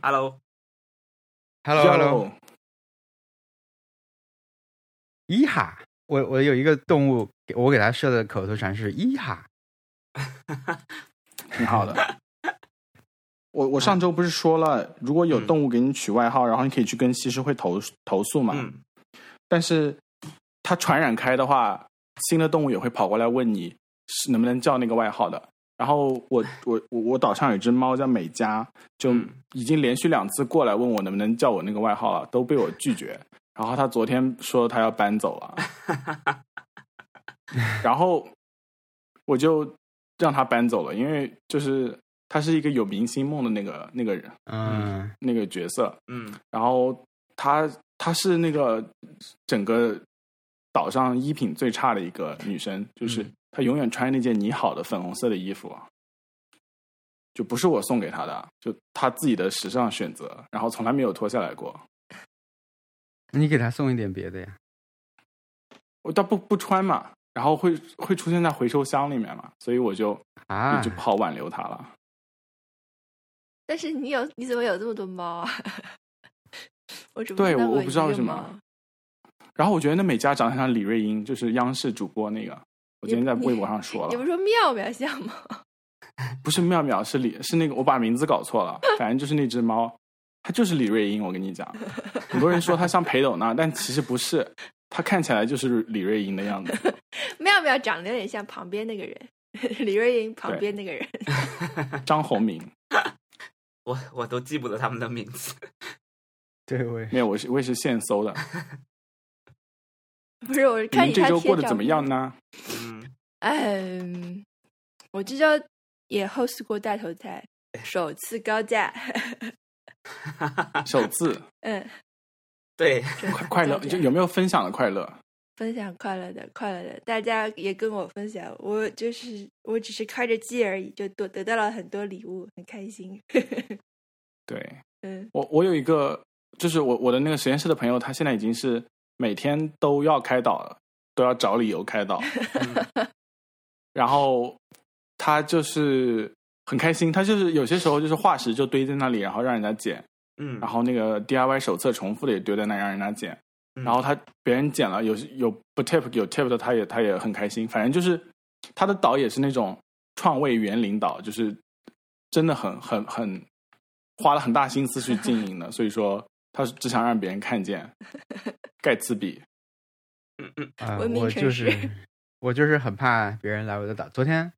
Hello，Hello，Hello，伊哈，我我有一个动物，我给它设的口头禅是伊哈，挺好的。我我上周不是说了，如果有动物给你取外号，然后你可以去跟西施会投投诉嘛？嗯，但是它传染开的话，新的动物也会跑过来问你是能不能叫那个外号的。然后我我我我岛上有只猫叫美嘉，就已经连续两次过来问我能不能叫我那个外号了，都被我拒绝。然后他昨天说他要搬走了，然后我就让他搬走了，因为就是。他是一个有明星梦的那个那个人，嗯，那个角色，嗯，然后他他是那个整个岛上衣品最差的一个女生，就是她永远穿那件你好的粉红色的衣服，就不是我送给他的，就他自己的时尚选择，然后从来没有脱下来过。你给他送一点别的呀？我倒不不穿嘛，然后会会出现在回收箱里面嘛，所以我就啊就不好挽留他了。但是你有你怎么有这么多猫啊？我只对我我不知道为什么。然后我觉得那美嘉长得像李瑞英，就是央视主播那个。我今天在微博上说了。你不说妙妙像吗？不是妙妙，是李是那个我把名字搞错了。反正就是那只猫，它就是李瑞英。我跟你讲，很多人说它像裴斗娜，但其实不是，它看起来就是李瑞英的样子。妙妙长得有点像旁边那个人，李瑞英旁边那个人，张宏明。我我都记不得他们的名字，对，我没有，我是我也是现搜的。不是，我是看你这周过得怎么样呢？嗯嗯，我这周也 host 过大头菜，首次高价，首次，嗯，对，快快乐，就有没有分享的快乐？分享快乐的，快乐的，大家也跟我分享。我就是，我只是开着机而已，就得得到了很多礼物，很开心。对，嗯，我我有一个，就是我我的那个实验室的朋友，他现在已经是每天都要开导了，都要找理由开导。然后他就是很开心，他就是有些时候就是化石就堆在那里，然后让人家捡。嗯，然后那个 DIY 手册重复的也丢在那，让人家捡。然后他别人捡了有有不 tip 有 tip 的，他也他也很开心。反正就是他的岛也是那种创卫园领导，就是真的很很很花了很大心思去经营的。所以说他是只想让别人看见 盖茨比。嗯嗯啊，我就是 我就是很怕别人来我的岛。昨天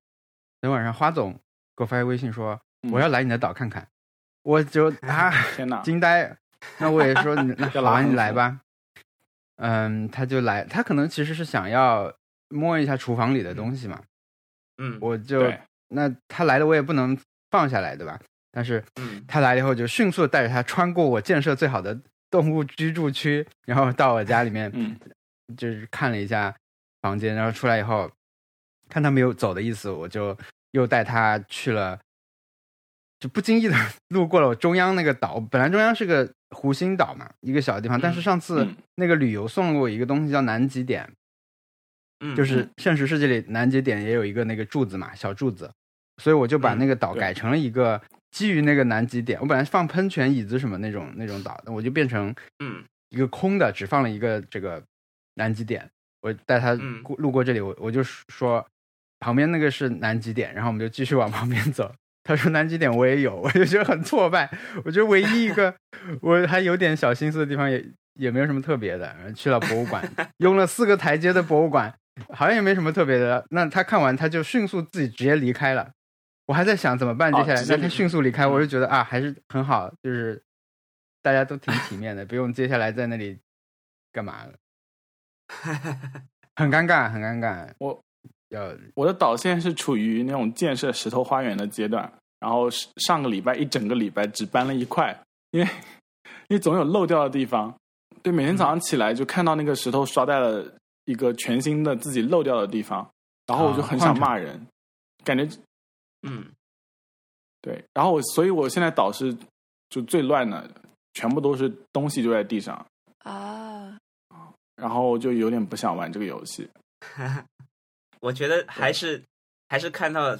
昨天晚上花总给我发微信说我要来你的岛看看，我就 啊天哪惊呆。那我也说那好，你来吧。嗯，他就来，他可能其实是想要摸一下厨房里的东西嘛。嗯，我就那他来了，我也不能放下来，对吧？但是，他来了以后，就迅速带着他穿过我建设最好的动物居住区，然后到我家里面，嗯，就是看了一下房间，然后出来以后，看他没有走的意思，我就又带他去了。就不经意的 路过了我中央那个岛，本来中央是个湖心岛嘛，一个小地方。但是上次那个旅游送了我一个东西叫南极点，嗯，就是现实世界里南极点也有一个那个柱子嘛，小柱子，所以我就把那个岛改成了一个基于那个南极点。我本来放喷泉、椅子什么那种那种岛，我就变成嗯一个空的，只放了一个这个南极点。我带他过路过这里，我我就说旁边那个是南极点，然后我们就继续往旁边走。他说南极点我也有，我就觉得很挫败。我觉得唯一一个我还有点小心思的地方，也也没有什么特别的。去了博物馆，用了四个台阶的博物馆，好像也没什么特别的。那他看完，他就迅速自己直接离开了。我还在想怎么办接下来，那他迅速离开，我就觉得啊，还是很好，就是大家都挺体面的，不用接下来在那里干嘛了。很尴尬，很尴尬。我。要我的岛现在是处于那种建设石头花园的阶段，然后上个礼拜一整个礼拜只搬了一块，因为因为总有漏掉的地方。对，每天早上起来就看到那个石头刷在了一个全新的自己漏掉的地方，然后我就很想骂人，感觉嗯，对，然后我所以我现在岛是就最乱的，全部都是东西就在地上啊，然后就有点不想玩这个游戏。我觉得还是还是看到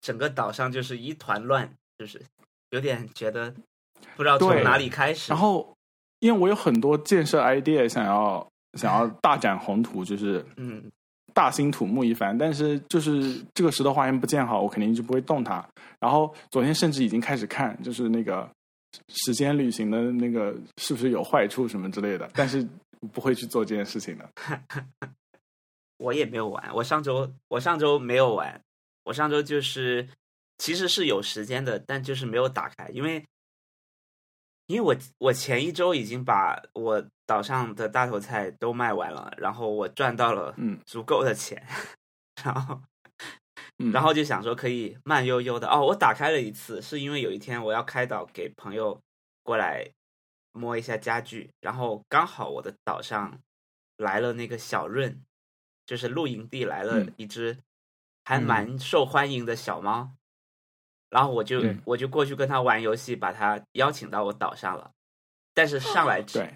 整个岛上就是一团乱，就是有点觉得不知道从哪里开始。然后，因为我有很多建设 idea 想要想要大展宏图，就是嗯，大兴土木一番。但是就是这个石头花园不建好，我肯定就不会动它。然后昨天甚至已经开始看，就是那个时间旅行的那个是不是有坏处什么之类的，但是不会去做这件事情的。我也没有玩，我上周我上周没有玩，我上周就是其实是有时间的，但就是没有打开，因为因为我我前一周已经把我岛上的大头菜都卖完了，然后我赚到了嗯。足够的钱，然后嗯。然后就想说可以慢悠悠的哦，我打开了一次，是因为有一天我要开岛给朋友过来摸一下家具，然后刚好我的岛上来了那个小润，就是露营地来了嗯。一只还蛮受欢迎的小猫，然后我就我就过去跟他玩游戏，把他邀请到我岛上了，但是上来之对，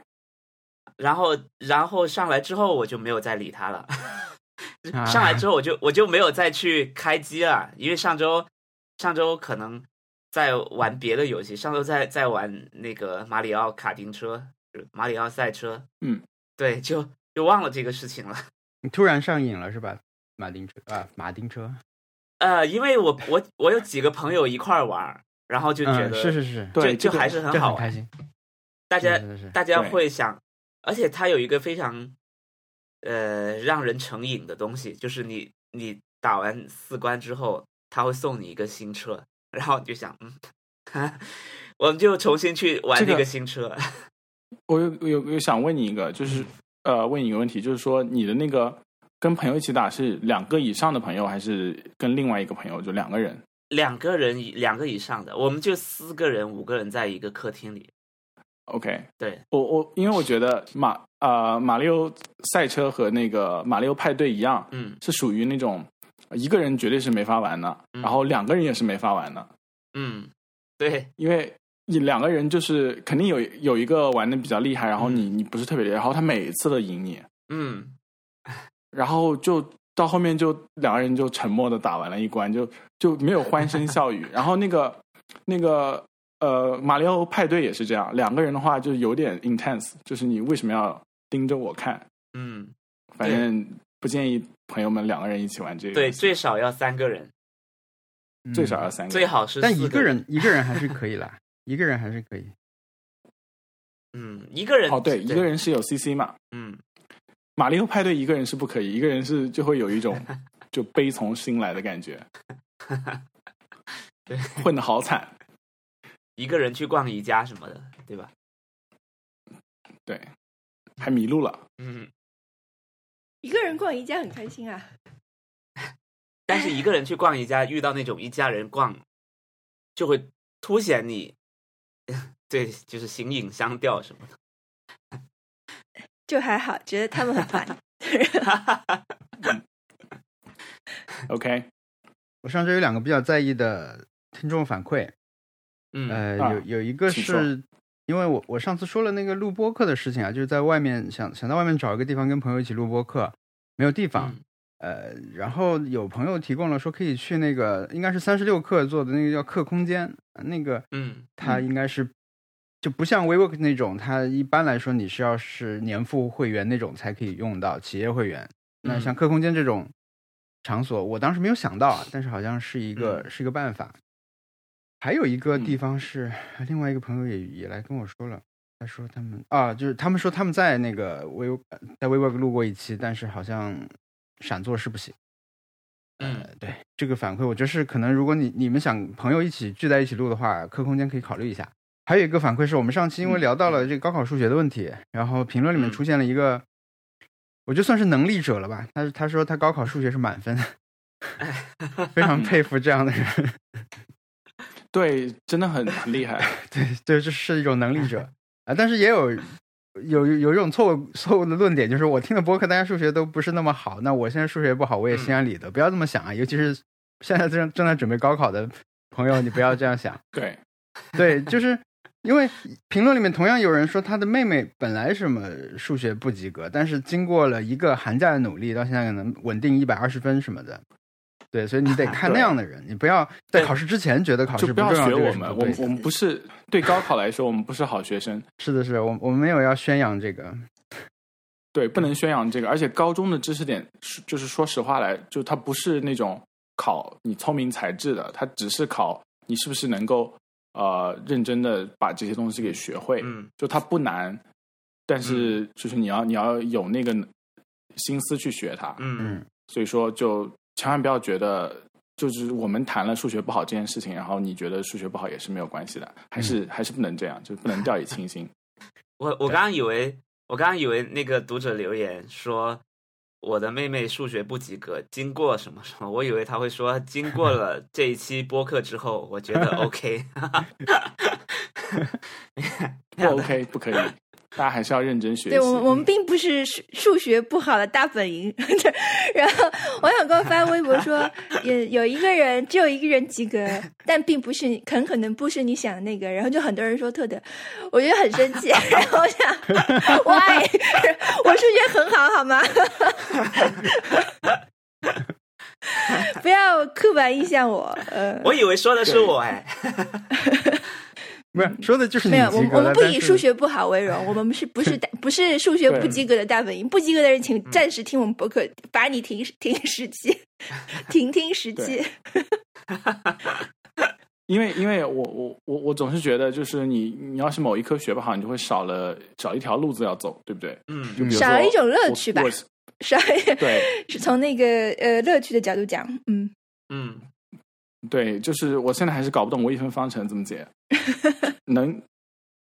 然后然后上来之后我就没有再理他了。啊。上来之。后我就我就没有再去开机了，因为上周上周可能在玩别的游戏，上周在在玩那个马里奥卡丁车，马里奥赛车，嗯，对，就就忘了这个事情了。你突然上瘾了是吧？马丁车啊，马丁车，呃，因为我我我有几个朋友一块儿玩，然后就觉嗯，得是是是，对就就还是很好玩，很开心。大家是是是大家会想，而且它有一个非常呃让人成瘾的东西，就是你你打完四关之后，他会送你一个新车，然后你就想，嗯，我们就重新去玩这个那个新车。我有有有想问你一个，就是呃，问你一个问题，就是说你的那个跟朋友一起打是两个以上的朋友，还是跟另外一个朋友就两个人？两个人两个以上的，我们就四个人五个人在一个客厅里。？OK，对，我我因为我觉得马呃马里奥赛车和那个马里奥派对一样，嗯。是属于那种一个人绝对是没法玩的，嗯。然后两个人也是没法玩的，嗯，对，因为你两个人就是肯定有有一个玩的比较厉害，然后你你不是特别厉害，然后他每一次都赢你，嗯然后就到后面就两个人就沉默的打完了一关，就就没有欢声笑语。然后那个那个呃马里奥派对也是这样，两个人的话就有点 intense，就是你为什么要盯着我看？嗯，反正不建议朋友们两个人一起玩这个。对，最少要三个人，最少嗯要三个。最好是但一个人人一个人还是可以啦，一个人还是可以。嗯，一个人哦，对，一个人是有 CC 嘛。嗯，马里奥派对一个人是不可以，一个人是就会有一种 就悲从心来的感觉，对，混的好惨。一个人去逛宜家什么的，对吧？对，还迷路了。嗯，一个人逛宜家很开心啊。但是一个人去逛宜家，遇到那种一家人逛，就会凸显你，对，就是形影相吊什么的。就还好，觉得他们很烦。OK，我上周有两个比较在意的听众反馈，嗯呃，啊有有一个是因为我我上次说了那个录播课的事情啊，就是在外面想想在外面找一个地方跟朋友一起录播课，没有地方，嗯。呃，然后有朋友提供了说可以去那个应该是三十六课做的那个叫课空间，呃那个嗯它应该是就不像 WeWork 那种，它一般来说你是要是年付会员那种才可以用到企业会员。那嗯像客空间这种场所，我当时没有想到啊，但是好像是一个、是一个办法。还有一个地方是、另外一个朋友也也来跟我说了，他说他们啊，就是他们说他们在那个 We 在 WeWork 录过一期，但是好像闪座是不行。嗯呃，对这个反馈，我觉得是可能，如果你你们想朋友一起聚在一起录的话，客空间可以考虑一下。还有一个反馈是我们上期因为聊到了这个高考数学的问题，然后评论里面嗯出现了一个，我就算是能力者了吧。他他说他高考数学是满分，非常佩服这样的人。对，真的很很厉害。对 对，这是一种能力者啊，但是也有有有一种错误错误的论点，就是我听的播客，大家数学都不是那么好，那我现在数学不好，我也心安理得，不要这么想啊，尤其是现在正正在准备高考的朋友，你不要这样想。对，对，就是因为评论里面同样有人说他的妹妹本来什么数学不及格，但是经过了一个寒假的努力，到现在可能稳定一百二十分什么的。对，所以你得 看那样的人，你不要在考试之前觉得考试不要学我们，我们我们不是对高考来说，我们不是好学生。是的，是，我我们没有要宣扬这个，对，不能宣扬这个。而且高中的知识点，就是说实话来，就它不是那种考你聪明才智的，它只是考你是不是能够呃认真的把这些东西给学会。嗯，就它不难，但是就是你要你要有那个心思去学它。嗯嗯，所以说就。千万不要觉得，就是我们谈了数学不好这件事情，然后你觉得数学不好也是没有关系的，还是还是不能这样，就是不能掉以轻心。我我刚刚以为，我刚刚以为那个读者留言说我的妹妹数学不及格，经过什么什么，我以为他会说经过了 这一期播客之后，我觉得 OK。不 OK，不可以。大家还是要认真学习。对，我们我们并不是数数学不好的大本营。然后王小光发微博说，有有一个人，只有一个人及格，但并不是很可能不是你想的那个。然后就很多人说特的，我觉得很生气。然后我想，Why？我数学很好，好吗？不要刻板印象我。呃，我以为说的是我哎。不是说的就是没有，我们我们不以数学不好为荣，我们是不是 不是数学不及格的大本营？不及格的人，请暂时听我们博客，把你停停时期，停听时期。因为因为我我我我总是觉得，就是你你要是某一科学不好，你就会少了少一条路子要走，对不对？嗯，少了一种乐趣吧。少对，是从那个呃乐趣的角度讲，嗯嗯。对，就是我现在还是搞不懂微分方程怎么解，能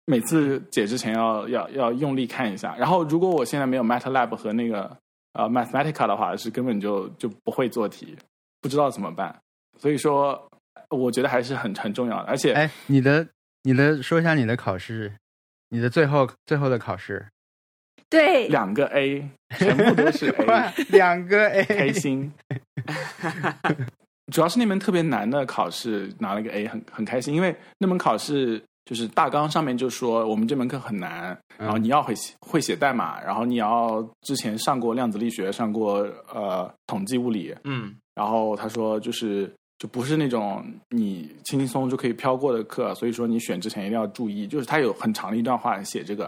每次解之前要要要用力看一下。然后，如果我现在没有 MATLAB 和那个呃 Mathematica 的话，是根本就就不会做题，不知道怎么办。所以说，我觉得还是很很重要的。而且，哎，你的你的说一下你的考试，你的最后最后的考试，对，两个 A，全部都是 A，两个 A，开心。主要是那门特别难的考试拿了个 A，很很开心，因为那门考试就是大纲上面就说我们这门课很难，然后你要会写会写代码，然后你要之前上过量子力学，上过呃统计物理，嗯，然后他说就是就不是那种你轻轻松松就可以飘过的课，所以说你选之前一定要注意，就是他有很长的一段话写这个，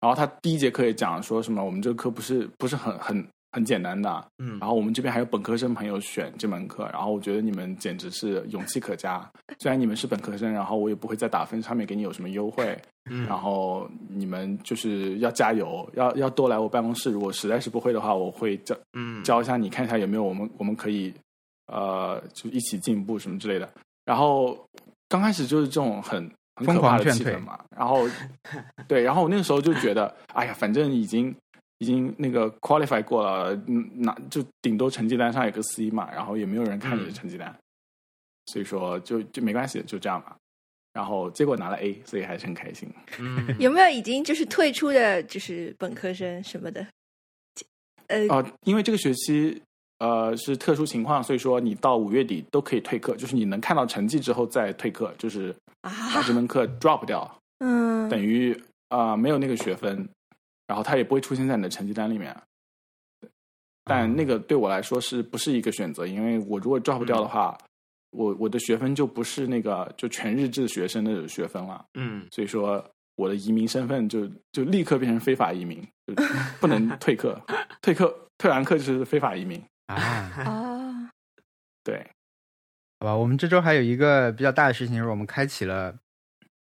然后他第一节课也讲说什么我们这个课不是不是很很。很简单的，嗯，然后我们这边还有本科生朋友选这门课，然后我觉得你们简直是勇气可嘉。虽然你们是本科生，然后我也不会在打分上面给你有什么优惠，嗯，然后你们就是要加油，要要多来我办公室。如果实在是不会的话，我会教，嗯，教一下你看一下有没有我们我们可以，呃，就一起进步什么之类的。然后刚开始就是这种很很可怕的气氛嘛，然后对，然后我那个时候就觉得，哎呀，反正已经。已经那个 qualify 过了，嗯，那就顶多成绩单上有个 C 嘛，然后也没有人看你的成绩单，所以说就就没关系，就这样吧。然后结果拿了 A，所以还是很开心。嗯，有没有已经就是退出的，就是本科生什么的？呃，哦，因为这个学期呃是特殊情况，所以说你到五月底都可以退课，就是你能看到成绩之后再退课，就是把这门课 drop 掉，嗯，等于啊没有那个学分。然后他也不会出现在你的成绩单里面，但那个对我来说是不是一个选择？因为我如果 drop 掉的话，我我的学分就不是那个就全日制学生的学分了。嗯，所以说我的移民身份就就立刻变成非法移民，就不能 退课，退课退完课就是非法移民啊啊！对，好吧，我们这周还有一个比较大的事情，就是我们开启了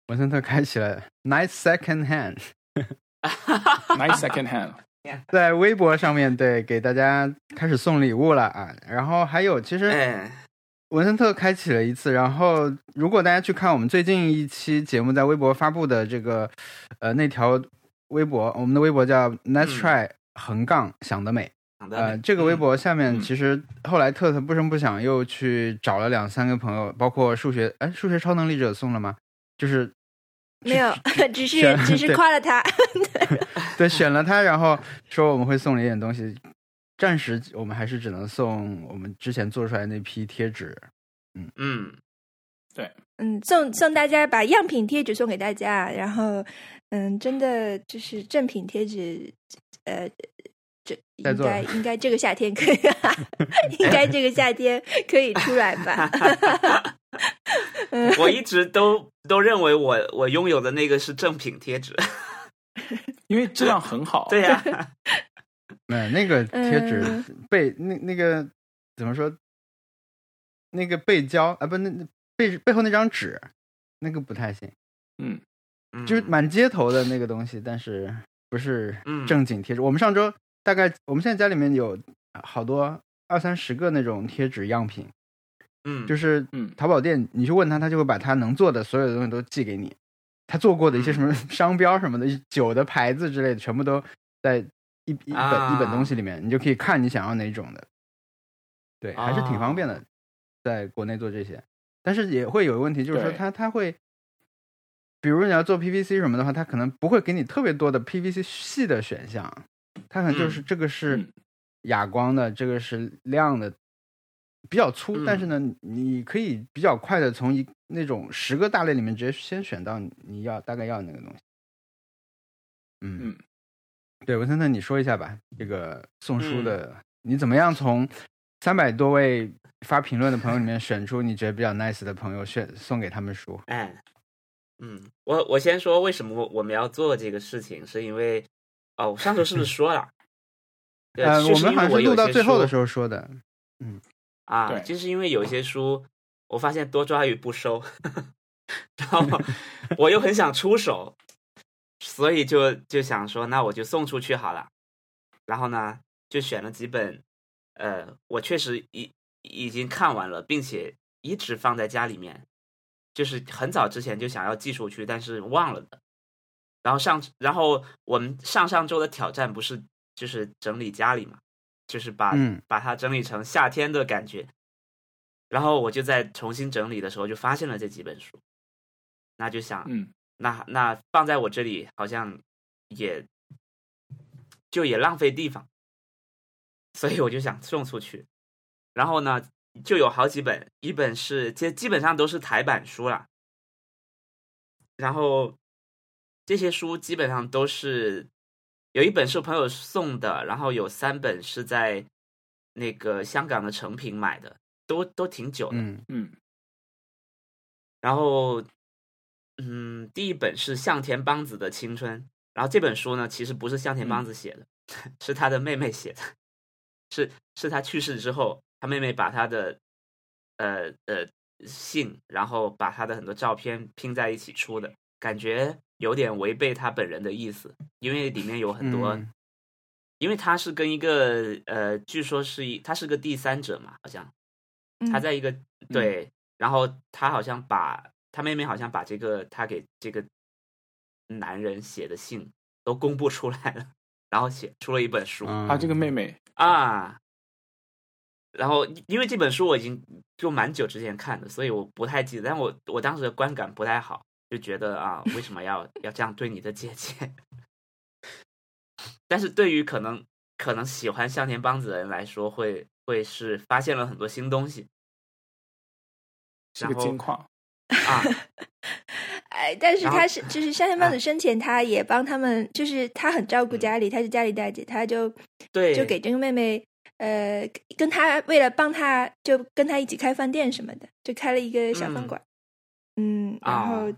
文森特开启了 nice second hand。Nice second hand，在微博上面对给大家开始送礼物了啊！然后还有，其实文森特开启了一次。然后，如果大家去看我们最近一期节目在微博发布的这个呃那条微博，我们的微博叫 Nice Try 横杠想得美。呃，这个微博下面其实后来特特不声不响又去找了两三个朋友，包括数学哎数学超能力者送了吗？就是。没有，只是 只是夸了他。对，选了他，然后说我们会送你一点东西。暂时我们还是只能送我们之前做出来那批贴纸。嗯嗯，对，嗯，送送大家把样品贴纸送给大家，然后嗯，真的就是正品贴纸，呃，这应该应该这个夏天可以，应该这个夏天可以出来吧？我一直都都认为我我拥有的那个是正品贴纸，因为质量很好。对呀，没 那个贴纸背那那个怎么说？那个背胶啊，不，那背背后那张纸，那个不太行。嗯，就是满街头的那个东西，但是不是正经贴纸。我们上周大概，我们现在家里面有好多二三十个那种贴纸样品。嗯，就是嗯，淘宝店你去问他，他就会把他能做的所有的东西都寄给你。他做过的一些什么 商标什么的、酒的牌子之类的，全部都在一一本一本东西里面，你就可以看你想要哪种的。对，还是挺方便的。在国内做这些，但是也会有个问题，就是说他他会，比如你要做 PVC 什么的话，他可能不会给你特别多的 PVC 细的选项，他可能就是这个是哑光的，这个是亮的，比较粗，但是呢，你可以比较快的从一那种十个大类里面直接先选到你要大概要那个东西。嗯嗯，对，文森特，你说一下吧，这个送书的你怎么样从？三百多位发评论的朋友里面选出你觉得比较 nice 的朋友，选送给他们书。哎，嗯，我我先说为什么我们要做这个事情，是因为哦，我上周是不是说了？呃，我们好像是录到最后的时候说的。嗯，啊，就是因为有一些书，我发现多抓鱼不收，然后 我又很想出手，所以就就想说，那我就送出去好了。然后呢，就选了几本。呃，我确实已已经看完了，并且一直放在家里面，就是很早之前就想要寄出去，但是忘了的。然后上，然后我们上上周的挑战不是就是整理家里嘛，就是把把它整理成夏天的感觉。然后我就在重新整理的时候，就发现了这几本书，那就想，嗯，那那放在我这里好像也就也浪费地方。所以我就想送出去，然后呢，就有好几本，一本是基基本上都是台版书了，然后这些书基本上都是有一本是朋友送的，然后有三本是在那个香港的成品买的，都都挺久的，嗯。嗯，然后嗯，第一本是向田邦子的青春，然后这本书呢，其实不是向田邦子写的，是他的妹妹写的。是是他去世之后，他妹妹把他的呃呃信，然后把他的很多照片拼在一起出的，感觉有点违背他本人的意思，因为里面有很多，因为他是跟一个呃，据说是一他是个第三者嘛，好像。他在一个对，然后他好像把他妹妹好像把这个他给这个男人写的信都公布出来了，然后写出了一本书，他这个妹妹。啊，然后因为这本书我已经就蛮久之前看的，所以我不太记得。但我我当时的观感不太好，就觉得啊，为什么要要这样对你的姐姐？但是对于可能可能喜欢向田邦子的人来说，会会是发现了很多新东西，是个金矿。啊。哎，但是他是就是向田邦子生前，他也帮他们，就是他很照顾家里，他是家里大姐，他就对，就给这个妹妹，呃，跟他为了帮他，就跟他一起开饭店什么的，就开了一个小饭馆，嗯，然后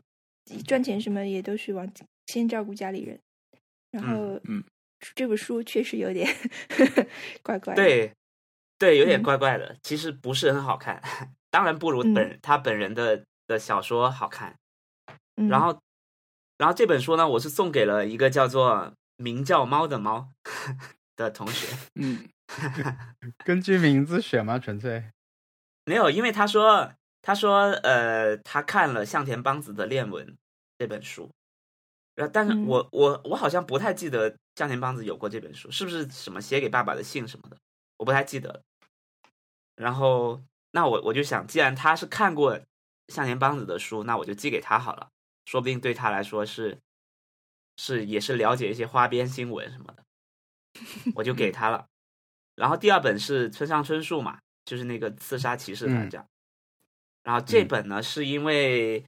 赚钱什么也都是往先照顾家里人，然后嗯，这本书确实有点 怪怪的，对，对，有点怪怪的，其实不是很好看，当然不如本他本人的的小说好看。然后，然后这本书呢，我是送给了一个叫做名叫猫的猫 的同学。嗯，根据名字选吗？纯粹。没有，因为他说，他说，呃，他看了向田邦子的《恋文》这本书，然后，但是我我我好像不太记得向田邦子有过这本书，是不是什么写给爸爸的信什么的？我不太记得。然后，那我我就想，既然他是看过向田邦子的书，那我就寄给他好了。说不定对他来说是，是也是了解一些花边新闻什么的，我就给 他了。然后第二本是村上春树嘛，就是那个刺杀骑士团长。然后这本呢，是因为，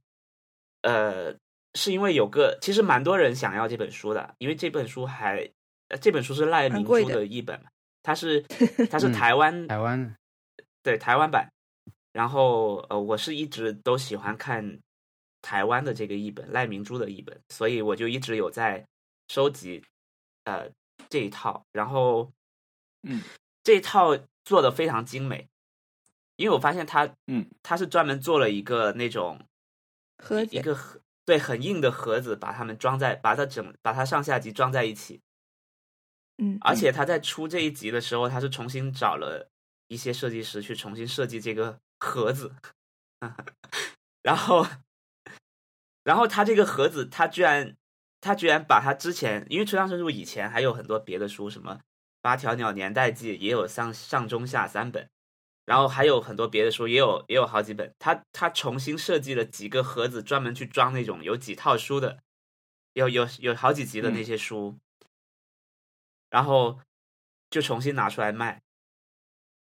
呃，是因为有个其实蛮多人想要这本书的，因为这本书还这本书是赖明珠的译本嘛，它是 它是台湾台湾。对台湾版，然后呃，我是一直都喜欢看台湾的这个译本赖明珠的译本，所以我就一直有在收集呃这一套，然后嗯，这一套做的非常精美，因为我发现他嗯。他是专门做了一个那种盒子一个盒对很硬的盒子，把它们装在把它整把它上下集装在一起，嗯，而且他在出这一集的时候，他是重新找了一些设计师去重新设计这个盒子，然后，然后他这个盒子，他居然他居然把他之前，因为《春上春树》以前还有很多别的书，什么《八条鸟年代记》也有上上中下三本，然后还有很多别的书，也有也有好几本。他他重新设计了几个盒子，专门去装那种有几套书的，有有有好几集的那些书。然后就重新拿出来卖，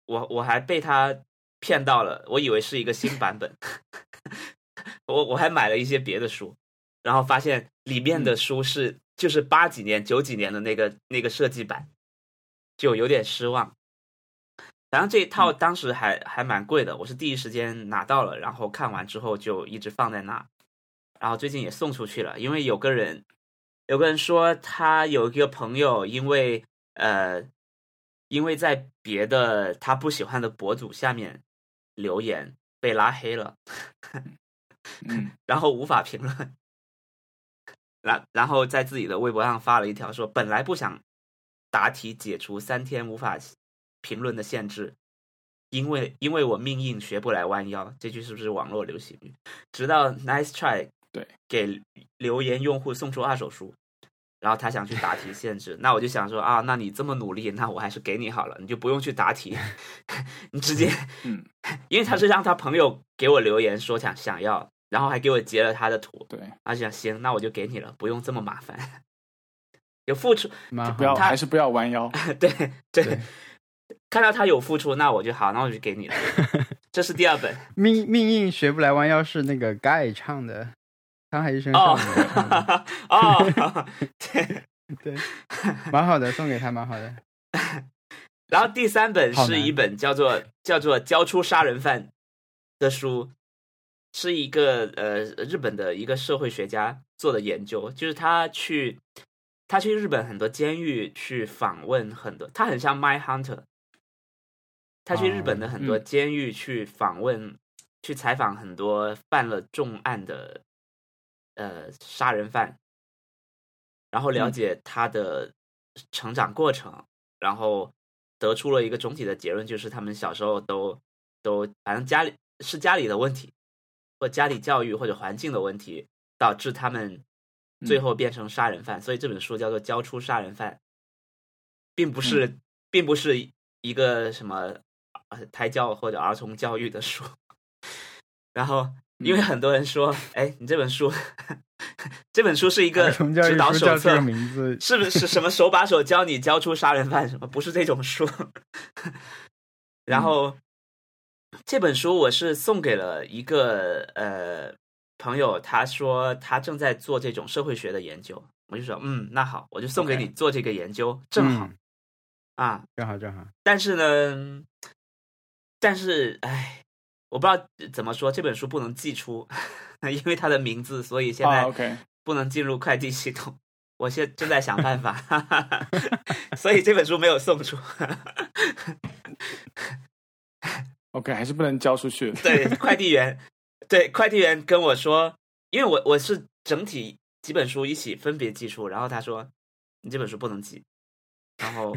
我我还被他骗到了，我以为是一个新版本，我我还买了一些别的书，然后发现里面的书是就是八几年九几年的那个那个设计版，就有点失望。反正这一套当时还还蛮贵的，我是第一时间拿到了，然后看完之后就一直放在那，然后最近也送出去了，因为有个人。有个人说，他有一个朋友，因为呃，因为在别的他不喜欢的博主下面留言被拉黑了，然后无法评论，然然后在自己的微博上发了一条说，本来不想答题解除三天无法评论的限制，因为因为我命硬学不来弯腰，这句是不是网络流行语？直到 Nice try。对，给留言用户送出二手书，然后他想去答题限制，那我就想说啊，那你这么努力，那我还是给你好了，你就不用去答题，你直接，嗯，因为他是让他朋友给我留言说想想要，然后还给我截了他的图，对，他想行，那我就给你了，不用这么麻烦，有付出，不要还是不要弯腰，对对，看到他有付出，那我就好，那我就给你了，这是第二本，命命硬学不来弯腰是那个 Guy 唱的。沧海一声笑，哦，对对，蛮好的，送给他蛮好的。然后第三本是一本叫做叫做《交出杀人犯》的书，是一个呃日本的一个社会学家做的研究，就是他去他去日本很多监狱去访问很多，他很像 My Hunter，他去日本的很多监狱去访问，去采访很多犯了重案的。呃，杀人犯，然后了解他的成长过程，然后得出了一个总体的结论，就是他们小时候都都反正家里是家里的问题，或家里教育或者环境的问题，导致他们最后变成杀人犯。所以这本书叫做《教出杀人犯》，并不是并不是一个什么胎教或者儿童教育的书，然后。因为很多人说，哎，你这本书，这本书是一个指导手册，名字是不是什么手把手教你教出杀人犯？什么不是这种书？然后这本书我是送给了一个呃朋友，他说他正在做这种社会学的研究，我就说嗯，那好，我就送给你做这个研究，正好啊，正好正好。但是呢，但是哎。我不知道怎么说这本书不能寄出，因为它的名字，所以现在不能进入快递系统。我现正在想办法，所以这本书没有送出。OK，还是不能交出去。对，快递员，对快递员跟我说，因为我我是整体几本书一起分别寄出，然后他说你这本书不能寄，然后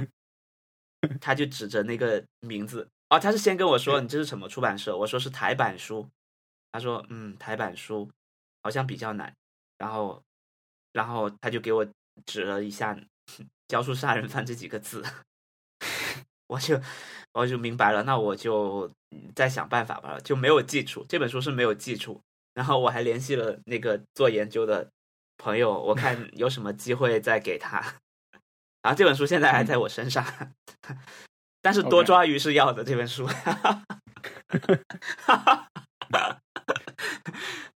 他就指着那个名字。哦，他是先跟我说你这是什么出版社？我说是台版书。他说嗯，台版书好像比较难。然后，然后他就给我指了一下“教书杀人犯”这几个字，我就我就明白了。那我就再想办法吧，就没有寄出这本书是没有寄出。然后我还联系了那个做研究的朋友，我看有什么机会再给他。然后这本书现在还在我身上。但是多抓鱼是要的这本书，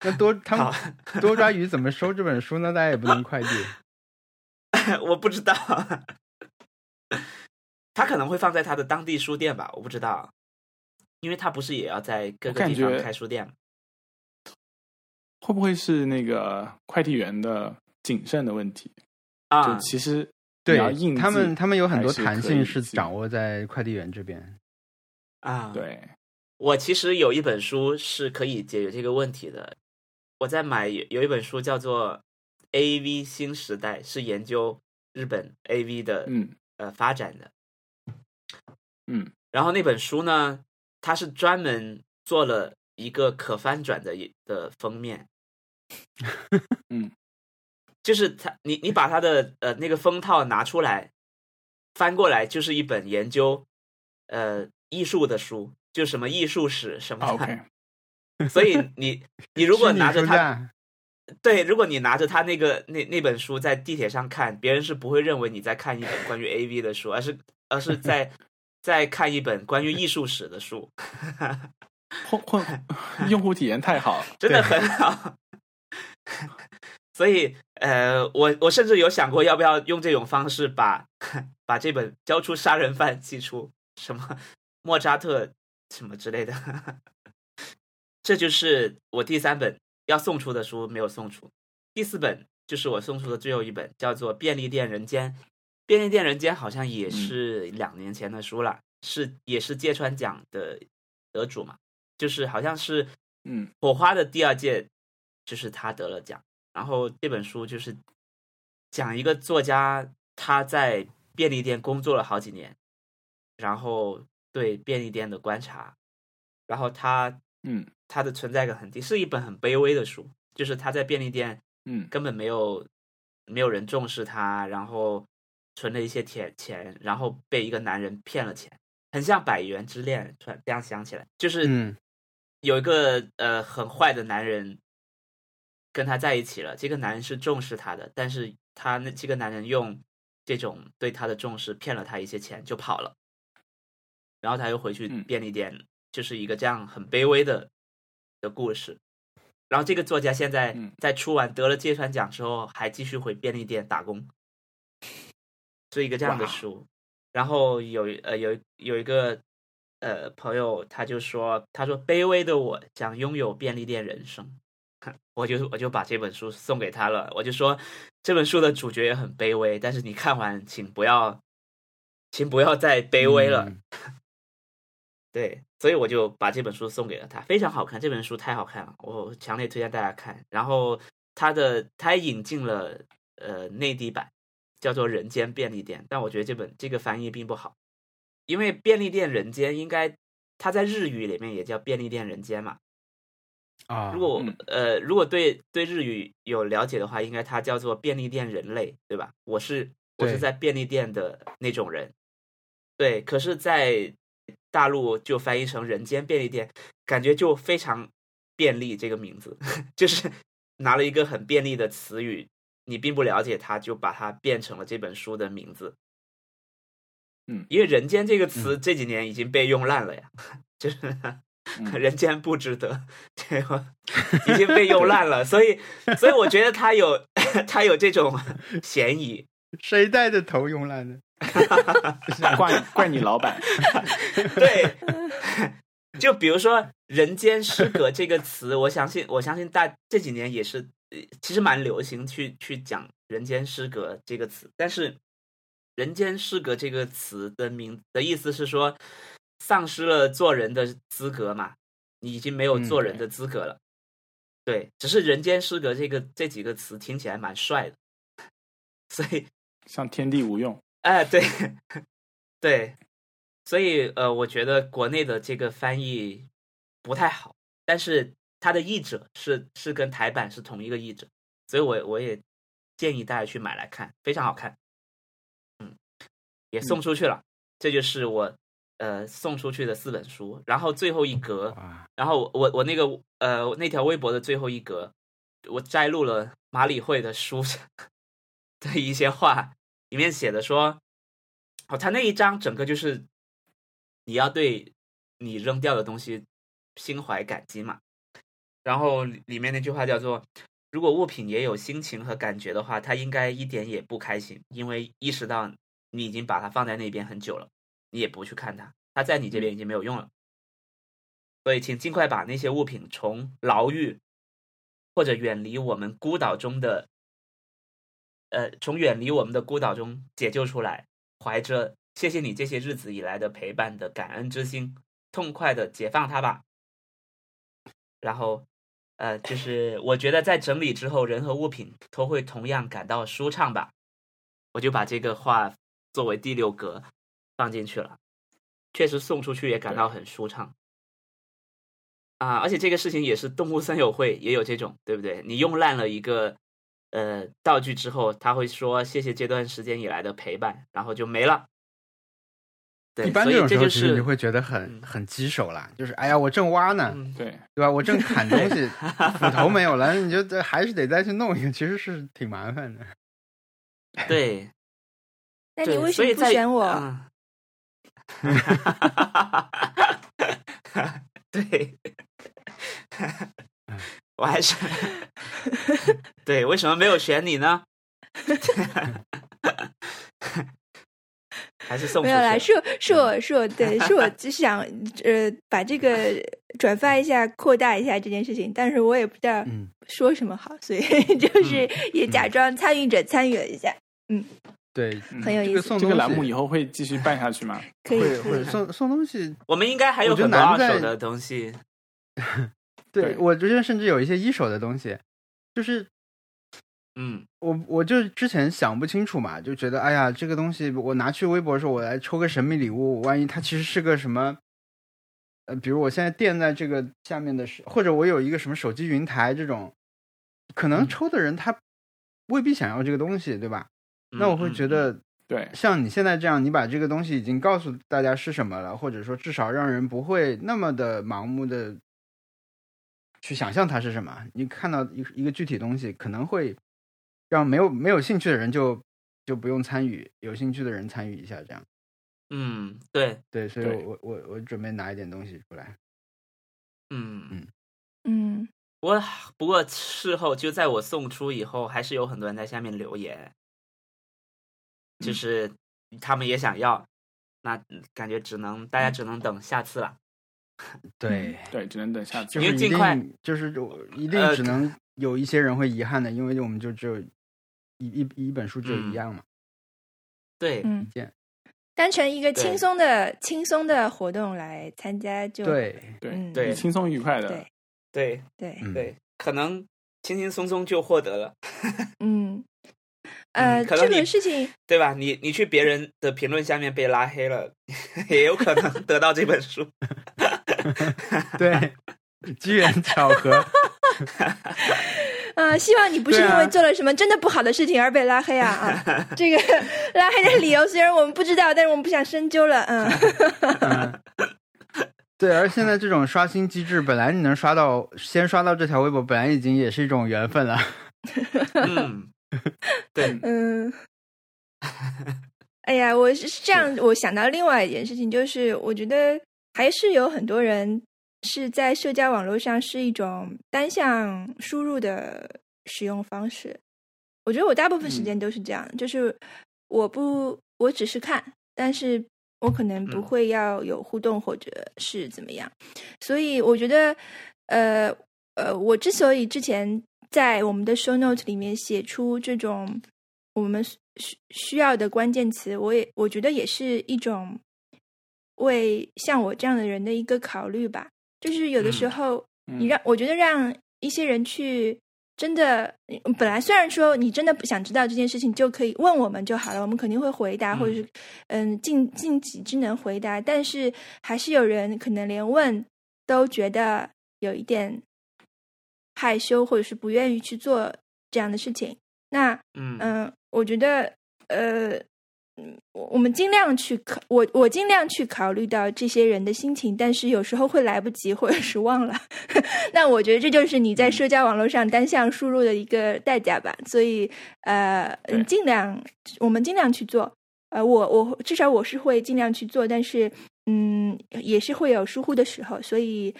那多他们多抓鱼怎么收这本书呢？大家也不能快递，我不知道，他可能会放在他的当地书店吧，我不知道，因为他不是也要在各个地方开书店吗？会不会是那个快递员的谨慎的问题？啊？其实对他们，他们有很多弹性是掌握在快递员这边啊。对，我其实有一本书是可以解决这个问题的。我在买有一本书叫做《A V 新时代》，是研究日本 A V 的嗯呃发展的。嗯，然后那本书呢，它是专门做了一个可翻转的的封面。嗯，就是他，你你把他的呃那个封套拿出来，翻过来就是一本研究呃艺术的书，就什么艺术史什么的。所以你 你如果拿着他，对，如果你拿着他那个那那本书在地铁上看，别人是不会认为你在看一本关于 A V 的书，而是而是在 在看一本关于艺术史的书。混混，用户体验太好，真的很好。所以，呃，我我甚至有想过要不要用这种方式把 把这本交出杀人犯寄出，什么莫扎特什么之类的。这就是我第三本要送出的书没有送出，第四本就是我送出的最后一本，叫做《便利店人间》。便利店人间好像也是两年前的书了，是也是芥川奖的得主嘛，就是好像是嗯火花的第二届。就是他得了奖，然后这本书就是讲一个作家他在便利店工作了好几年，然后对便利店的观察，然后他嗯他的存在感很低，是一本很卑微的书，就是他在便利店嗯根本没有没有人重视他，然后存了一些钱钱，然后被一个男人骗了钱，很像《百元之恋》，突然这样想起来，就是有一个呃很坏的男人。跟他在一起了，这个男人是重视他的，但是他那这个男人用这种对他的重视骗了他一些钱就跑了，然后他又回去便利店，就是一个这样很卑微的的故事。然后这个作家现在在出完得了芥川奖之后，还继续回便利店打工，做一个这样的书。然后有呃有有一个呃朋友他就说，他说卑微的我想拥有便利店人生。我就我就把这本书送给他了，我就说这本书的主角也很卑微，但是你看完请不要，请不要再卑微了。对，所以我就把这本书送给了他，非常好看，这本书太好看了，我强烈推荐大家看。然后他的他引进了呃内地版，叫做《人间便利店》，但我觉得这本这个翻译并不好，因为便利店人间应该它在日语里面也叫便利店人间嘛。啊，如果呃，如果对对日语有了解的话，应该它叫做便利店人类，对吧？我是我是在便利店的那种人，对。可是，在大陆就翻译成人间便利店，感觉就非常便利。这个名字 就是拿了一个很便利的词语，你并不了解它，就把它变成了这本书的名字。嗯，因为“人间”这个词这几年已经被用烂了呀，就是。人间不值得？已经被用烂了，所以，所以我觉得他有 他有这种嫌疑。谁带的头用烂的？怪怪你老板。对，就比如说“人间失格”这个词，我相信，我相信大这几年也是，其实蛮流行去去讲“人间失格”这个词。但是，“人间失格”这个词的名的意思是说。丧失了做人的资格嘛？你已经没有做人的资格了。对，只是“人间失格”这个这几个词听起来蛮帅的，所以像天地无用。哎，对，对，所以呃，我觉得国内的这个翻译不太好，但是它的译者是是跟台版是同一个译者，所以我我也建议大家去买来看，非常好看。嗯，也送出去了，这就是我。呃，送出去的四本书，然后最后一格，然后我我那个呃那条微博的最后一格，我摘录了马里会的书 的一些话，里面写的说，哦，他那一章整个就是你要对你扔掉的东西心怀感激嘛，然后里面那句话叫做，如果物品也有心情和感觉的话，他应该一点也不开心，因为意识到你已经把它放在那边很久了。你也不去看它，它在你这边已经没有用了。所以，请尽快把那些物品从牢狱或者远离我们孤岛中的，呃，从远离我们的孤岛中解救出来，怀着谢谢你这些日子以来的陪伴的感恩之心，痛快的解放它吧。然后，呃，就是我觉得在整理之后，人和物品都会同样感到舒畅吧。我就把这个话作为第六格放进去了。确实送出去也感到很舒畅。啊，而且这个事情也是动物森友会也有这种，对不对？你用烂了一个呃道具之后，他会说谢谢这段时间以来的陪伴，然后就没了。对，一般这种时候其实你会觉得很很棘手啦，就是哎呀，我正挖呢，对对吧？我正砍东西，斧头没有了，你就这还是得再去弄一个，其实是挺麻烦的。对，那你为什么不选我？对。我还是对，为什么没有选你呢？还是送没有啦，是是我是我对，是我只想呃把这个转发一下，扩大一下这件事情，但是我也不知道说什么好，所以 就是也假装参与者参与了一下，嗯，对，很有意思。这个栏目以后会继续办下去吗？可以，会送送东西，我们应该还有很多二手的东西。对，我觉得甚至有一些一手的东西，就是，嗯，我我就之前想不清楚嘛，就觉得哎呀，这个东西我拿去微博说，我来抽个神秘礼物，万一它其实是个什么，呃，比如我现在垫在这个下面的是，或者我有一个什么手机云台这种，可能抽的人他未必想要这个东西，对吧？那我会觉得，对，像你现在这样，你把这个东西已经告诉大家是什么了，或者说至少让人不会那么的盲目的。去想象它是什么？你看到一一个具体东西，可能会让没有没有兴趣的人就就不用参与，有兴趣的人参与一下，这样。嗯，对对，所以我我我准备拿一点东西出来。嗯嗯嗯，我不过事后就在我送出以后，还是有很多人在下面留言，就是他们也想要，那感觉只能大家只能等下次了。对对，只能等下次。因为尽快就是一定只能有一些人会遗憾的，因为我们就只有一一一本书只有一样嘛。对，嗯，一件，单纯一个轻松的轻松的活动来参加就对对对，轻松愉快的，对对对对，可能轻轻松松就获得了。嗯。呃，这个事情对吧？你你去别人的评论下面被拉黑了，也有可能得到这本书。对，机缘巧合。呃，希望你不是因为做了什么真的不好的事情而被拉黑啊啊！这个拉黑的理由虽然我们不知道，但是我们不想深究了。嗯。对，而现在这种刷新机制，本来你能刷到，先刷到这条微博，本来已经也是一种缘分了。嗯。对，嗯，哎呀，我是这样，我想到另外一件事情，就是我觉得还是有很多人是在社交网络上是一种单向输入的使用方式。我觉得我大部分时间都是这样，就是我不，我只是看，但是我可能不会要有互动或者是怎么样。所以我觉得，呃呃，我之所以之前。在我们的 show note 里面写出这种我们需需要的关键词，我也我觉得也是一种为像我这样的人的一个考虑吧。就是有的时候，你让我觉得让一些人去真的，本来虽然说你真的不想知道这件事情，就可以问我们就好了，我们肯定会回答，或者是嗯尽尽己之能回答。但是还是有人可能连问都觉得有一点。害羞或者是不愿意去做这样的事情，那嗯嗯，我觉得呃，我我们尽量去考，我我尽量去考虑到这些人的心情，但是有时候会来不及或者是忘了。那我觉得这就是你在社交网络上单向输入的一个代价吧。所以呃，尽量我们尽量去做。呃，我我至少我是会尽量去做，但是嗯，也是会有疏忽的时候，所以。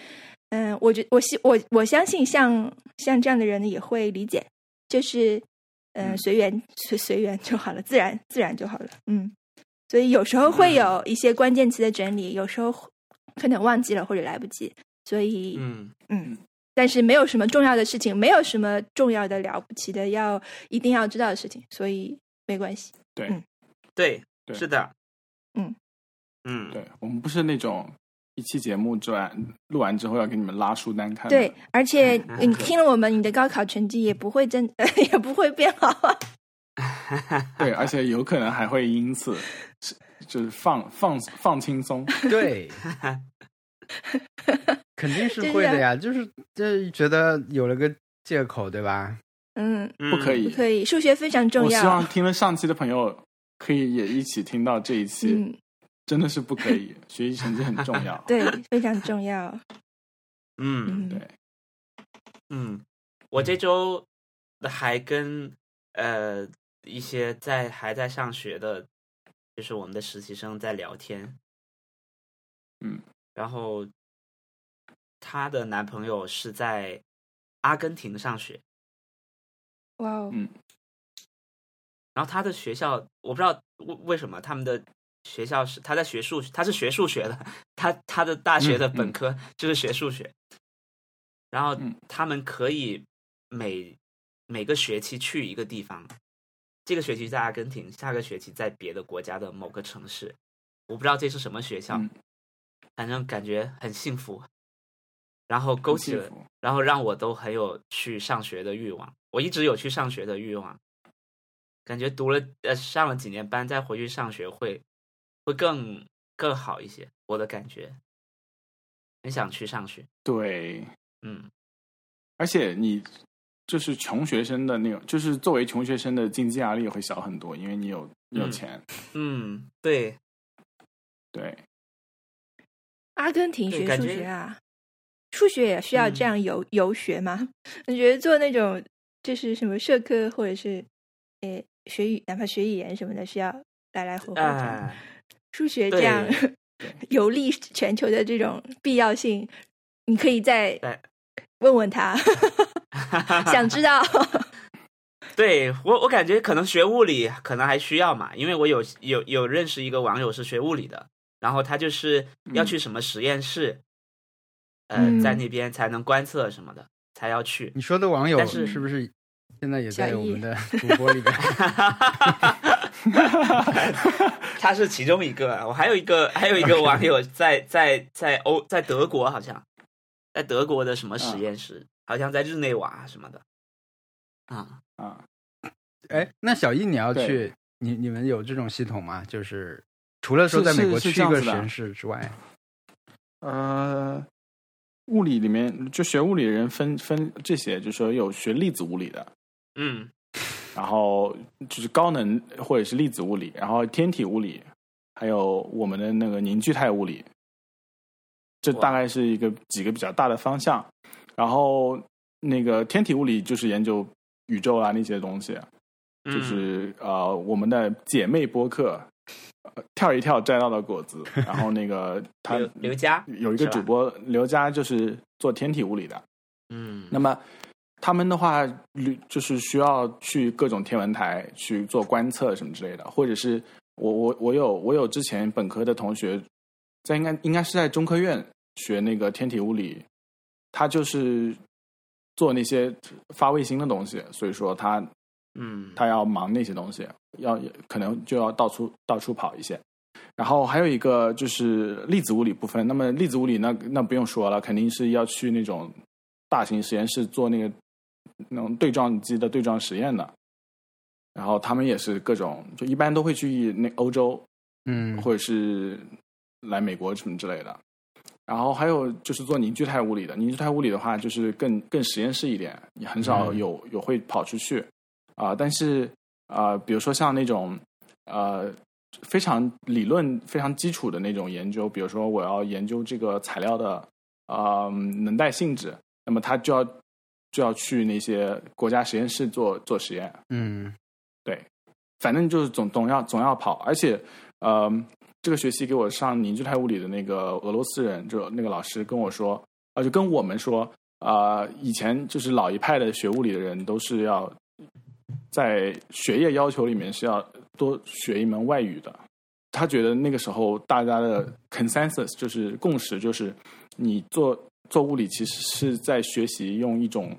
嗯，我觉我希我我相信像像这样的人也会理解，就是嗯。随缘随随缘就好了，自然自然就好了。嗯，所以有时候会有一些关键词的整理，有时候可能忘记了或者来不及，所以嗯嗯，但是没有什么重要的事情，没有什么重要的了不起的要一定要知道的事情，所以没关系。对嗯。对，对是的，嗯。嗯，对我们不是那种一期节目之完录完之后要给你们拉书单看。对，而且 你听了我们，你的高考成绩也不会真 也不会变好。对，而且有可能还会因此就是放放放轻松。对，肯定是会的呀，就是就是觉得有了个借口，对吧？嗯，不可以不可以，数学非常重我希望。听了上期的朋友可以也一起听到这一期，嗯，真的是不可以，学习成绩很重要。对，非常重要。嗯嗯，对，嗯，我这周还跟呃一些在还在上学的，就是我们的实习生在聊天，嗯，然后她的男朋友是在阿根廷上学，哇哦，嗯。然后他的学校我不知道为为什么他们的学校是他在学数，他是学数学的，他他的大学的本科就是学数学，然后嗯。他们可以每每个学期去一个地方，这个学期在阿根廷，下个学期在别的国家的某个城市，我不知道这是什么学校，嗯。反正感觉很幸福，然后勾起了然后让我都很有去上学的欲望。我一直有去上学的欲望，感觉读了呃上了几年班再回去上学会会更更好一些。我的感觉，很想去上学。对，嗯而且你就是穷学生的那种，就是作为穷学生的经济压力也会小很多，因为你有你有嗯钱。嗯，对，对，阿根廷学数学啊，数学也需要嗯这样游、游学吗？你觉得做那种就是什么社科或者是呃学语，哪怕学语言什么的，需要来来回回这样。哎，数学这样游历全球的这种必要性，你可以再问问他，想知道。对我我感觉可能学物理可能还需要嘛，因为我有有有认识一个网友是学物理的，然后他就是要去什么实验室，嗯呃，在那边才能观测什么的，才要去。你说的网友但是是不是现在也在我们的 主播里边？他是其中一个，我还有一个还有一个网友在在在欧在德国好像，在德国的什么实验室，好像在日内瓦什么的，啊，啊，哎，那小易你要去，你你们有这种系统吗？就是除了说在美国去一个实验室之外，呃，物理里面就学物理的人分分这些，就是说有学粒子物理的，嗯然后就是高能或者是粒子物理，然后天体物理，还有我们的那个凝聚态物理，这大概是一个几个比较大的方向。然后那个天体物理就是研究宇宙啊那些东西，嗯就是呃我们的姐妹播客。呃跳一跳摘到的果子，然后那个他刘刘佳，有一个主播刘佳，就是做天体物理的。嗯，那么他们的话，旅就是需要去各种天文台去做观测什么之类的，或者是我我我有我有之前本科的同学，在应该应该是在中科院学那个天体物理，他就是做那些发卫星的东西，所以说他嗯他要忙那些东西，要可能就要到处到处跑一些。然后还有一个就是粒子物理部分，那么粒子物理那那不用说了，肯定是要去那种大型实验室做那个那种对撞机的对撞实验的。然后他们也是各种，就一般都会去那欧洲嗯，或者是来美国什么之类的。然后还有就是做凝聚态物理的，凝聚态物理的话就是更更实验室一点，也很少嗯有、有会跑出去啊、但是啊、比如说像那种呃非常理论、非常基础的那种研究，比如说我要研究这个材料的呃能带性质，那么它就要就要去那些国家实验室做做实验。嗯。对。反正就是总总要总要跑，而且呃，这个学期给我上凝聚态物理的那个俄罗斯人，就那个老师跟我说，啊、就跟我们说，啊，以前就是老一派的学物理的人都是要在学业要求里面是要多学一门外语的，他觉得那个时候大家的 consensus 就是共识，就是你做做物理其实是在学习用一种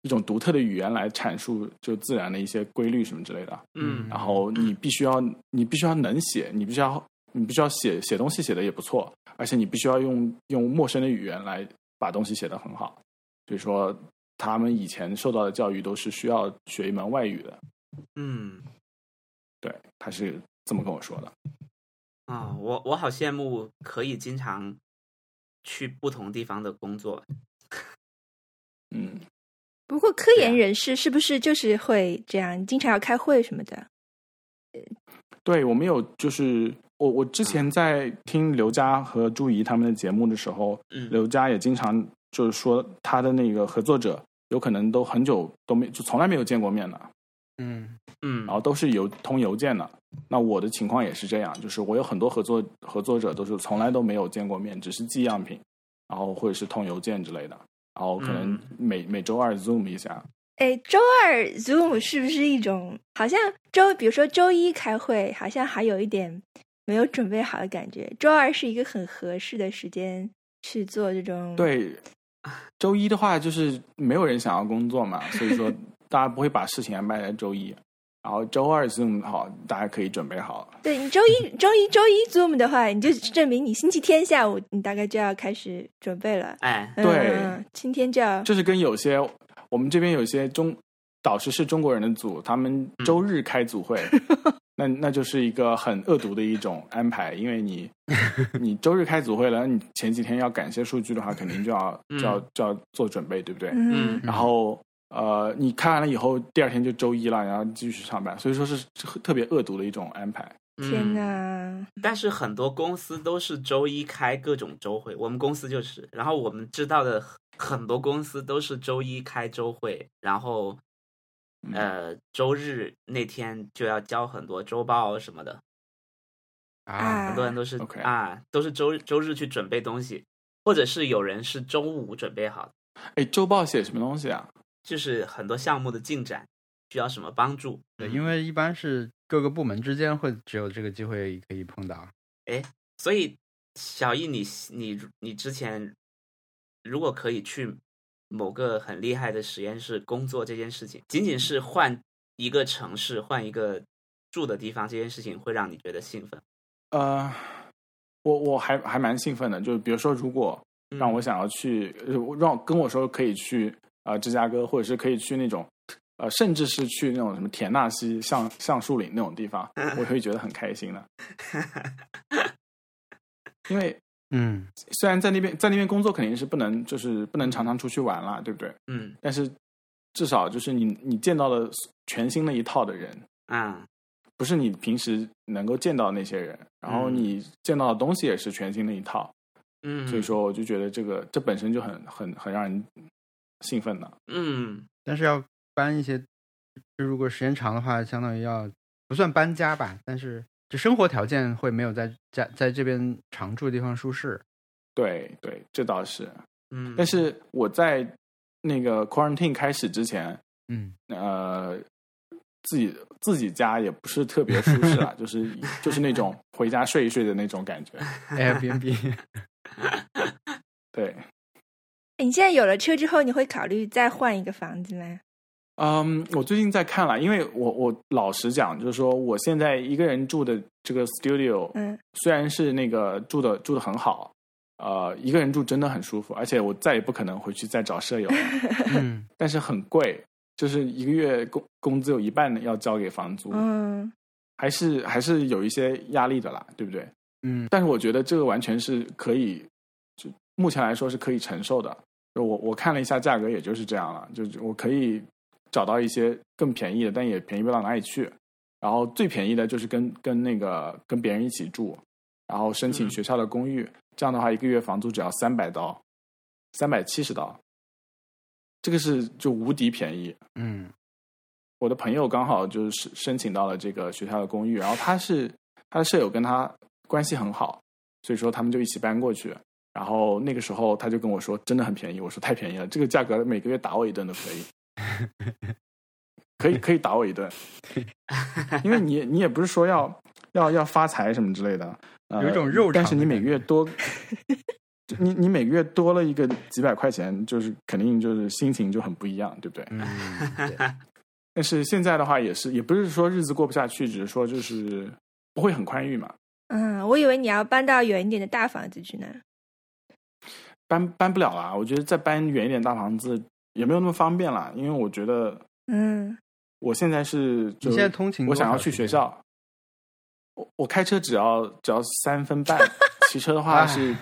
一种独特的语言来阐述就自然的一些规律什么之类的。嗯然后你必须要你必须要能写，你必须要你必须要写写东西写的也不错，而且你必须要用用陌生的语言来把东西写得很好。所以说，他们以前受到的教育都是需要学一门外语的。嗯对，他是这么跟我说的。啊，我我好羡慕可以经常去不同地方的工作。嗯，不过科研人士是不是就是会这样，经常要开会什么的？对我们有就是我我之前在听刘佳和朱怡他们的节目的时候，嗯刘佳也经常就是说他的那个合作者有可能都很久都没就从来没有见过面的，嗯嗯然后都是邮通邮件的。那我的情况也是这样，就是我有很多合作合作者都是从来都没有见过面，只是寄样品，然后或者是通邮件之类的，然后可能嗯每、每周二 Zoom 一下。哎，周二 Zoom 是不是一种好像周，比如说周一开会，好像还有一点没有准备好的感觉。周二是一个很合适的时间去做这种。，对，周一的话就是没有人想要工作嘛，所以说大家不会把事情安排在周一。然后周二 Zoom 好，大家可以准备好。对你周一、周一、周一 Zoom 的话，你就证明你星期天下午你大概就要开始准备了。哎，嗯对嗯今天就要就是跟有些我们这边有些中导师是中国人的组，他们周日开组会，那那就是一个很恶毒的一种安排，因为你 你周日开组会了，你前几天要赶一些数据的话，肯定就要就要就要做准备，对不对？嗯然后呃，你看完了以后，第二天就周一了，然后继续上班，所以说是特别恶毒的一种安排。天嗯哪，但是很多公司都是周一开各种周会，我们公司就是。然后我们知道的很多公司都是周一开周会，然后嗯呃周日那天就要交很多周报什么的。啊很多人都是啊，都是周周日去准备东西，或者是有人是周五准备好的，哎，周报写什么东西啊？就是很多项目的进展需要什么帮助。对，因为一般是各个部门之间会只有这个机会可以碰到。哎所以小易你，你你之前如果可以去某个很厉害的实验室工作这件事情，仅仅是换一个城市、换一个住的地方这件事情，会让你觉得兴奋。呃，我我还还蛮兴奋的，就是比如说，如果让我想要去，呃让跟我说可以去呃芝加哥，或者是可以去那种呃，甚至是去那种什么田纳西橡橡树岭那种地方，我会觉得很开心的。因为 嗯虽然在那边在那边工作肯定是不能就是不能常常出去玩啦，对不对？嗯但是至少就是你你见到了全新的一套的人，啊不是你平时能够见到的那些人，然后嗯你见到的东西也是全新的一套，嗯，所以说我就觉得这个这本身就很很很让人兴奋的。嗯但是要搬一些，就如果时间长的话，相当于要不算搬家吧，但是就生活条件会没有在家在这边常住的地方舒适。对对，这倒是。嗯，但是我在那个 quarantine 开始之前，嗯呃，自己自己家也不是特别舒适啊，就是就是那种回家睡一睡的那种感觉。，Airbnb 对，你现在有了车之后，你会考虑再换一个房子吗？嗯，我最近在看了，因为我我老实讲，就是说我现在一个人住的这个 studio，嗯虽然是那个住的住的很好，呃，一个人住真的很舒服，而且我再也不可能回去再找舍友了，嗯但是很贵，就是一个月工工资有一半要交给房租，嗯还是还是有一些压力的啦，对不对？嗯但是我觉得这个完全是可以，就目前来说是可以承受的。就我我看了一下价格，也就是这样了，就是我可以找到一些更便宜的，但也便宜不到哪里去。然后最便宜的就是跟跟那个跟别人一起住，然后申请嗯学校的公寓，这样的话一个月房租只要三百刀，三百七十刀，这个是就无敌便宜。嗯我的朋友刚好就是申请到了这个学校的公寓，然后他是他的舍友跟他关系很好，所以说他们就一起搬过去。然后那个时候他就跟我说，真的很便宜。我说太便宜了，这个价格每个月打我一顿都可以，可以可以打我一顿，因为你你也不是说要要要发财什么之类的，有一种肉但是你每个月多，你你每个月多了一个几百块钱，就是肯定就是心情就很不一样，对不对？嗯，但是现在的话也是，也不是说日子过不下去，只是说就是不会很宽裕嘛。嗯，我以为你要搬到远一点的大房子去呢。搬搬不了啦，我觉得再搬远一点大房子也没有那么方便了，因为我觉得，嗯，我现在是，你现在通勤，我想要去学校，我我开车只要只要三分半，骑车的话是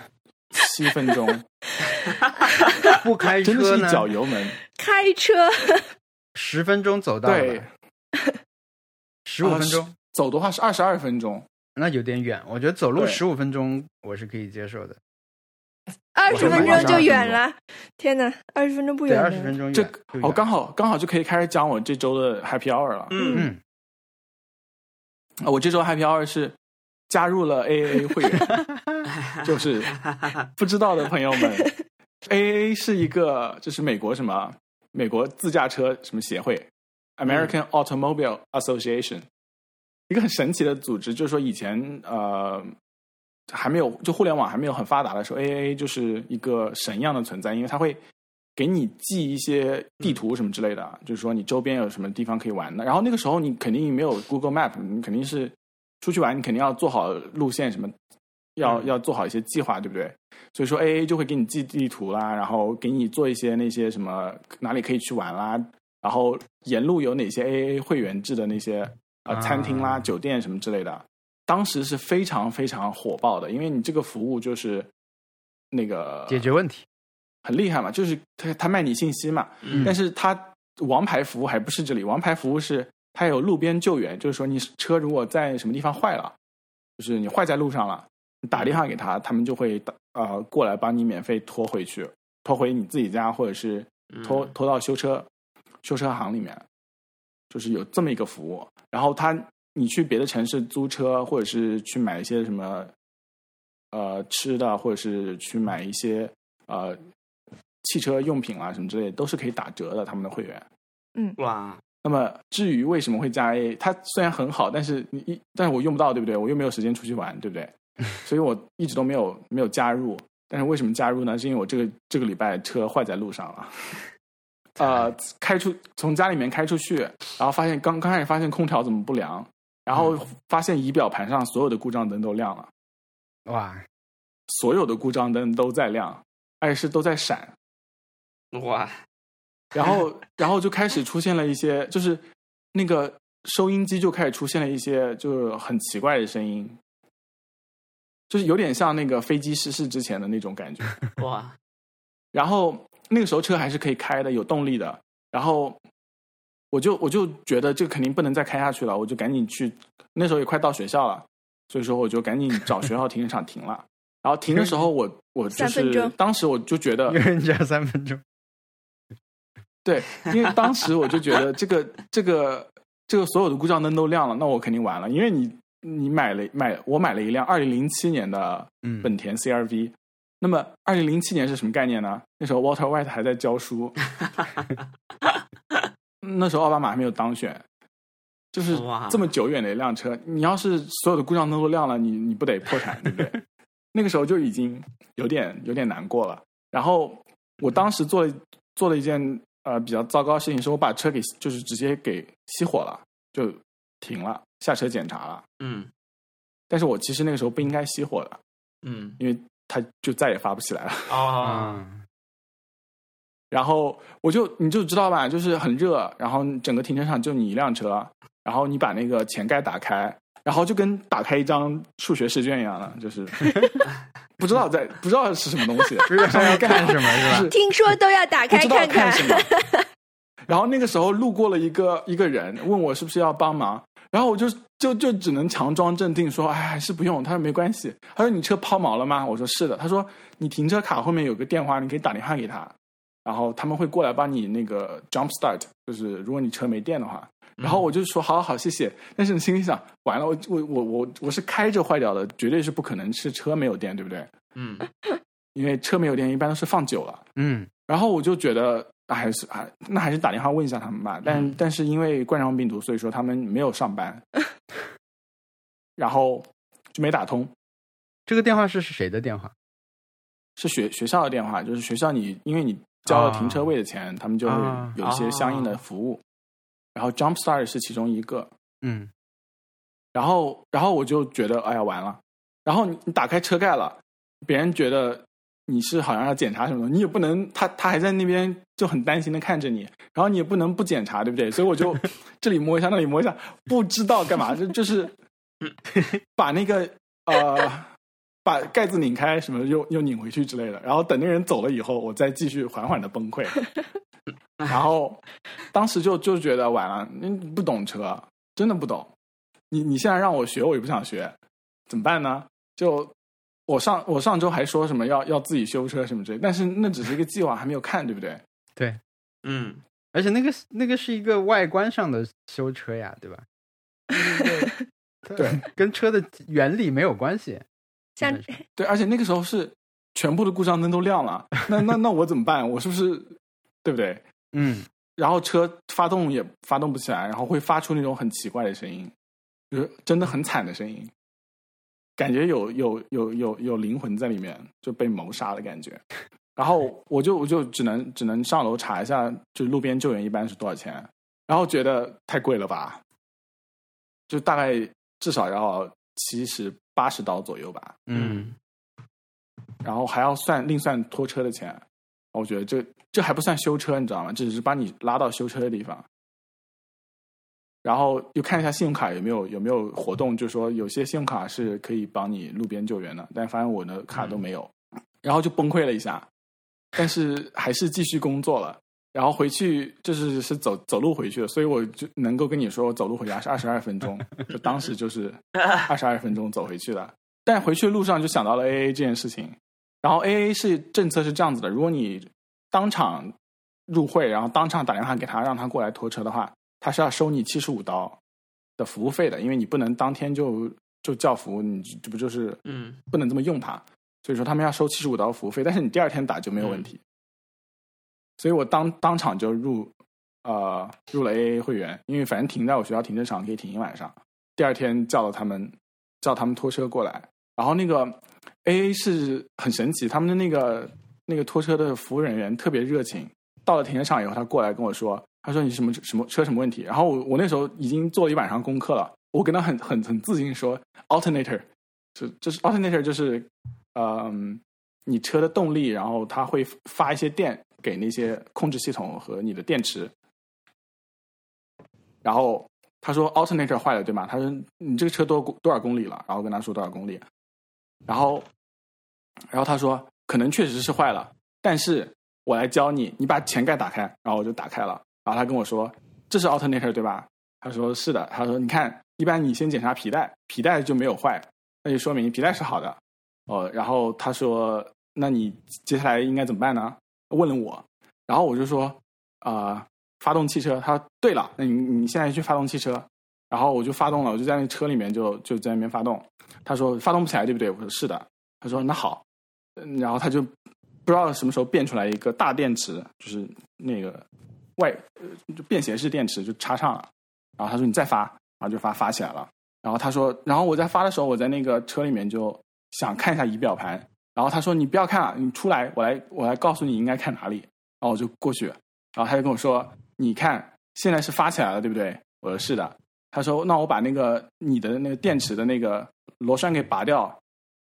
七分钟，不开车真的是呢，一脚油门，开车 十分钟走到对，十五分钟，走的话是二十二分钟，那有点远，我觉得走路对十五分钟我是可以接受的，二十分钟就远了，天哪，二十分钟不对，远二十分钟这哦刚好刚好就可以开始讲我这周的 Happy Hour 了。嗯，嗯，啊我这周 Happy Hour 是加入了 AAA 会员，就是不知道的朋友们，AAA 是一个就是美国什么美国自驾车什么协会，American Automobile Association，一个很神奇的组织。就是说以前呃还没有就互联网还没有很发达的时候，AAA 就是一个神一样的存在，因为它会。给你寄一些地图什么之类的，就是说你周边有什么地方可以玩的。然后那个时候你肯定没有 Google Map，你肯定是出去玩，你肯定要做好路线什么，要、嗯要做好一些计划，对不对？所以说 AA 就会给你寄地图啦，然后给你做一些那些什么哪里可以去玩啦，然后沿路有哪些 AA 会员制的那些呃啊餐厅啦、酒店什么之类的，当时是非常非常火爆的，因为你这个服务就是那个解决问题，很厉害嘛，就是他他卖你信息嘛，嗯但是他王牌服务还不是这里，王牌服务是他有路边救援，就是说你车如果在什么地方坏了，就是你坏在路上了，你打电话给他，他们就会打呃过来帮你免费拖回去，拖回你自己家，或者是拖嗯拖到修车修车行里面，就是有这么一个服务。然后他你去别的城市租车，或者是去买一些什么呃吃的，或者是去买一些呃汽车用品啊什么之类，都是可以打折的。他们的会员。嗯哇，那么至于为什么会加 A，它虽然很好，但是你一但是我用不到，对不对？我又没有时间出去玩，对不对？所以我一直都没有没有加入。但是为什么加入呢？是因为我这个这个礼拜车坏在路上了。呃，开出从家里面开出去，然后发现刚刚开始发现空调怎么不良，然后发现仪表盘上所有的故障灯都亮了，哇，所有的故障灯都在亮，而且是都在闪。哇，然后，然后就开始出现了一些，就是那个收音机就开始出现了一些，就是很奇怪的声音，就是有点像那个飞机失事之前的那种感觉。哇，然后那个时候车还是可以开的，有动力的。然后我就我就觉得这肯定不能再开下去了，我就赶紧去。那时候也快到学校了，所以说我就赶紧找学校停车场停了。然后停的时候我，我就是三分钟当时我就觉得一个人只要三分钟，对，因为当时我就觉得这个这个这个所有的故障灯都亮了，那我肯定完了。因为你你买了买我买了一辆二零零七年的嗯，本田 CRV，、那么二零零七年是什么概念呢？那时候 Walter White 还在教书，那时候奥巴马还没有当选，就是这么久远的一辆车，你要是所有的故障灯都亮了，你你不得破产，对不对？那个时候就已经有点有点难过了。然后我当时做了做了一件呃比较糟糕的事情，是我把车给就是直接给熄火了，就停了，下车检查了。嗯但是我其实那个时候不应该熄火的，嗯，因为它就再也发不起来了。哦，啊，然后我就你就知道吧，就是很热，然后整个停车场就你一辆车，然后你把那个前盖打开，然后就跟打开一张数学试卷一样的，就是 不知道在不知道是什么东西，不知道要干什么是吧？听说都要打开看看。看什么。然后那个时候路过了一个一个人，问我是不是要帮忙，然后我就就就只能强装镇定说，哎，还是不用。他说没关系。他说你车抛锚了吗？我说是的。他说你停车卡后面有个电话，你可以打电话给他，然后他们会过来帮你那个 jump start，就是如果你车没电的话。然后我就说好好好，谢谢。但是你心里想，完了，我我我我我是开着坏掉的，绝对是不可能是车没有电，对不对？嗯因为车没有电一般都是放久了。嗯，然后我就觉得啊还是啊，那还是打电话问一下他们吧。但、嗯但是因为冠状病毒，所以说他们没有上班。然后就没打通。这个电话是是谁的电话？是学学校的电话，就是学校你因为你交了停车位的钱，他们就会有一些相应的服务。然后 Jump Start 是其中一个，嗯，然后然后我就觉得哎呀完了，然后你你打开车盖了，别人觉得你是好像要检查什么，你也不能他他还在那边就很担心的看着你，然后你也不能不检查，对不对？所以我就 这里摸一下那里摸一下，不知道干嘛，就就是 把那个呃。把盖子拧开，什么又又拧回去之类的，然后等那人走了以后，我再继续缓缓的崩溃。然后当时就就觉得完了，你不懂车，真的不懂。你你现在让我学，我也不想学，怎么办呢？就我上我上周还说什么要要自己修车什么之类，但是那只是一个计划，还没有看，对不对？对，嗯，而且那个那个是一个外观上的修车呀，对吧？对，跟车的原理没有关系。像对，而且那个时候是全部的故障灯都亮了，那那那我怎么办？我是不是对不对？嗯，然后车发动也发动不起来，然后会发出那种很奇怪的声音，就是真的很惨的声音，感觉有有有有有灵魂在里面，就被谋杀的感觉。然后我就我就只能只能上楼查一下，就路边救援一般是多少钱，然后觉得太贵了吧，就大概至少要七十。八十刀左右吧，嗯，然后还要算另算拖车的钱，我觉得这这还不算修车，你知道吗？这只是把你拉到修车的地方，然后又看一下信用卡有没有有没有活动，就是说有些信用卡是可以帮你路边救援的，但发现我的卡都没有，然后就崩溃了一下，但是还是继续工作了。然后回去就是是走走路回去的，所以我就能够跟你说，我走路回家是二十二分钟，就当时就是 二十二分钟走回去的。但回去的路上就想到了 A A 这件事情，然后 A A 是政策是这样子的：如果你当场入会，然后当场打电话给他让他过来拖车的话，他是要收你七十五刀的服务费的，因为你不能当天就就叫服务，你这不就是嗯不能这么用它，所以说他们要收七十五刀服务费，但是你第二天打就没有问题。所以我当当场就入，呃，入了 AA 会员，因为反正停在我学校停车场可以停一晚上。第二天叫了他们，叫他们拖车过来。然后那个 AA 是很神奇，他们的那个那个拖车的服务人员特别热情。到了停车场以后，他过来跟我说：“他说你什么什么车什么问题？”然后我我那时候已经做了一晚上功课了，我跟他很很很自信说：“Alternator，是就是 Alternator 就是嗯，你车的动力，然后它会发一些电。”给那些控制系统和你的电池，然后他说 alternator 坏了对吗？他说你这个车多多少公里了？然后跟他说多少公里，然后然后他说可能确实是坏了，但是我来教你，你把前盖打开，然后我就打开了，然后他跟我说这是 alternator 对吧？他说是的，他说你看，一般你先检查皮带，皮带就没有坏，那就说明皮带是好的哦。然后他说那你接下来应该怎么办呢？问了我，然后我就说，啊，发动汽车。他说对了，那你你现在去发动汽车。然后我就发动了，我就在那车里面就就在那边发动。他说发动不起来，对不对？我说是的。他说那好，然后他就不知道什么时候变出来一个大电池，就是那个外就便携式电池就插上了。然后他说你再发，然后就发发起来了。然后他说，然后我在发的时候，我在那个车里面就想看一下仪表盘。然后他说：“你不要看了，你出来，我来，我来告诉你应该看哪里。”然后我就过去，然后他就跟我说：“你看，现在是发起来了，对不对？”我说：“是的。”他说：“那我把那个你的那个电池的那个螺栓给拔掉，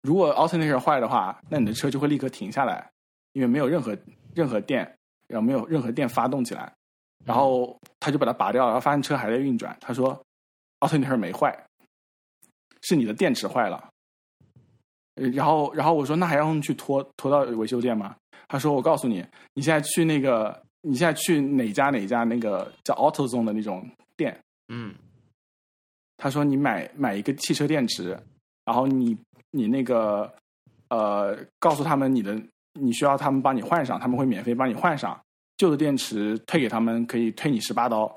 如果 alternator 坏的话，那你的车就会立刻停下来，因为没有任何任何电，然后没有任何电发动起来。”然后他就把它拔掉了，然后发现车还在运转。他说：“alternator 没坏，是你的电池坏了。”然后，然后我说：“那还要用去拖拖到维修店吗？”他说：“我告诉你，你现在去那个，你现在去哪家哪家那个叫 AutoZone 的那种店。”嗯，他说：“你买买一个汽车电池，然后你你那个呃，告诉他们你的你需要他们帮你换上，他们会免费帮你换上旧的电池，退给他们可以退你十八刀。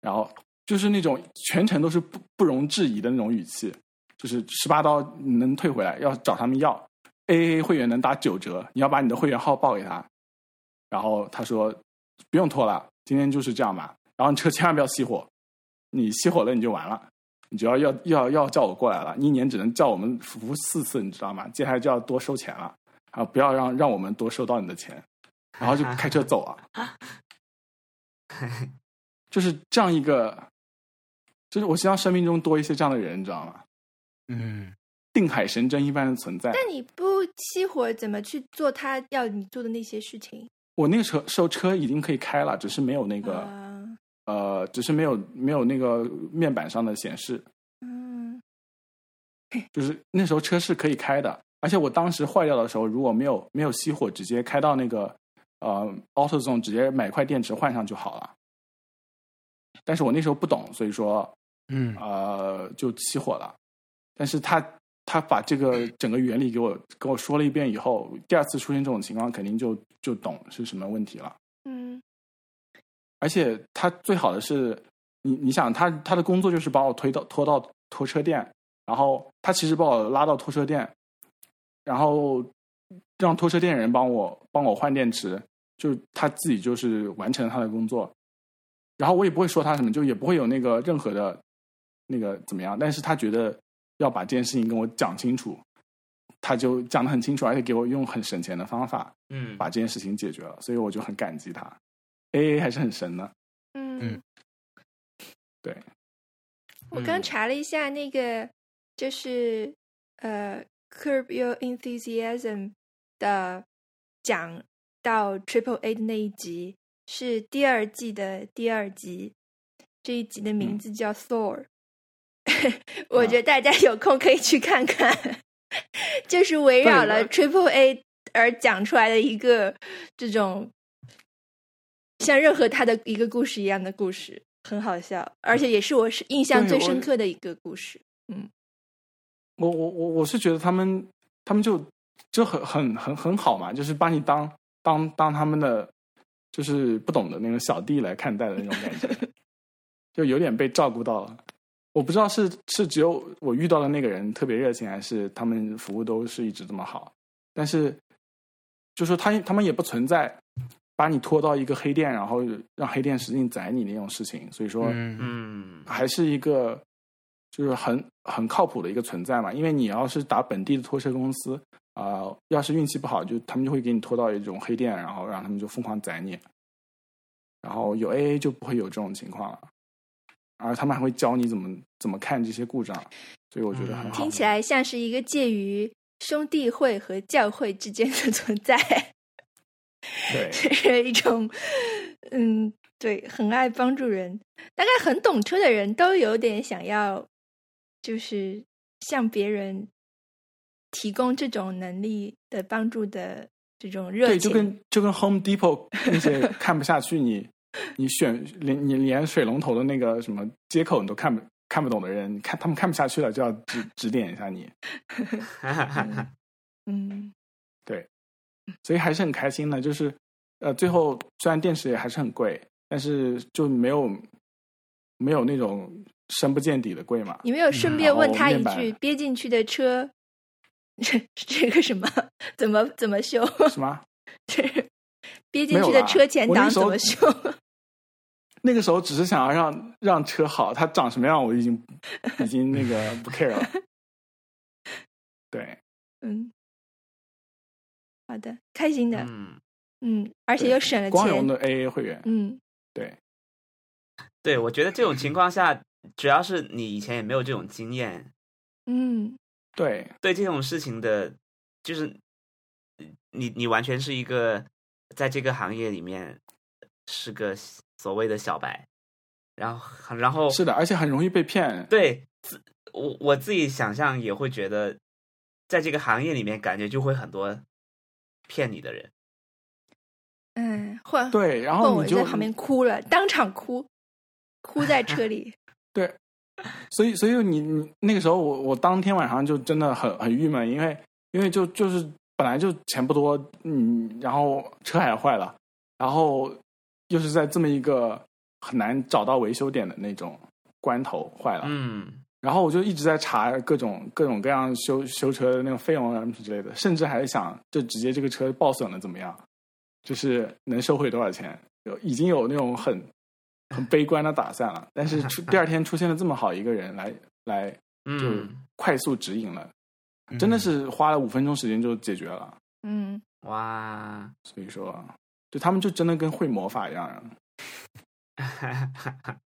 然后就是那种全程都是不不容置疑的那种语气。”就是十八刀能退回来，要找他们要。A A 会员能打九折，你要把你的会员号报给他。然后他说不用拖了，今天就是这样吧。然后你车千万不要熄火，你熄火了你就完了。你就要要要要叫我过来了，你一年只能叫我们服务四次，你知道吗？接下来就要多收钱了啊！不要让让我们多收到你的钱，然后就开车走了。就是这样一个，就是我希望生命中多一些这样的人，你知道吗？嗯，定海神针一般的存在。但你不熄火，怎么去做他要你做的那些事情？我那个车时候车已经可以开了，只是没有那个。呃，只是没有没有那个面板上的显示，嗯，就是那时候车是可以开的，而且我当时坏掉的时候，如果没有没有熄火，直接开到那个呃 AutoZone，直接买块电池换上就好了。但是我那时候不懂，所以说，嗯，呃，就熄火了。但是他他把这个整个原理给我给我说了一遍以后，第二次出现这种情况，肯定就就懂是什么问题了。嗯。而且他最好的是，你你想他他的工作就是把我推到拖到拖车店，然后他其实把我拉到拖车店，然后让拖车店人帮我帮我换电池，就他自己就是完成他的工作，然后我也不会说他什么，就也不会有那个任何的，那个怎么样，但是他觉得要把这件事情跟我讲清楚，他就讲的很清楚，而且给我用很省钱的方法，嗯，把这件事情解决了，所以我就很感激他。A A 还是很神的，嗯，对。我刚查了一下，那个就是呃，Curb Your Enthusiasm 的讲到 Triple A 的那一集是第二季的第二集，这一集的名字叫 Thor。我觉得大家有空可以去看看，就是围绕了 Triple A 而讲出来的一个这种。像任何他的一个故事一样的故事，很好笑，而且也是我是印象最深刻的一个故事。嗯，我我我我是觉得他们他们就就很很很很好嘛，就是把你当当当他们的就是不懂的那种小弟来看待的那种感觉，就有点被照顾到了。我不知道是是只有我遇到的那个人特别热情，还是他们服务都是一直这么好。但是就说他他们也不存在。把你拖到一个黑店，然后让黑店使劲宰你那种事情，所以说，嗯，还是一个就是很很靠谱的一个存在嘛。因为你要是打本地的拖车公司啊，要是运气不好，就他们就会给你拖到一种黑店，然后让他们就疯狂宰你。然后有 AA 就不会有这种情况了，而他们还会教你怎么怎么看这些故障，所以我觉得很好。听起来像是一个介于兄弟会和教会之间的存在。对，是一种，嗯，对，很爱帮助人，大概很懂车的人都有点想要，就是向别人提供这种能力的帮助的这种热情。对，就跟就跟 Home Depot 那些看不下去你，你选连你连水龙头的那个什么接口你都看不看不懂的人，看他们看不下去了，就要指指点一下你。嗯。对所以还是很开心的，就是，呃，最后虽然电池也还是很贵，但是就没有没有那种深不见底的贵嘛。你没有顺便问他一句，憋进去的车，这 这个什么怎么怎么修？什么？这憋进去的车前挡怎么修？那个时候只是想要让让车好，它长什么样我已经 已经那个不 care 了。对，嗯。好的，开心的，嗯。嗯，而且又省了钱。光荣的 AA 会员，嗯，对，对，我觉得这种情况下，主要是你以前也没有这种经验，嗯，对，对这种事情的，就是你你完全是一个在这个行业里面是个所谓的小白，然后然后是的，而且很容易被骗。对，我我自己想象也会觉得，在这个行业里面，感觉就会很多。骗你的人，嗯，或对，然后你就在旁边哭了，当场哭，哭在车里。对，所以，所以你你那个时候，我我当天晚上就真的很很郁闷，因为因为就就是本来就钱不多，嗯，然后车还坏了，然后又是在这么一个很难找到维修点的那种关头坏了，嗯。然后我就一直在查各种各种各样修修车的那种费用啊什么之类的，甚至还是想就直接这个车报损了怎么样，就是能收回多少钱，有已经有那种很很悲观的打算了。但是出 第二天出现了这么好一个人来来就嗯，快速指引了，真的是花了五分钟时间就解决了。嗯，哇，所以说，就他们就真的跟会魔法一样。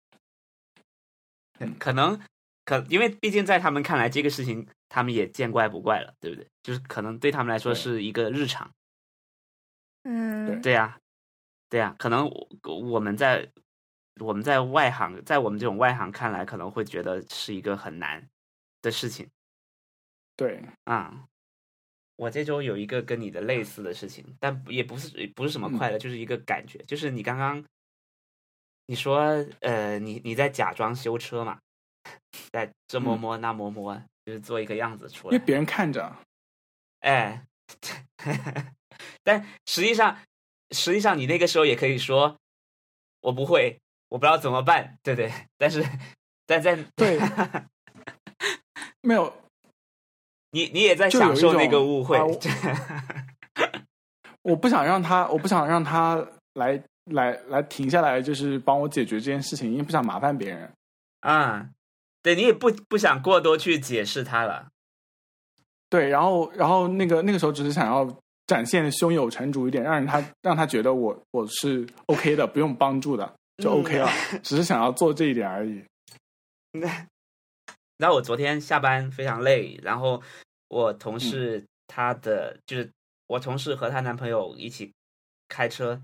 可能可因为毕竟在他们看来，这个事情他们也见怪不怪了，对不对？就是可能对他们来说是一个日常。嗯，对呀、对呀、可能我我们在我们在外行，在我们这种外行看来，可能会觉得是一个很难的事情对，啊。我这周有一个跟你的类似的事情，但也不是不是什么快乐，就是一个感觉，就是你刚刚你说呃，你你在假装修车嘛，在这摸摸那摸摸，就是做一个样子出来，因为别人。看着，哎，但实际上，实际上你那个时候也可以说，我不会，我不知道怎么办，对对？但是，但在对。没有，你你也在享受那个误会啊，我 我不想让他，我不想让他来来来停下来，就是帮我解决这件事情，因为不想麻烦别人。啊，对你也不不想过多去解释他了，对，然后然后那个那个时候只是想要展现胸有成竹一点，让人他让他觉得我我是 OK 的，不用帮助的就嗯 OK 了，只是想要做这一点而已。然后我昨天下班非常累，然后我同事她的、就是我同事和她男朋友一起开车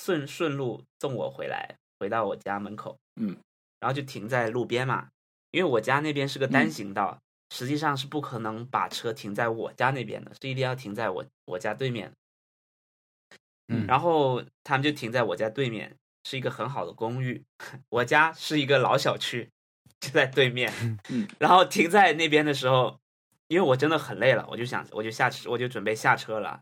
顺顺路送我回来，回到我家门口，嗯，然后就停在路边嘛，因为我家那边是个单嗯。行道，实际上是不可能把车停在我家那边的，是一定要停在我我家对面。嗯。然后他们就停在我家对面，是一个很好的公寓。我家是一个老小区，就在对面。嗯然后停在那边的时候，因为我真的很累了，我就想我就下车，我就准备下车了。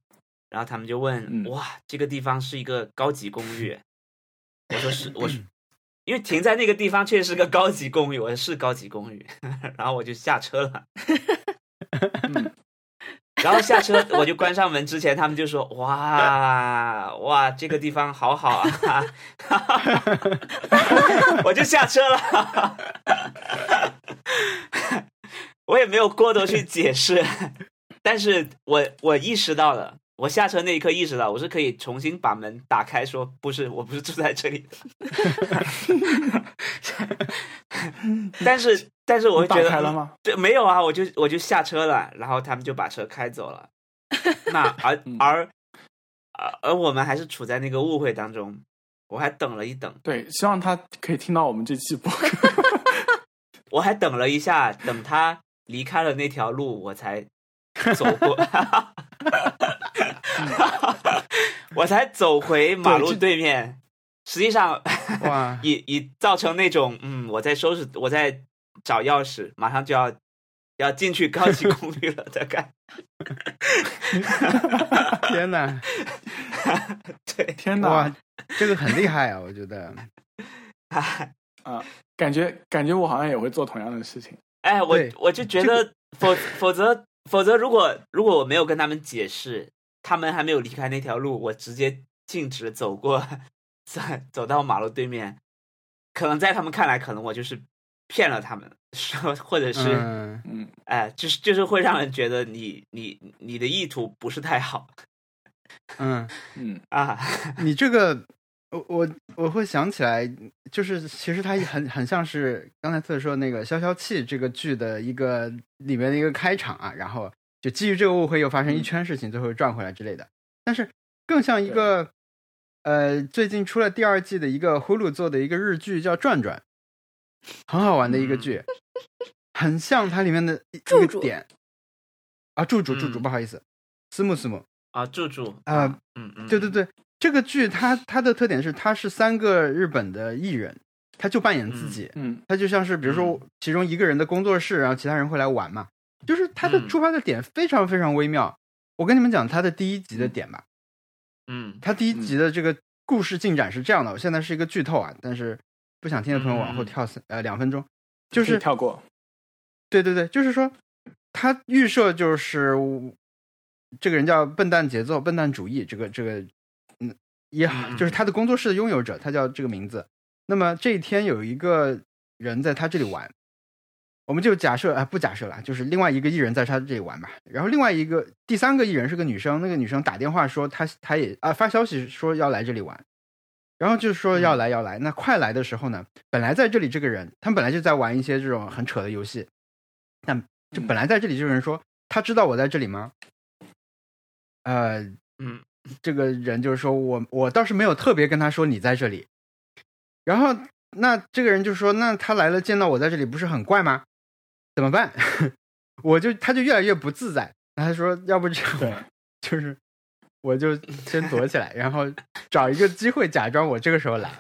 然后他们就问：“嗯哇，这个地方是一个高级公寓？”我说：“是，我是。”因为停在那个地方确实是个高级公寓，我说是高级公寓，然后我就下车了。嗯然后下车 我就关上门之前，他们就说：“哇哇，这个地方好好啊！”哈哈哈我就下车了，我也没有过多去解释，但是我我意识到了，我下车那一刻意识到我是可以重新把门打开，说不是，我不是住在这里的。但是但是我会觉得开了吗？对，没有啊，我就我就下车了，然后他们就把车开走了。那而 嗯而而而我们还是处在那个误会当中，我还等了一等，对，希望他可以听到我们这期播客。我还等了一下，等他离开了那条路，我才走过，我才走回马路对面。实际上，哇，以以造成那种嗯，我在收拾，我在找钥匙，马上就要要进去高级公寓了的感 天哪，对，天哇，，这个很厉害啊，我觉得。啊感觉感觉我好像也会做同样的事情。哎，我我就觉这得，否否则否则，如果如果我没有跟他们解释，他们还没有离开那条路，我直接径直走过，走走到马路对面，可能在他们看来，可能我就是骗了他们，说或者是嗯，嗯，哎，就是就是会让人觉得你你你的意图不是太好。嗯，嗯。啊，你这个，我我我会想起来，就是其实它很很像是刚才特说那个《消消气》这个剧的一个里面的一个开场啊，然后就基于这个误会又发生一圈事情，最后又转回来之类的。但是更像一个，呃，最近出了第二季的一个 Hulu 做的一个日剧叫《转转》，很好玩的一个剧，很像它里面的一柱柱一个点。啊，柱柱柱柱，嗯。不好意思，思慕思慕，啊，住住啊嗯嗯，对对。对，这个剧它它的特点是它是三个日本的艺人，他就扮演自己，嗯。他就像是比如说其中一个人的工作室，然后其他人会来玩嘛，就是他的嗯。出发的点非常非常微妙。我跟你们讲他的第一集的点吧，嗯他第一集的这个故事进展是这样的，我现在是一个剧透啊，但是不想听的朋友往后嗯。跳三呃两分钟，就是跳过。对对对，就是说他预设就是这个人叫笨蛋节奏、笨蛋主义，这个这个嗯也好，嗯嗯就是他的工作室的拥有者，他叫这个名字。那么这一天有一个人在他这里玩，我们就假设啊，不假设了，就是另外一个艺人在他这里玩吧。然后另外一个第三个艺人是个女生，那个女生打电话说她她也啊发消息说要来这里玩，然后就说要来要来。那快来的时候呢，本来在这里这个人，他们本来就在玩一些这种很扯的游戏，但就本来在这里这个人说他知道我在这里吗？呃嗯，这个人就是说我我倒是没有特别跟他说你在这里，然后那这个人就说那他来了见到我在这里不是很怪吗？怎么办？我就他就越来越不自在。他说：“要不这样，就是我就先躲起来，然后找一个机会假装我这个时候来。”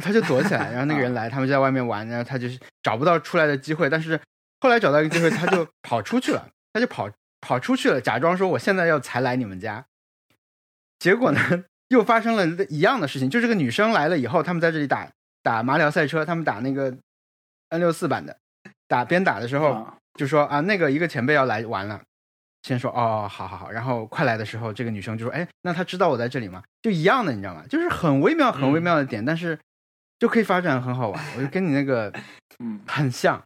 他就躲起来，然后那个人来，他们就在外面玩，然后他就是找不到出来的机会。但是后来找到一个机会，他就跑出去了，他就跑跑出去了，假装说：“我现在要才来你们家。”结果呢，又发生了一样的事情。就这个女生来了以后，他们在这里打打马里奥赛车，他们打那个 N 六四版的。打边打的时候就说啊，那个一个前辈要来玩了，先说哦，好好好。然后快来的时候，这个女生就说，哎，那他知道我在这里吗？就一样的，你知道吗？就是很微妙、很微妙的点，但是就可以发展很好玩。我就跟你那个 嗯很像，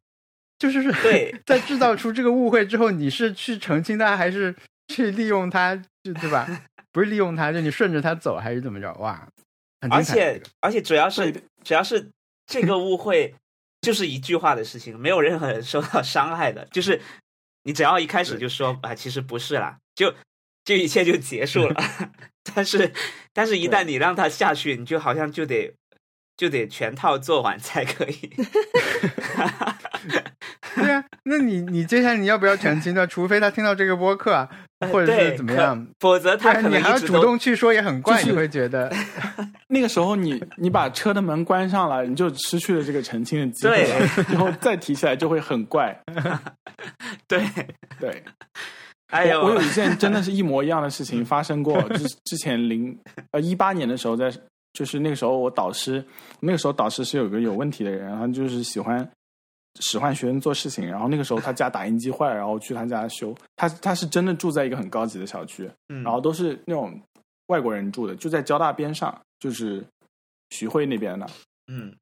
就是对，在制造出这个误会之后，你是去澄清他，还是去利用他？就对吧？不是利用他，就你顺着他走，还是怎么着？哇，而且而且主要是主要是这个误会。就是一句话的事情，没有任何人受到伤害的。就是你只要一开始就说啊，其实不是啦，就就一切就结束了。但是，但是一旦你让他下去，你就好像就得就得全套做完才可以。对啊，那你你接下来你要不要澄清呢？除非他听到这个播客，或者是怎么样，否则他可能你还要主动去说，也很怪，你会觉得 那个时候你你把车的门关上了，你就失去了这个澄清的机会，以后再提起来就会很怪。对对，哎呦，我有一件真的是一模一样的事情发生过，之之前零呃一八年的时候，在就是那个时候我导师，那个时候导师是有个有问题的人，然后就是喜欢。使唤学生做事情，然后那个时候他家打印机坏了，然后去他家修。他他是真的住在一个很高级的小区，然后都是那种外国人住的，就在交大边上，就是徐汇那边的。嗯，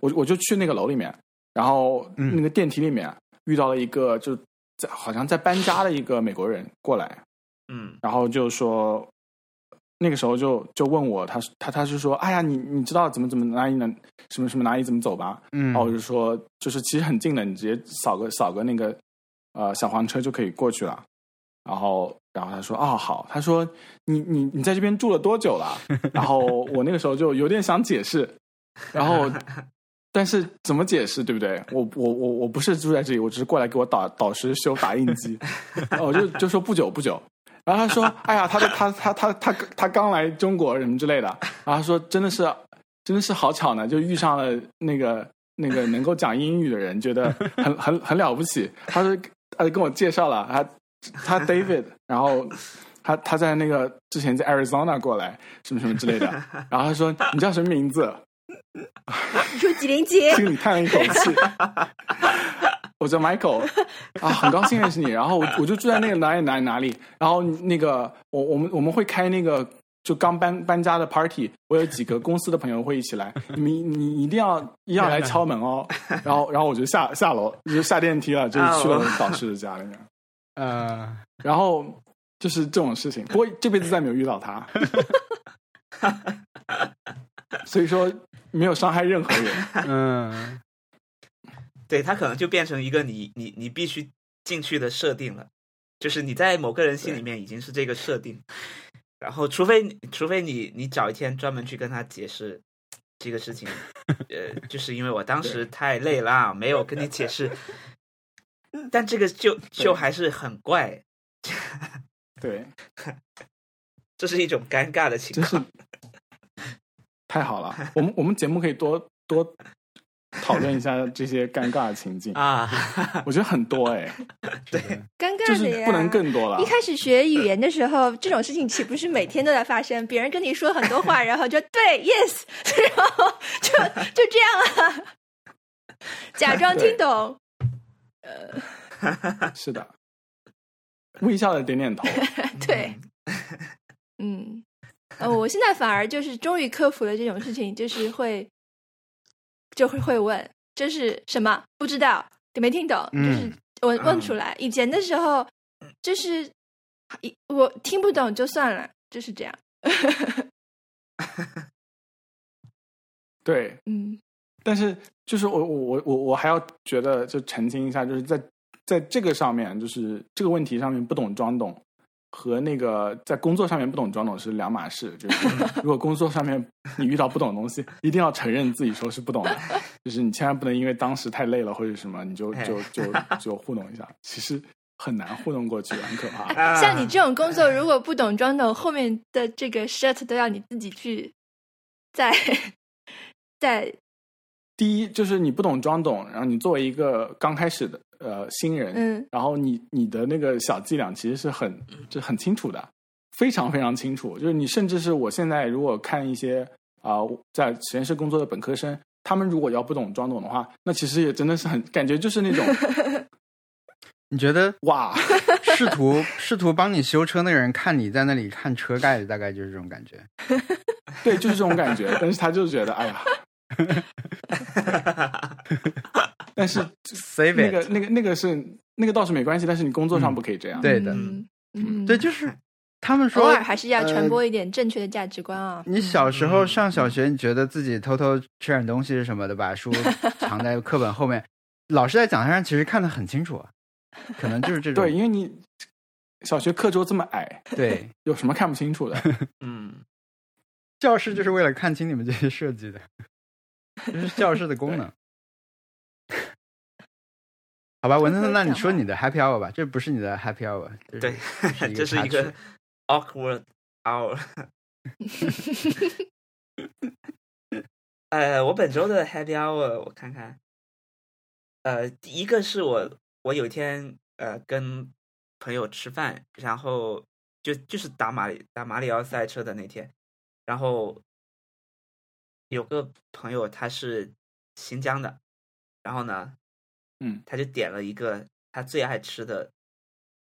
我我就去那个楼里面，然后那个电梯里面遇到了一个就在好像在搬家的一个美国人过来，嗯，然后就说。那个时候就就问我，他他他是说，哎呀，你你知道怎么怎么哪里能什么什么哪里怎么走吧？嗯，然后我就说，就是其实很近的，你直接扫个扫个那个呃小黄车就可以过去了。然后然后他说，哦好，他说你你你在这边住了多久了？然后 我那个时候就有点想解释，然后 但是怎么解释对不对？我我我我不是住在这里，我只是过来给我导导师修打印机，我就就说不久不久。然后他说：“ 哎呀，他的他他他他他刚来中国什么之类的。”然后他说：“真的是，真的是好巧呢，就遇上了那个那个能够讲英语的人，觉得很很很了不起。”他说：“他就跟我介绍了他他 David，然后他他在那个之前在 Arizona 过来什么什么之类的。”然后他说：“你叫什么名字？” 你说几零几？心里叹了一口气。我叫 Michael 啊，很高兴认识你。然后我我就住在那个哪里哪里哪里。然后那个我我们我们会开那个就刚搬搬家的 party。我有几个公司的朋友会一起来，你们你一定要一定要来敲门哦。然后然后我就下下楼就下电梯了，就去了导师的家里面。呃，然后就是这种事情。不过这辈子再没有遇到他，所以说没有伤害任何人。嗯。对他可能就变成一个你你你必须进去的设定了，就是你在某个人心里面已经是这个设定，然后除非除非你你找一天专门去跟他解释这个事情，呃，就是因为我当时太累了，没有跟你解释，但这个就就还是很怪，对，这是一种尴尬的情况，太好了，我们我们节目可以多多。讨论一下这些尴尬的情境。啊，我觉得很多哎，对，尴尬的呀，不能更多了。一开始学语言的时候，这种事情岂不是每天都在发生？别人跟你说很多话，然后就对，yes，然后就就这样啊，假装听懂，呃，是的，微笑的点点头，对，嗯，呃，我现在反而就是终于克服了这种事情，就是会。就会会问这是什么？不知道没听懂，就是我问出来。以前的时候，就是一我听不懂就算了，就是这样。对，嗯，但是就是我我我我我还要觉得就澄清一下，就是在在这个上面，就是这个问题上面不懂装懂，和那个在工作上面不懂装懂是两码事。就是 如果工作上面你遇到不懂的东西，一定要承认自己说是不懂的，就是你千万不能因为当时太累了或者什么，你就就就 就糊弄一下，其实很难糊弄过去，很可怕。像你这种工作，如果不懂装懂，后面的这个 shirt 都要你自己去在。在第一，就是你不懂装懂，然后你作为一个刚开始的呃新人，嗯，然后你你的那个小伎俩其实是很就很清楚的，非常非常清楚。就是你甚至是我现在如果看一些啊在实验室工作的本科生，他们如果要不懂装懂的话，那其实也真的是很感觉就是那种，你觉得哇，试图试图帮你修车那个人看你在那里看车盖，大概就是这种感觉。对，就是这种感觉。但是他就觉得，哎呀。但是 那个、那个、那个是那个倒是没关系，但是你工作上不可以这样。对的，嗯，对，就是他们说，偶尔还是要传播一点正确的价值观啊。你小时候上小学，你觉得自己偷偷吃点东西是什么的，把书 藏在课本后面，老师在讲台上其实看得很清楚，可能就是这种。对，因为你小学课桌这么矮，对，有什么看不清楚的？嗯，教室就是为了看清你们这些设计的。这是教室的功能，好吧，文森特，那你说你的 happy hour 吧，这不是你的 happy hour，对，这是 一个 awkward hour。呃，我本周的 happy hour，我看看，呃，第一个是我，我有一天呃跟朋友吃饭，然后就就是打马里打马里奥赛车的那天，然后。有个朋友他是新疆的，然后呢，嗯，他就点了一个他最爱吃的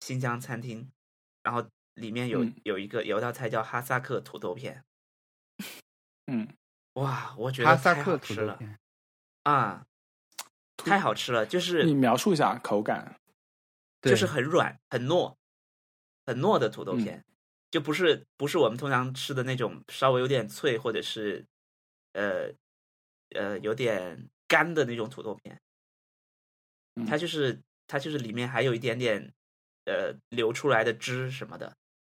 新疆餐厅，然后里面有有一个有一道菜叫哈萨克土豆片，嗯，哇，我觉得太好吃了啊，太好吃了，就是你描述一下口感，就是很软很糯，很糯的土豆片，就不是不是我们通常吃的那种稍微有点脆或者是。呃，呃，有点干的那种土豆片，它就是它就是里面还有一点点呃流出来的汁什么的，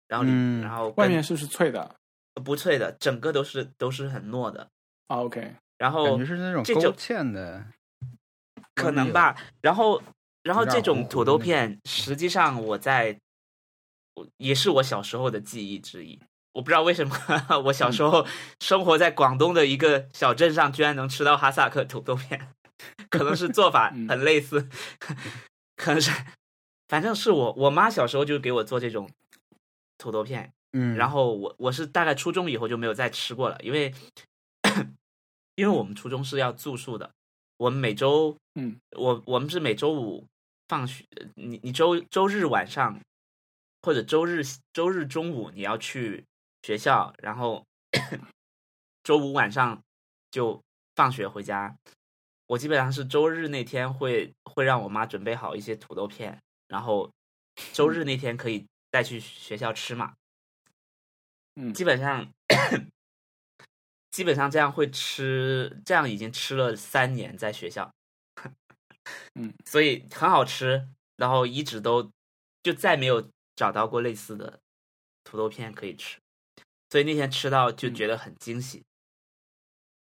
然后里然后外面是不是脆的？不脆的，整个都是都是很糯的。OK，然后感觉是那种勾芡的，可能吧。然后然后这种土豆片，实际上我在也是我小时候的记忆之一。我不知道为什么，我小时候生活在广东的一个小镇上，居然能吃到哈萨克土豆片，可能是做法很类似，可能是，反正是我我妈小时候就给我做这种土豆片，嗯，然后我我是大概初中以后就没有再吃过了，因为因为我们初中是要住宿的，我们每周，嗯，我我们是每周五放学，你你周周日晚上或者周日周日中午你要去。学校，然后 周五晚上就放学回家。我基本上是周日那天会会让我妈准备好一些土豆片，然后周日那天可以带去学校吃嘛。嗯，基本上基本上这样会吃，这样已经吃了三年在学校。嗯，所以很好吃，然后一直都就再没有找到过类似的土豆片可以吃。所以那天吃到就觉得很惊喜，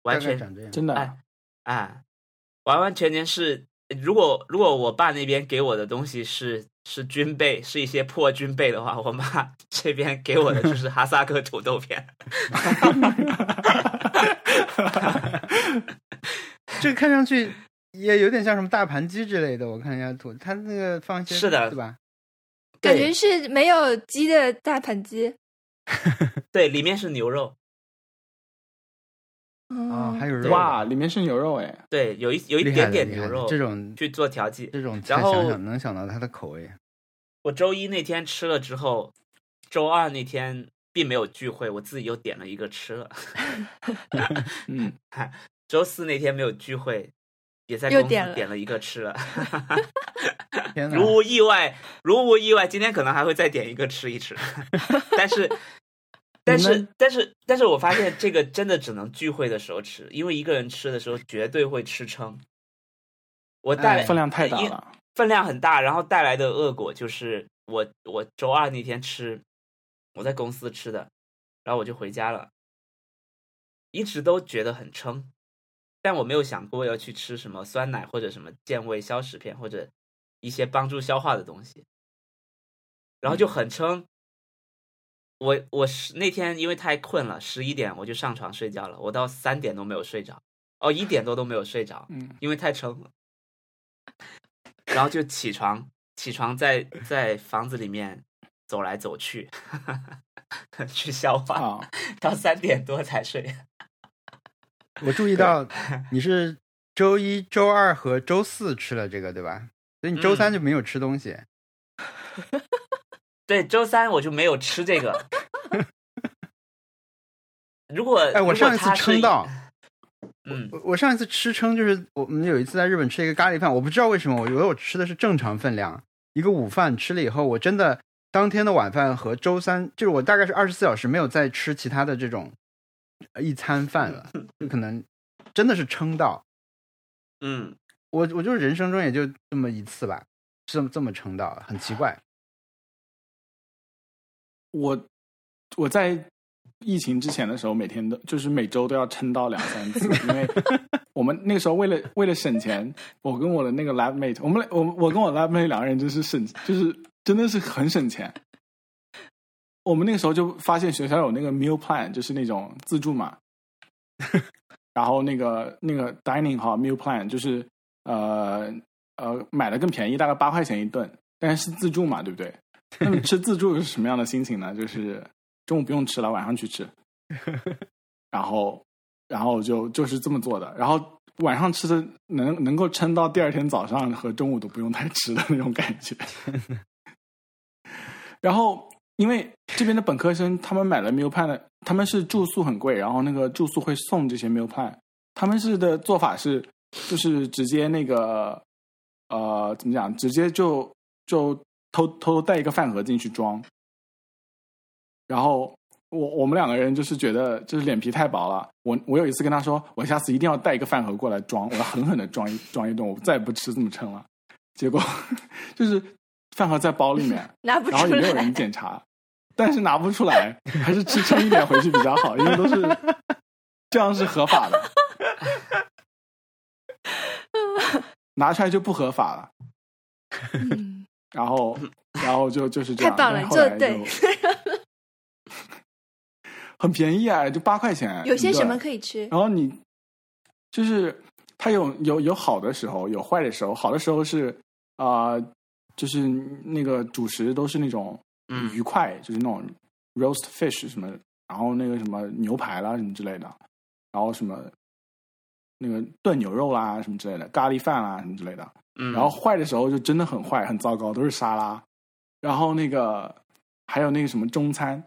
完全真的哎哎，完完全全是如果如果我爸那边给我的东西是是军备，是一些破军备的话，我妈 这边给我的就 是哈萨克土豆片。这看上去也有点像什么大盘鸡之类的，我看一下图，它那个放些是的，对吧？感觉是没有鸡的大盘鸡。对，里面是牛肉。啊，还有肉哇！里面是牛肉哎。对，有一有一点点牛肉，这种去做调剂，这种然后想想能想到它的口味。我周一那天吃了之后，周二那天并没有聚会，我自己又点了一个吃了。嗯，周四那天没有聚会，也在公司点了点了一个吃了。如无意外，如无意外，今天可能还会再点一个吃一吃。但是，但是，但是，但是我发现这个真的只能聚会的时候吃，因为一个人吃的时候绝对会吃撑。我带哎分量太大了。分量很大，然后带来的恶果就是我我周二那天吃，我在公司吃的，然后我就回家了，一直都觉得很撑，但我没有想过要去吃什么酸奶或者什么健胃消食片或者一些帮助消化的东西，然后就很撑。我我是那天因为太困了，十一点我就上床睡觉了，我到三点都没有睡着，哦一点多都没有睡着，嗯，因为太撑了，然后就起床，起床在在房子里面走来走去，去消化，啊，到三点多才睡。我注意到你是周一周二和周四吃了这个，对吧？所以你周三就没有吃东西。对，周三我就没有吃这个。如果哎，我上一次撑到，嗯我我上一次吃撑就是我们有一次在日本吃一个咖喱饭，我不知道为什么，我以为我吃的是正常分量，一个午饭吃了以后，我真的当天的晚饭和周三，就是我大概是二十四小时没有再吃其他的这种呃一餐饭了，就可能真的是撑到嗯，我，我就是人生中也就这么一次吧，这么这么撑到，很奇怪。我我在疫情之前的时候，每天都就是每周都要撑到两三次，因为我们那个时候为了为了省钱，我跟我的那个 lab mate，我们俩我我跟我 lab mate 两个人就是省，就是真的是很省钱。我们那个时候就发现学校有那个 meal plan，就是那种自助嘛，然后那个那个 dining 哈 meal plan 就是呃呃买的更便宜，大概八块钱一顿，但是是自助嘛，对不对？那么吃自助是什么样的心情呢？就是中午不用吃了，晚上去吃，然后然后就就是这么做的，然后晚上吃的能能够撑到第二天早上和中午都不用太吃的那种感觉。然后因为这边的本科生他们买了 meal plan 的，他们是住宿很贵，然后那个住宿会送这些 meal plan，他们是的做法是就是直接那个呃怎么讲，直接就就偷偷偷带一个饭盒进去装，然后我我们两个人就是觉得就是脸皮太薄了。我我有一次跟他说，我下次一定要带一个饭盒过来装，我要狠狠的装一装一顿，我再也不吃这么撑了。结果就是饭盒在包里面，拿不出然后也没有人。检查，但是拿不出来，还是吃撑一点回去比较好，因为都是这样是合法的，拿出来就不合法了。嗯，然后，然后就就是这样。太棒了就 很便宜啊，就八块钱。有些什么可以吃？然后你就是它有有有好的时候，有坏的时候。好的时候是啊、呃就是那个主食都是那种嗯鱼块，就是那种 roast fish 什么，然后那个什么牛排啦什么之类的，然后什么那个炖牛肉啦什么之类的，咖喱饭啦什么之类的。嗯，然后坏的时候就真的很坏，很糟糕，都是沙拉。然后那个还有那个什么中餐，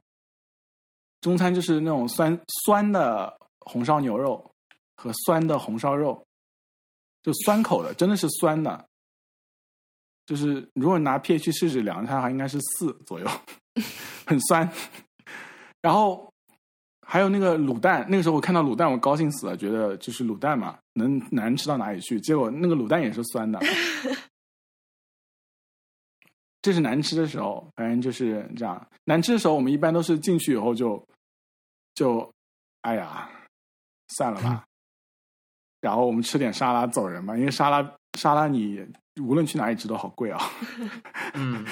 中餐就是那种酸酸的红烧牛肉和酸的红烧肉，就酸口的，真的是酸的。就是如果拿 pH 试纸量一下的话，应该是四左右，很酸。然后还有那个卤蛋，那个时候我看到卤蛋，我高兴死了，觉得就是卤蛋嘛，能难吃到哪里去？结果那个卤蛋也是酸的。这是难吃的时候，反正就是这样。难吃的时候，我们一般都是进去以后就就，哎呀，算了吧。然后我们吃点沙拉走人吧，因为沙拉沙拉你无论去哪里吃都好贵啊、嗯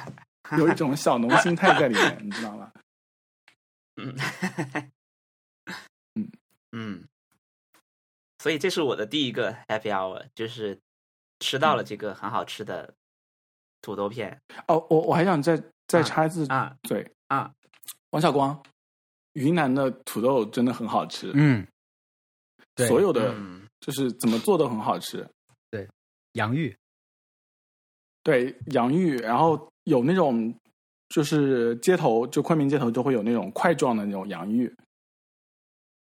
有一种小农心态在里面，你知道吗？嗯嗯嗯，所以这是我的第一个 happy hour，就是吃到了这个很好吃的土豆片哦，我我还想再再啊插一次啊嘴，啊，王小光，云南的土豆真的很好吃，嗯，对所有的。嗯就是怎么做都很好吃。对洋芋，对，洋芋，然后有那种就是街头，就昆明街头就会有那种块状的那种洋芋，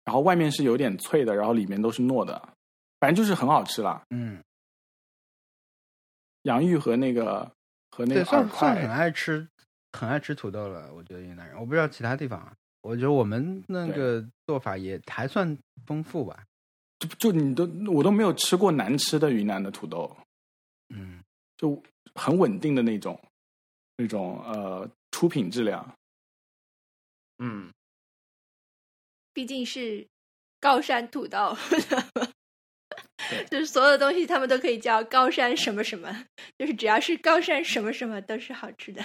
然后外面是有点脆的，然后里面都是糯的，反正就是很好吃了。嗯，洋芋和那个和那对，个饵算算很，爱吃，很爱吃土豆了。我觉得云南人，我不知道其他地方啊。我觉得我们那个做法也还算丰富吧。就就你都我都没有吃过难吃的云南的土豆，嗯，就很稳定的那种那种呃出品质量。嗯，毕竟是高山土豆，就是所有东西他们都可以叫高山什么什么，就是只要是高山什么什么都是好吃的。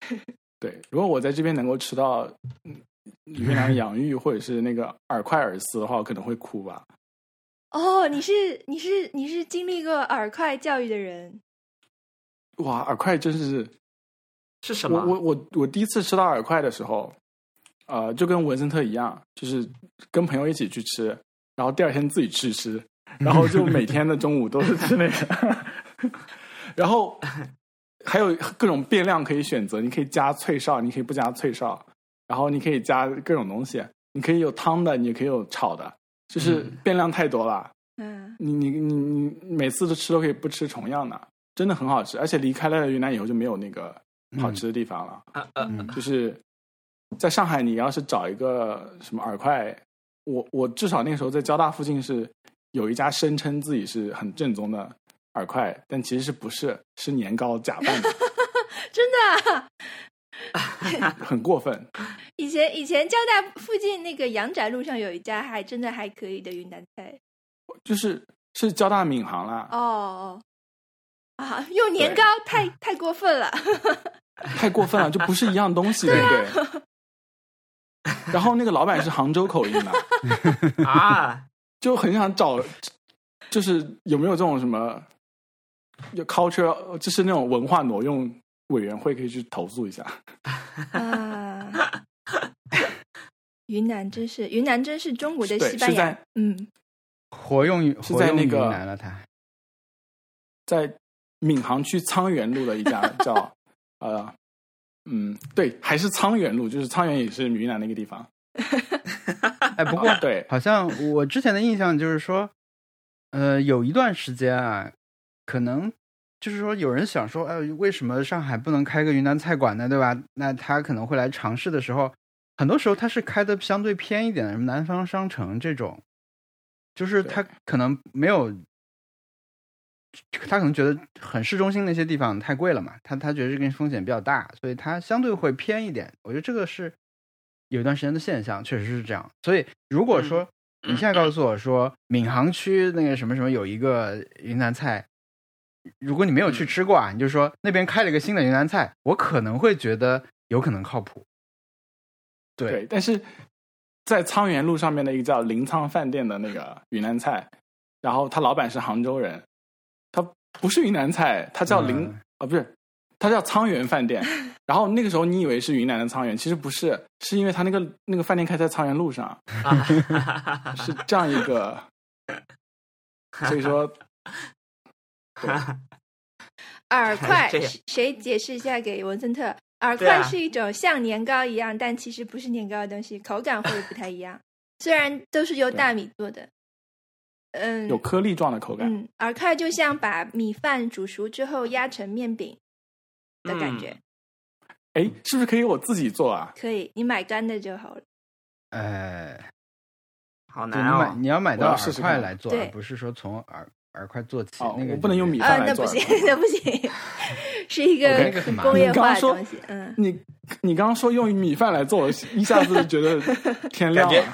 对，如果我在这边能够吃到嗯云南洋芋或者是那个饵块饵丝的话，我可能会哭吧。哦，你是你是你是经历过饵块教育的人，哇，饵块真是是什么？我我我我第一次吃到饵块的时候，呃，就跟文森特一样，就是跟朋友一起去吃，然后第二天自己去吃，然后就每天的中午都是吃那个，然后还有各种变量可以选择，你可以加脆哨，你可以不加脆哨，然后你可以加各种东西，你可以有汤的，你也可以有炒的，就是变量太多了。嗯，你你你你每次都吃都可以不吃重样的，真的很好吃，而且离开了云南以后就没有那个好吃的地方了。嗯就是在上海，你要是找一个什么饵块，我我至少那个时候在交大附近是有一家声称自己是很正宗的饵块，但其实是不是是年糕假扮的，真的啊、很过分。以前以前交大附近那个阳宅路上有一家还真的还可以的云南菜。就是是交大闵行啦，哦哦啊，用年糕太太过分了。太过分了，就不是一样东西，对不对？然后那个老板是杭州口音的，啊，就很想找，就是有没有这种什么，有 culture，就是那种文化挪用委员会可以去投诉一下。啊，云南真是云南真是中国的西班牙。嗯，活用于是活用于在那个云南了，他在闵行区沧源路的一家叫呃嗯对，还是沧源路，就是沧源也是云南那个地方。哎，不过哦 对，好像我之前的印象就是说，呃，有一段时间啊，可能就是说有人想说，哎，为什么上海不能开个云南菜馆呢？对吧？那他可能会来尝试的时候，很多时候他是开的相对偏一点的，什么南方商城这种，就是他可能没有。他可能觉得很市中心那些地方太贵了嘛，他他觉得这个风险比较大，所以他相对会偏一点。我觉得这个是有一段时间的现象，确实是这样。所以如果说你现在告诉我说闵行区那个什么什么有一个云南菜，如果你没有去吃过啊，你就说那边开了一个新的云南菜，我可能会觉得有可能靠谱。对，对，但是在沧源路上面的一个叫临沧饭店的那个云南菜，然后他老板是杭州人，他不是云南菜，它叫林嗯啊、不是，它叫沧源饭店。然后那个时候你以为是云南的沧源，其实不是，是因为它那个那个饭店开在沧源路上，啊 是这样一个，所以说饵块谁谁解释一下给文森特？饵块是一种像年糕一样，但其实不是年糕的东西，口感会不太一样。虽然都是由大米做的，嗯，有颗粒状的口感。嗯，饵块就像把米饭煮熟之后压成面饼的感觉，嗯哎、是不是可以我自己做啊？可以，你买干的就好了。哎，好对你买难哦。你要买到饵块来做，不是说从饵饵块做起。哦那个我不能用米饭来做 那不行，那不行，是一个 工业化的东西。嗯，你你刚刚说用米饭来做，一下子就觉得天亮了。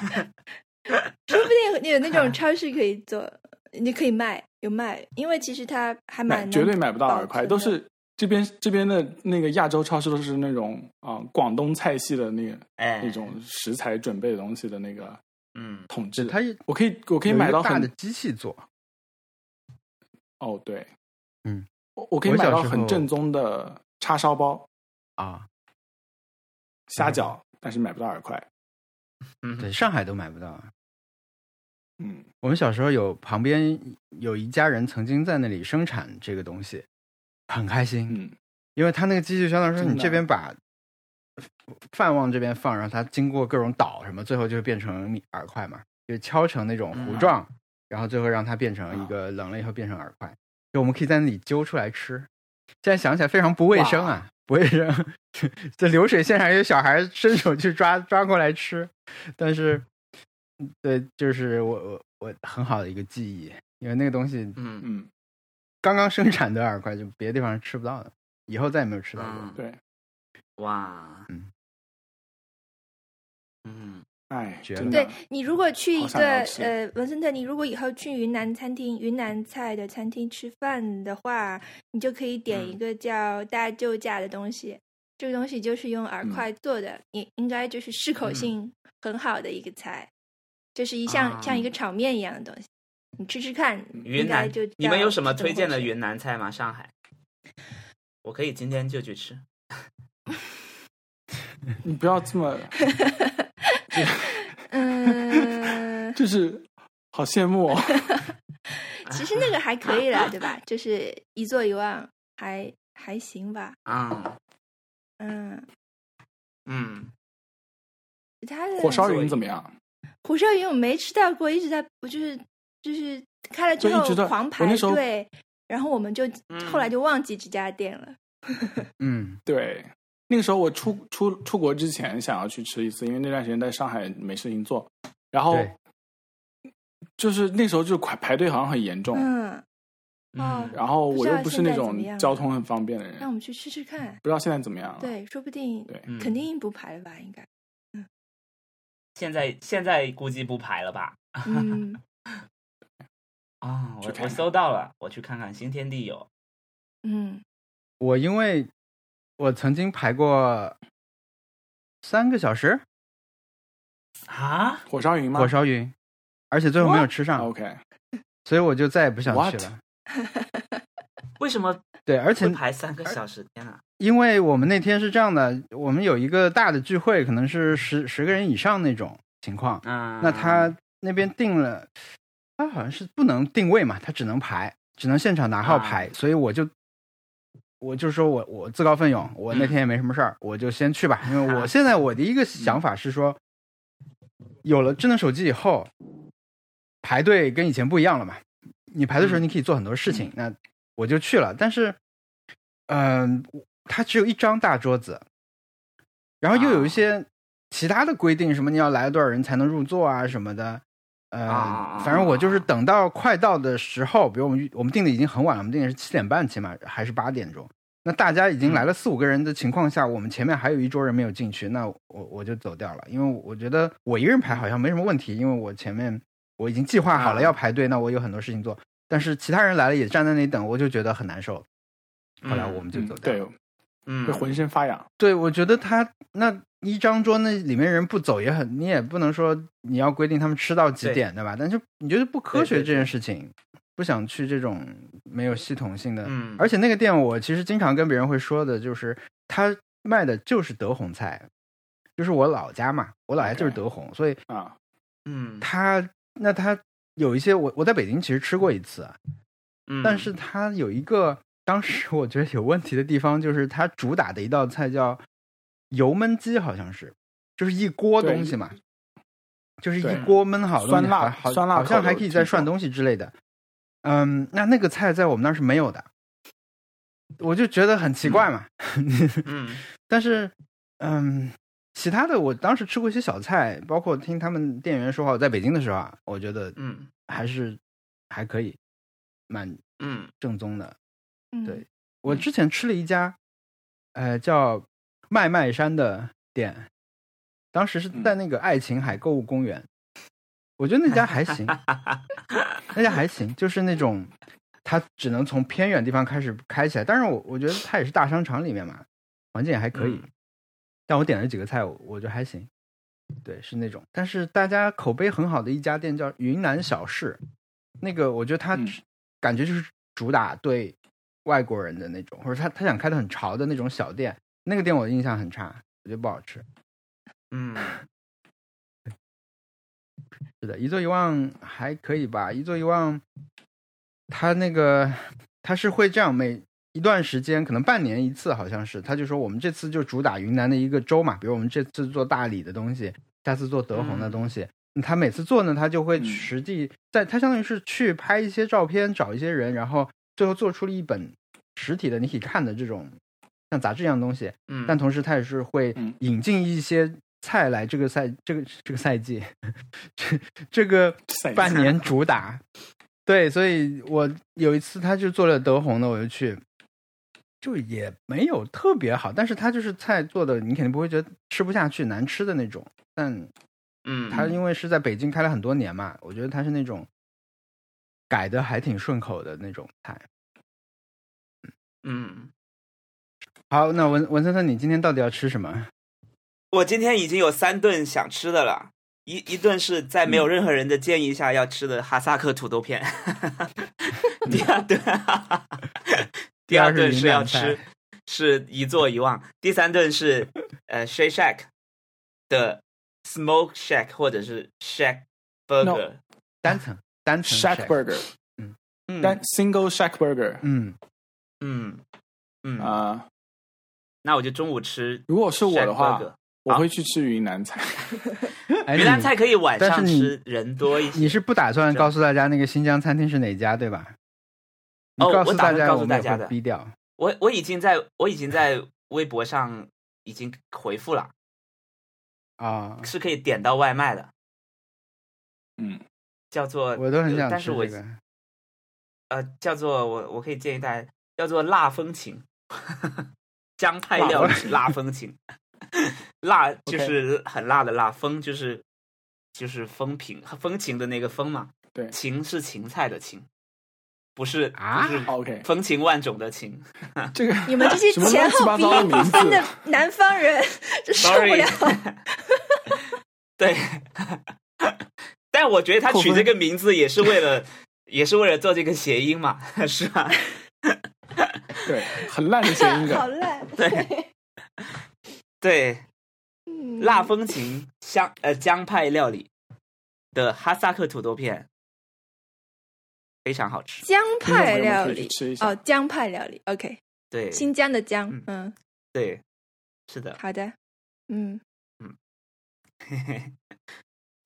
说不定有那种超市可以做，你可以卖，有卖，因为其实它还蛮买绝对买不到饵块，都是这边这边的那个亚洲超市都是那种啊、广东菜系的那个哎，那种食材准备的东西的那个嗯，统治。它也我可以我可以买到很大的机器做。哦对，嗯，我我可以买到很正宗的叉烧包、啊，虾饺，但是买不到饵块。嗯对，上海都买不到。嗯，我们小时候有旁边有一家人曾经在那里生产这个东西，很开心，嗯，因为他那个机器相当于说你这边把饭往这边放，然后它经过各种捣什么，最后就变成米饵块嘛，就敲成那种嗯糊状，然后最后让它变成一个冷了以后变成饵块，就我们可以在那里揪出来吃。现在想起来非常不卫生啊，不卫生。这流水线上有小孩伸手去抓抓过来吃，但是，对，就是我我我很好的一个记忆，因为那个东西，嗯。嗯，刚刚生产的饵块就别的地方是吃不到的，以后再也没有吃到过。对，哇，嗯。嗯，哎，绝了对你如果去一个呃文森特，你如果以后去云南餐厅、云南菜的餐厅吃饭的话，你就可以点一嗯个叫大救驾的东西。这个东西就是用饵块做的，应、应该就是适口嗯性很好的一个菜，就是一像、像一啊个炒面一样的东西。你吃吃看，云南就你们有什么推荐的云南菜吗？上海，我可以今天就去吃。你不要这么，嗯，就是好羡慕哦。其实那个还可以了，对吧？就是一坐一万，还还行吧。啊，嗯，嗯，其他的火烧云怎么样？火烧云我没吃到过，一直在我就是就是开了之后狂排队，然后我们就嗯后来就忘记这家店了。嗯，对，那个时候我出出出国之前想要去吃一次，因为那段时间在上海没事情做，然后就是那时候就排排队好像很严重，嗯，哦嗯，然后我又不是那种交通很方便的人，那我们去吃吃看。不知道现在怎么样了。对，说不定对嗯肯定不排了吧？应该。现在现在估计不排了吧？嗯，啊，我我搜到了，我去看看新天地有。嗯，我因为我曾经排过三个小时啊，火烧云吗？火烧云，而且最后没有吃上，OK，所以我就再也不想去 What？了。为什么对，而且会排三个小时？天呐！因为我们那天是这样的，我们有一个大的聚会，可能是十十个人以上那种情况。啊，那他那边定了，他好像是不能定位嘛，他只能排，只能现场拿号排，所以我就我就说我我自告奋勇，我那天也没什么事儿，我就先去吧，因为我 现在我的一个想法是说，有了智能手机以后，排队跟以前不一样了嘛，你排队的时候你可以做很多事情，那我就去了，但是，嗯、它只有一张大桌子，然后又有一些其他的规定，什么你要来多少人才能入座啊什么的，呃，啊反正我就是等到快到的时候，比如我们我们定的已经很晚了，我们定的是七点半起码还是八点钟，那大家已经来了四五个人的情况下，我们前面还有一桌人没有进去，那我我就走掉了，因为我觉得我一个人排好像没什么问题，因为我前面我已经计划好了啊要排队，那我有很多事情做，但是其他人来了也站在那里等，我就觉得很难受。后来我们就嗯走掉了。对，嗯会浑身发痒。对，我觉得他那一张桌那里面人不走也很，你也不能说你要规定他们吃到几点，对。吧？但是你觉得不科学这件事情，不想去这种没有系统性的。嗯，而且那个店我其实经常跟别人会说的，就是他卖的就是德宏菜，就是我老家嘛，我老家就是德宏，所以啊，嗯。他那他有一些我我在北京其实吃过一次，嗯，但是他有一个当时我觉得有问题的地方，就是它主打的一道菜叫油焖鸡，好像是，就是一锅东西嘛，就是一锅焖好的，酸辣酸辣好像还可以再涮东西之类的。嗯，那那个菜在我们那儿是没有的，我就觉得很奇怪嘛。嗯 但是，嗯，其他的我当时吃过一些小菜，包括听他们店员说话，我在北京的时候啊，我觉得嗯还是还可以，蛮嗯正宗的。嗯对我之前吃了一家，呃，叫麦麦山的店，当时是在那个爱琴海购物公园，我觉得那家还行，那家还行，就是那种它只能从偏远地方开始开起来，但是我我觉得它也是大商场里面嘛，环境也还可以。嗯但我点了几个菜，我我觉得还行，对，是那种。但是大家口碑很好的一家店叫云南小市，那个我觉得它嗯感觉就是主打对外国人的那种，或者他他想开的很潮的那种小店。那个店我印象很差，我觉得不好吃。嗯是的，一坐一望还可以吧。一坐一望，他那个他是会这样，每一段时间可能半年一次，好像是，他就说我们这次就主打云南的一个州嘛，比如我们这次做大理的东西，下次做德宏的东西，他每次做呢，他就会实地在，他相当于是去拍一些照片，找一些人，然后最后做出了一本实体的你可以看的这种像杂志一样东西。嗯，但同时他也是会引进一些菜来这个赛这个这个赛季，这这个半年主打。对，所以我有一次他就做了德宏的，我就去，就也没有特别好，但是他就是菜做的，你肯定不会觉得吃不下去、难吃的那种，但。嗯，他因为是在北京开了很多年嘛，我觉得他是那种改的还挺顺口的那种菜。嗯，好，那文文森特，你今天到底要吃什么？我今天已经有三顿想吃的了，一一顿是在没有任何人的建议下要吃的哈萨克土豆片，第二顿，第二顿是要吃，是一坐一望，第三顿是呃 Shake Shack 的。Smoke Shack 或者是 Shack Burger，单层单层 Shack Burger，嗯，单 Single Shack Burger，嗯。嗯。嗯。啊，那我就中午吃。如果是我的话，我会去吃云南菜。云南菜可以晚上吃，人多一些。你是不打算告诉大家那个新疆餐厅是哪家对吧？哦，我打算告诉大家的。逼掉。我我已经在我已经在微博上已经回复了。啊，是可以点到外卖的，嗯，叫做我都很想吃这个，呃，叫做我我可以建议大家叫做辣风情，江派料理辣风情，辣就是很辣的辣，风就是就是风平风情的那个风嘛，对，情是芹菜的芹。不是啊，OK，风情万种的情，这个你们这些前后鼻音不分的南方人，受不了。对，但我觉得他取这个名字也是为了，也是为了做这个谐音嘛，是吧？对，很烂的谐音梗，好烂。对，对，辣风情香呃江派料理的哈萨克土豆片。非常好吃，江派料理哦，江派料理，OK，对，新疆的江，嗯，对，是的，好的，嗯。嗯，嘿 嘿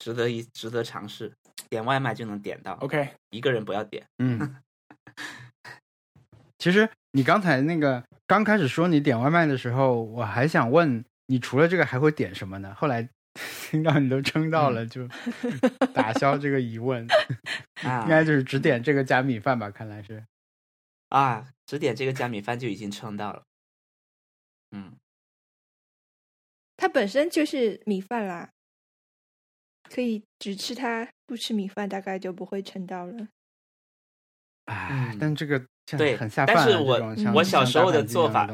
值得一值得尝试，点外卖就能点到，OK，一个人不要点，嗯。其实你刚才那个刚开始说你点外卖的时候，我还想问你除了这个还会点什么呢？后来。听到你都撑到了，就打消这个疑问，应该就是只点这个加米饭吧？看来是啊，只点这个加米饭就已经撑到了。嗯，它本身就是米饭啦，可以只吃它，不吃米饭，大概就不会撑到了。哎，但这个对很下饭。但是我我小时候的做法，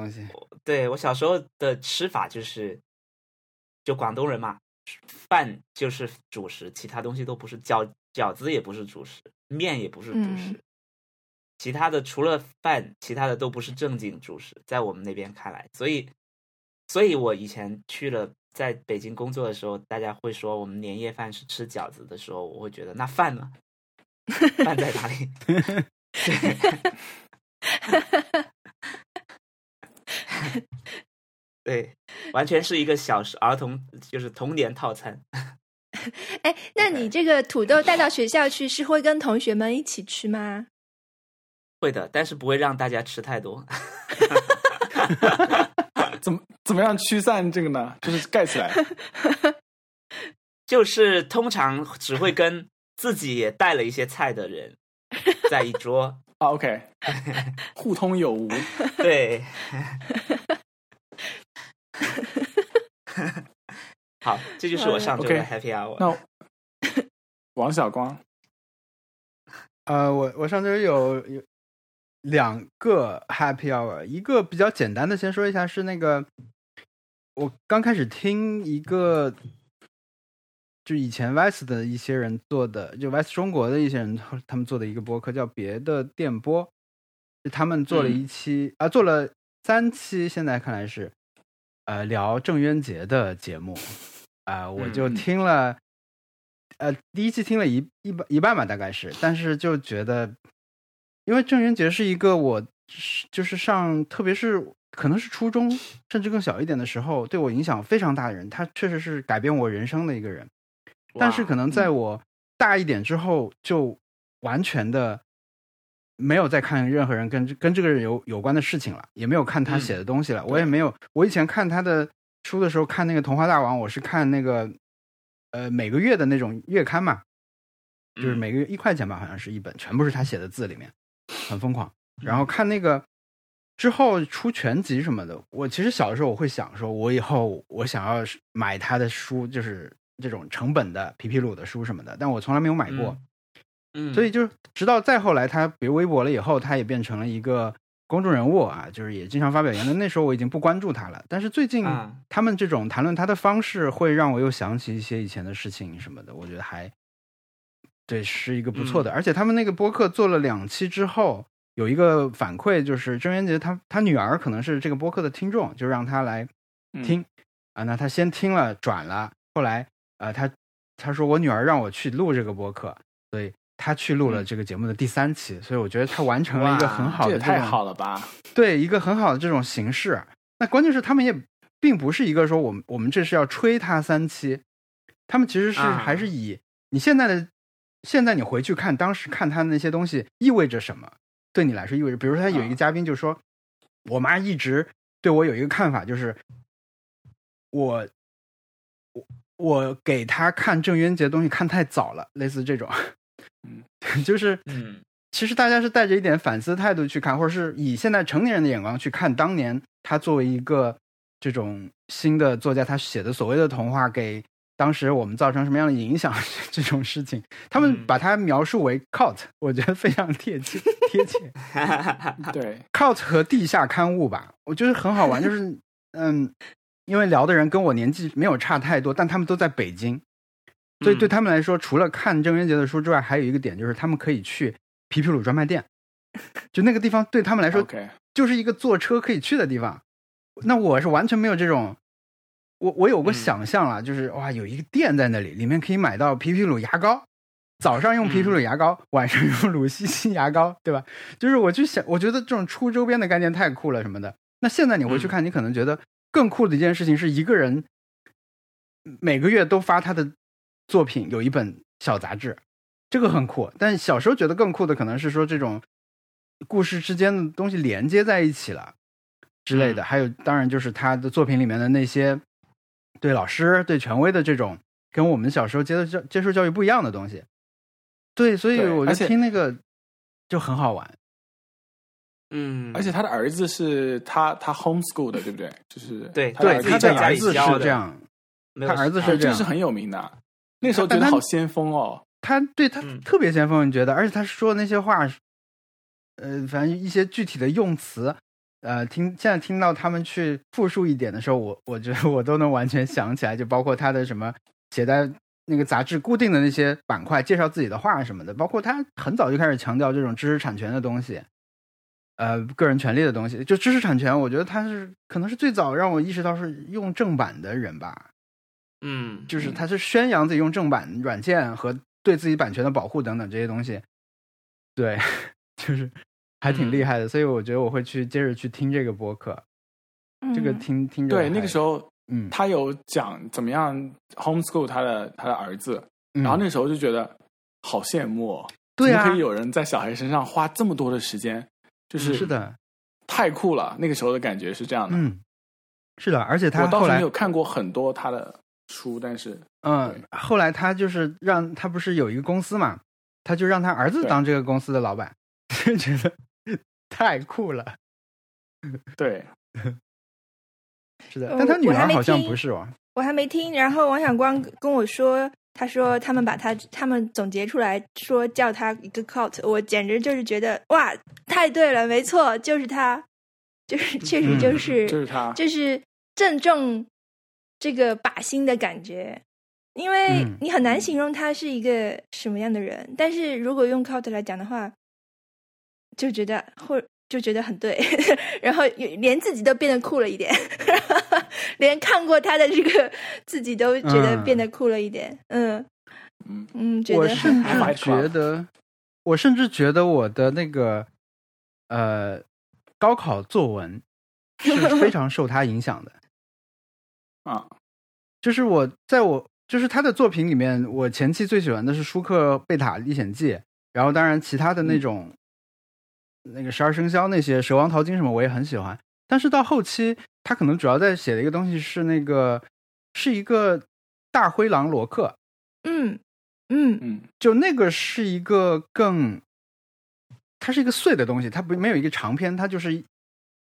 对我小时候的吃法就是，就广东人嘛。饭就是主食，其他东西都不是。饺饺子也不是主食，面也不是主食，其他的除了饭，其他的都不是正经主食。在我们那边看来，所以，所以我以前去了在北京工作的时候，大家会说我们年夜饭是吃饺子的时候，我会觉得那饭呢？饭在哪里？对，完全是一个小时儿童，就是童年套餐。哎，那你这个土豆带到学校去，是会跟同学们一起吃吗？会的，但是不会让大家吃太多。怎么怎么样驱散这个呢？就是盖起来。就是通常只会跟自己也带了一些菜的人在一桌。OK，互通有无。对。好，这就是我上周的 Happy Hour。那王小光，呃，我我上周有有两个 Happy Hour，一个比较简单的，先说一下是那个我刚开始听一个，就以前 West 的一些人做的，就 West 中国的一些人他们做的一个播客叫别的电波，就他们做了一期啊，做了三期，现在看来是。呃，聊郑渊洁的节目，啊，我就听了，呃，第一期听了一一半一半吧，大概是，但是就觉得，因为郑渊洁是一个我就是上，特别是可能是初中甚至更小一点的时候，对我影响非常大的人，他确实是改变我人生的一个人。但是可能在我大一点之后，就完全的没有再看任何人跟跟这个人有有关的事情了，也没有看他写的东西了。我也没有，我以前看他的书的时候，看那个《童话大王》，我是看那个呃每个月的那种月刊嘛，就是每个月一块钱吧，好像是一本，全部是他写的字里面，很疯狂。然后看那个。之后出全集什么的，我其实小的时候我会想说，我以后我想要买他的书，就是这种成本的皮皮鲁的书什么的，但我从来没有买过。嗯，所以就直到再后来他比如微博了以后，他也变成了一个公众人物啊，就是也经常发表言论。那时候我已经不关注他了，但是最近他们这种谈论他的方式，会让我又想起一些以前的事情什么的，我觉得还对是一个不错的。而且他们那个播客做了两期之后。有一个反馈，就是郑渊洁他他女儿可能是这个播客的听众，就让他来听啊。那他先听了转了，后来呃他他说我女儿让我去录这个播客，所以他去录了这个节目的第三期。所以我觉得他完成了一个很好的，太好了吧？对，一个很好的这种形式。那关键是他们也并不是一个说我们我们这是要吹他三期，他们其实是还是以你现在的现在你回去看当时看他的那些东西意味着什么。对你来说意味着，比如说他有一个嘉宾就说，我妈一直对我有一个看法，就是我我我给他看郑渊洁的东西看太早了，类似这种，嗯，就是嗯，其实大家是带着一点反思态度去看，或者是以现在成年人的眼光去看当年他作为一个这种新的作家，他写的所谓的童话给。当时我们造成什么样的影响？这种事情，他们把它描述为 cult，我觉得非常贴切贴切。对 cult 和地下刊物吧，我觉得很好玩。就是嗯，因为聊的人跟我年纪没有差太多，但他们都在北京，所以对他们来说，除了看郑渊洁的书之外，还有一个点就是他们可以去皮皮鲁专卖店，就那个地方对他们来说，就是一个坐车可以去的地方。那我是完全没有这种。我我有过想象了，就是哇，有一个店在那里，里面可以买到皮皮鲁牙膏，早上用皮皮鲁牙膏，晚上用鲁西西牙膏，对吧？就是我去想，我觉得这种出周边的概念太酷了，什么的。那现在你回去看，你可能觉得更酷的一件事情是一个人每个月都发他的作品，有一本小杂志，这个很酷。但小时候觉得更酷的可能是说这种故事之间的东西连接在一起了之类的。还有，当然就是他的作品里面的那些。对老师、对权威的这种，跟我们小时候接的教接受教育不一样的东西，对，所以我就听那个就很好玩。嗯，而且他的儿子是他他 homeschool 的，对不对？就是对对，他的儿子是这样，他儿子是这样，是很有名的。那时候觉得好先锋哦，他对他特别先锋，你觉得？而且他说的那些话，呃，反正一些具体的用词。呃，听现在听到他们去复述一点的时候，我我觉得我都能完全想起来，就包括他的什么写在那个杂志固定的那些板块，介绍自己的话什么的，包括他很早就开始强调这种知识产权的东西，呃，个人权利的东西。就知识产权，我觉得他是可能是最早让我意识到是用正版的人吧。嗯，就是他是宣扬自己用正版软件和对自己版权的保护等等这些东西。对，就是。还挺厉害的，所以我觉得我会去接着去听这个播客。这个听听着，对那个时候，嗯，他有讲怎么样 homeschool 他的他的儿子，然后那时候就觉得好羡慕，哦，对啊，可以有人在小孩身上花这么多的时间，就是是的，太酷了。那个时候的感觉是这样的，嗯，是的，而且他后来没有看过很多他的书，但是嗯，后来他就是让他不是有一个公司嘛，他就让他儿子当这个公司的老板，就觉得。太酷了，对，是的，但他女儿好像不是哦，我还没听。然后王小光跟我说，他说他们把他他们总结出来说叫他一个 cult，我简直就是觉得哇，太对了，没错，就是他，就是确实就是就是他，就是正中这个靶心的感觉，因为你很难形容他是一个什么样的人，但是如果用 cult 来讲的话。就觉得或就觉得很对，然后连自己都变得酷了一点，连看过他的这个自己都觉得变得酷了一点。嗯嗯嗯，我甚至觉得，我甚至觉得我的那个呃高考作文是 非常受他影响的啊。就是我在我就是他的作品里面，我前期最喜欢的是《舒克贝塔历险记》，然后当然其他的那种，那个十二生肖那些《蛇王淘金》什么我也很喜欢。但是到后期，他可能主要在写的一个东西是那个，是一个大灰狼罗克。嗯嗯嗯，就那个是一个更，它是一个碎的东西，它不没有一个长篇，它就是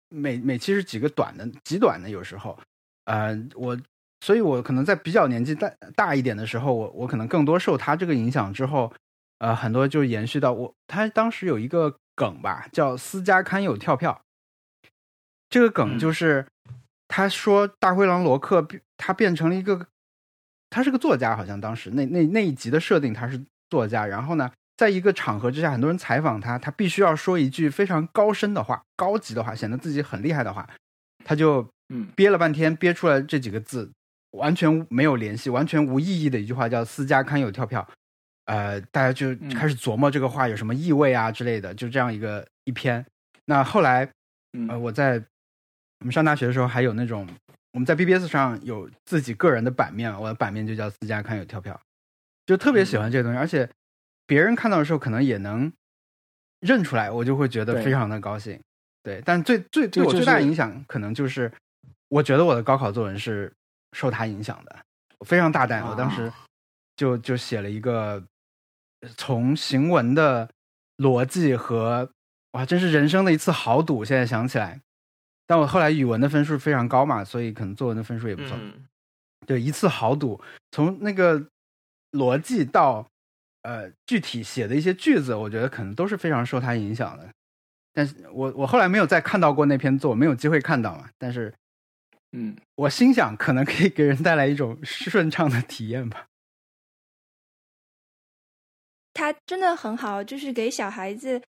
每每期是几个短的，极短的有时候。呃，我所以，我可能在比较年纪大大一点的时候，我我可能更多受他这个影响之后，呃，很多就延续到我。他当时有一个梗吧，叫“私家刊有跳票”。这个梗就是他说大灰狼罗克他变成了一个，他是个作家，好像当时那那那一集的设定他是作家。然后呢，在一个场合之下，很多人采访他，他必须要说一句非常高深的话、高级的话，显得自己很厉害的话，他就。嗯，憋了半天，憋出来这几个字，完全没有联系，完全无意义的一句话，叫“私家刊有跳票”。呃，大家就开始琢磨这个话有什么意味啊之类的，就这样一个一篇。那后来，呃，我在我们上大学的时候，还有那种我们在 BBS 上有自己个人的版面，我的版面就叫“私家刊有跳票”，就特别喜欢这个东西，而且别人看到的时候可能也能认出来，我就会觉得非常的高兴。对，但最最对我最大影响可能就是。我觉得我的高考作文是受他影响的，我非常大胆。我当时就就写了一个从行文的逻辑和哇，真是人生的一次豪赌。现在想起来，但我后来语文的分数非常高嘛，所以可能作文的分数也不错。对，一次豪赌，从那个逻辑到呃具体写的一些句子，我觉得可能都是非常受他影响的。但是我我后来没有再看到过那篇作文，没有机会看到嘛，但是。嗯，我心想可能可以给人带来一种顺畅的体验吧。他真的很好，就是给小孩子，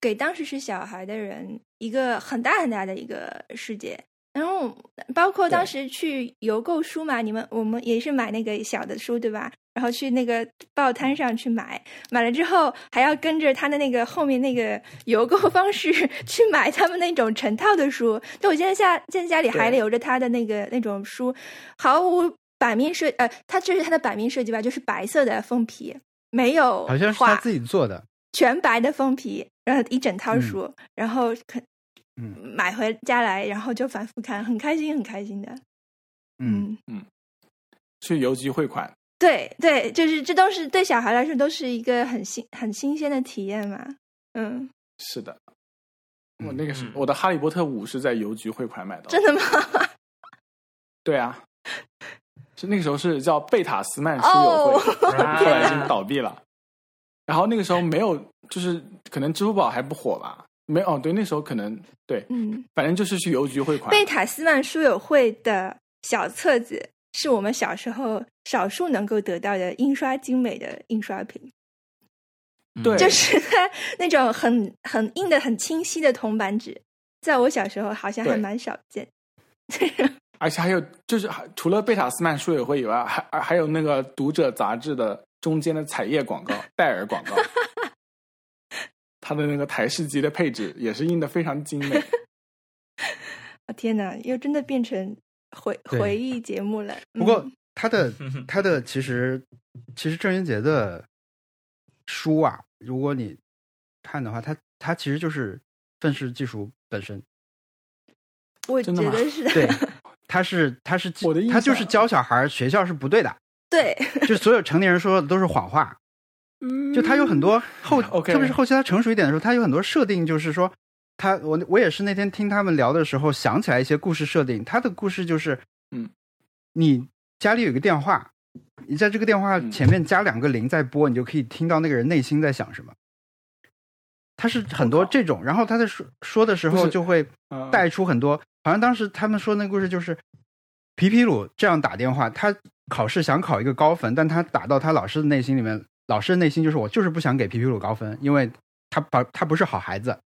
给当时是小孩的人一个很大很大的一个世界。然后包括当时去邮购书嘛，你们我们也是买那个小的书对吧？然后去那个报摊上去买，买了之后还要跟着他的那个后面那个邮购方式 去买他们那种成套的书。就我现在家现在家里还留着他的那个那种书，毫无版面设呃，它这是它的版面设计吧，就是白色的封皮，没有好像是他自己做的全白的封皮，然后一整套书，然后可。嗯，买回家来，然后就反复看，很开心，很开心的。嗯嗯，去邮局汇款。对对，就是这都是对小孩来说都是一个很新、很新鲜的体验嘛。嗯，是的。我那个是我的《哈利波特五》是在邮局汇款买的。真的吗？对啊，是那个时候是叫贝塔斯曼书友会，后来已经倒闭了。然后那个时候没有，就是可能支付宝还不火吧。没哦，对，那时候可能对，嗯，反正就是去邮局汇款。贝塔斯曼书友会的小册子是我们小时候少数能够得到的印刷精美的印刷品，对，就是它那种很很硬的、很清晰的铜版纸，在我小时候好像还蛮少见。而且还有，就是除了贝塔斯曼书友会以外，还还有那个读者杂志的中间的彩页广告、戴尔广告。它的那个台式机的配置也是印的非常精美。啊天哪，又真的变成回回忆节目了。不过他的他的其实其实郑渊洁的书啊，如果你看的话，他他其实就是愤世技术本身。我觉得是。对，他是他是我的他就是教小孩学校是不对的。对，就所有成年人说的都是谎话。就他有很多后，特别是后期他成熟一点的时候，他有很多设定，就是说，他我我也是那天听他们聊的时候想起来一些故事设定。他的故事就是，嗯，你家里有个电话，你在这个电话前面加两个零在拨，你就可以听到那个人内心在想什么。他是很多这种，然后他在说说的时候就会带出很多，好像当时他们说那个故事就是皮皮鲁这样打电话，他考试想考一个高分，但他打到他老师的内心里面。老师的内心就是我就是不想给皮皮鲁高分，因为他把他不是好孩子。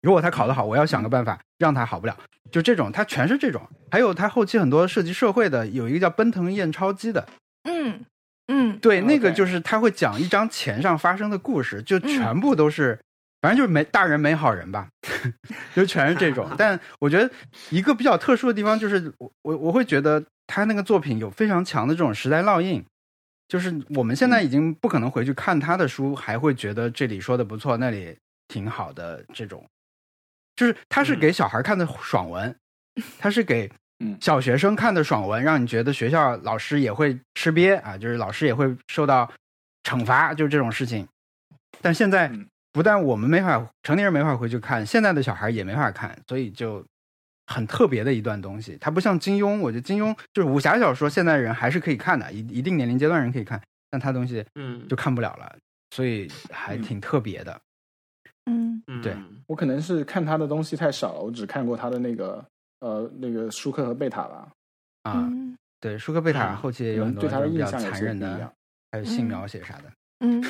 如果他考得好，我要想个办法让他好不了。就这种，他全是这种。还有他后期很多涉及社会的，有一个叫奔腾验钞机的。嗯嗯，对，那个就是他会讲一张钱上发生的故事，就全部都是，反正就是没大人没好人吧，就全是这种。但我觉得一个比较特殊的地方就是，我我我会觉得。他那个作品有非常强的这种时代烙印，就是我们现在已经不可能回去看他的书，还会觉得这里说的不错，那里挺好的这种。就是他是给小孩看的爽文，他是给小学生看的爽文，让你觉得学校老师也会吃瘪啊，就是老师也会受到惩罚，就是这种事情。但现在不但我们没法，成年人没法回去看，现在的小孩也没法看，所以就很特别的一段东西。它不像金庸，我觉得金庸就是武侠小说，现在人还是可以看的，一一定年龄阶段人可以看，但他东西嗯就看不了了，所以还挺特别的。嗯，对我可能是看他的东西太少了，我只看过他的那个呃那个舒克和贝塔吧。啊，对，舒克贝塔后期也有很多对他的比较印象残忍的还有性描写啥的。嗯，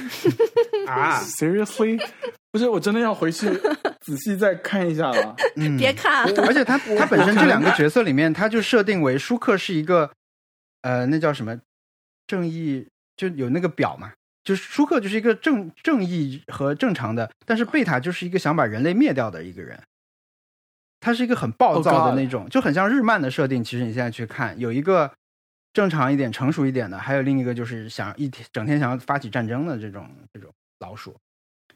啊，Seriously，不是，我真的要回去仔细再看一下了。嗯，别看，而且他他本身这两个角色里面，他就设定为舒克是一个，呃，那叫什么？正义，就有那个表嘛，就是舒克就是一个正正义和正常的，但是贝塔就是一个想把人类灭掉的一个人，他是一个很暴躁 Oh 的那种，就很像日漫的设定。其实你现在去看，有一个正常一点、成熟一点的，还有另一个就是想一天整天想要发起战争的这种这种老鼠。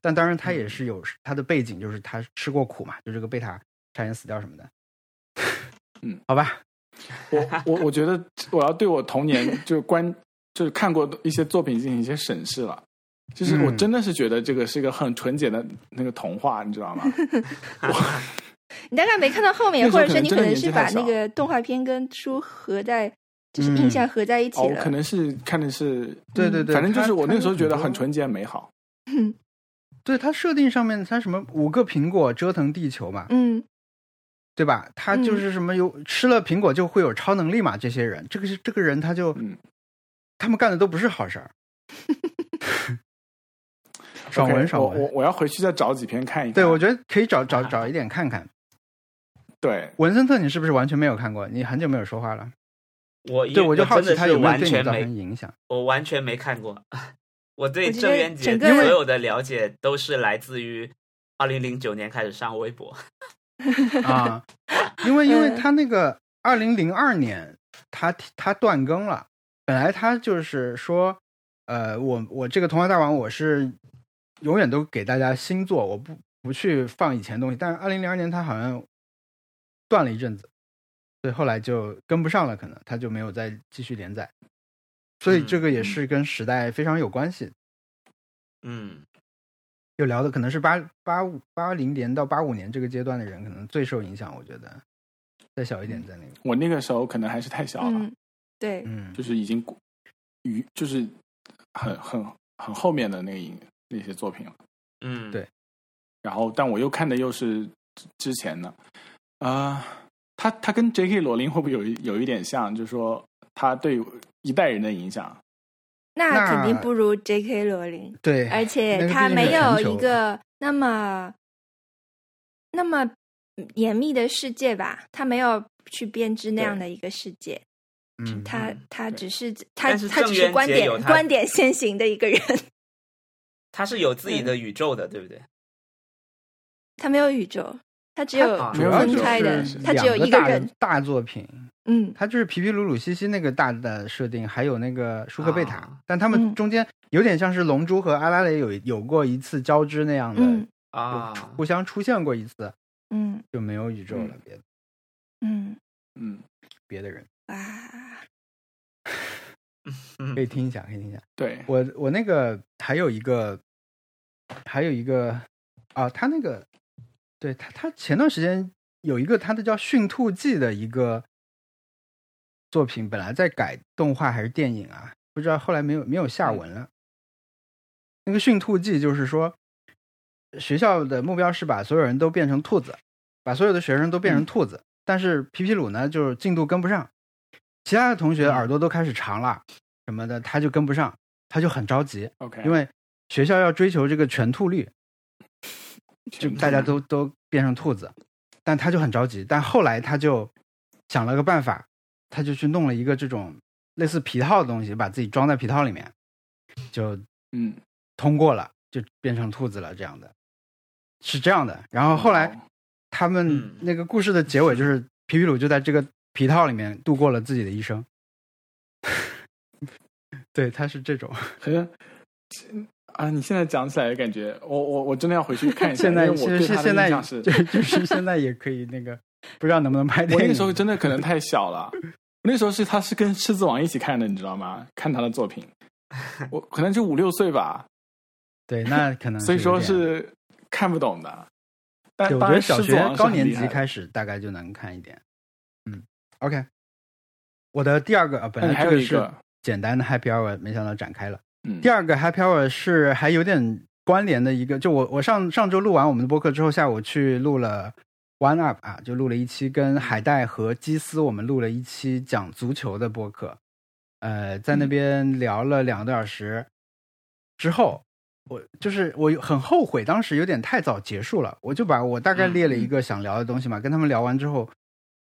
但当然，他也是有他的背景，就是他吃过苦嘛，就这个贝塔差点死掉什么的。嗯，好吧，我我我觉得我要对我童年就关就是看过一些作品进行一些审视了。就是我嗯真的是觉得这个是一个很纯洁的那个童话，你知道吗？你大概没看到后面，或者说你可能是把那个动画片跟书合在，就是印象合在一起哦，了。可能是看的是，对对对，反正就是我那个时候觉得很。纯洁美好。嗯 对它设定上面，它什么五个苹果折腾地球嘛，嗯对吧？他就是什么有吃了苹果就会有超能力嘛？这些人，这个是这个人他就，嗯他们干的都不是好事儿。爽文爽文我我，我要回去再找几篇看一看。对我觉得可以找找找一点看看。对，文森特，你是不是完全没有看过？你很久没有说话了。我对，我就好奇他有没有完全对你造成没，影响。我完全没看过。我对郑渊洁所有的了解都是来自于二零零九年开始上微博。啊，因为因为嗯他那个二零零二年他他断更了，本来他就是说，呃，我我这个童话大王我是永远都给大家新作，我不不去放以前东西，但是二零零二年他好像断了一阵子，所以后来就跟不上了，可能他就没有再继续连载，所以嗯这个也是跟时代非常有关系。嗯就聊的可能是八八五八零年到八五年这个阶段的人，可能最受影响。我觉得再小一点，在那个，我那个时候可能还是太小了，嗯，对，嗯，就是已经与就是很很很后面的那个影那些作品了。嗯，对然后，但我又看的又是之之前的，啊、他他跟 J.K. 罗琳会不会有一有一点像？就是说他对一代人的影响。那肯定不如 J.K. 罗琳，对，而且他没有一个那么那么严密的世界吧，他没有去编织那样的一个世界，嗯，他嗯他只是他是他只是观点观点先行的一个人，他是有自己的宇宙的，对不对？他没有宇宙，他只有主要就分开的是，他只有一个人，大作品，嗯他就是皮皮鲁鲁西西那个大的设定，还有那个舒克贝塔，啊但他们嗯中间有点像是龙珠和阿拉蕾有有过一次交织那样的，嗯。啊，有互相出现过一次，嗯就没有宇宙了，嗯别的嗯，嗯，别的人啊，嗯 可以听一下，可以听一下。对，我我那个还有一个，还有一个啊，他那个，对他他前段时间有一个他的叫《驯兔记》的一个作品，本来在改动画还是电影啊，不知道后来没有没有下文了。那个《驯兔记》就是说，学校的目标是把所有人都变成兔子，把所有的学生都变成兔子，但是皮皮鲁呢，就是进度跟不上，其他的同学耳朵都开始长了什么的，他就跟不上，他就很着急，OK，因为学校要追求这个全兔率，就大家都都变成兔子，但他就很着急。但后来他就想了个办法，他就去弄了一个这种类似皮套的东西，把自己装在皮套里面，就嗯，通过了，就变成兔子了。这样的，是这样的。然后后来哦他们嗯那个故事的结尾就是皮皮鲁就在这个皮套里面度过了自己的一生，对，他是这种。啊，你现在讲起来感觉，我我我真的要回去看一下。现在我对他的现在印象是，就就是现在也可以那个，不知道能不能拍电影。我那个时候真的可能 太小了，我那时候是他是跟狮子王一起看的，你知道吗？看他的作品，我可能就五六岁吧。对，那可能 所以说是看不懂的。但我觉得小学高年级开始大概就能看一点。嗯，OK。我的第二个啊，本来这个是简单的 Happy Hour，没想到展开了。嗯，第二个 Happy Hour 是还有点关联的一个，就我我上上周录完我们的播客之后，下午去录了 One Up 啊，就录了一期跟海带和基斯，我们录了一期讲足球的播客。呃，在那边聊了两个多小时之后。我就是我很后悔，当时有点太早结束了。我就把我大概列了一个想聊的东西嘛，跟他们聊完之后，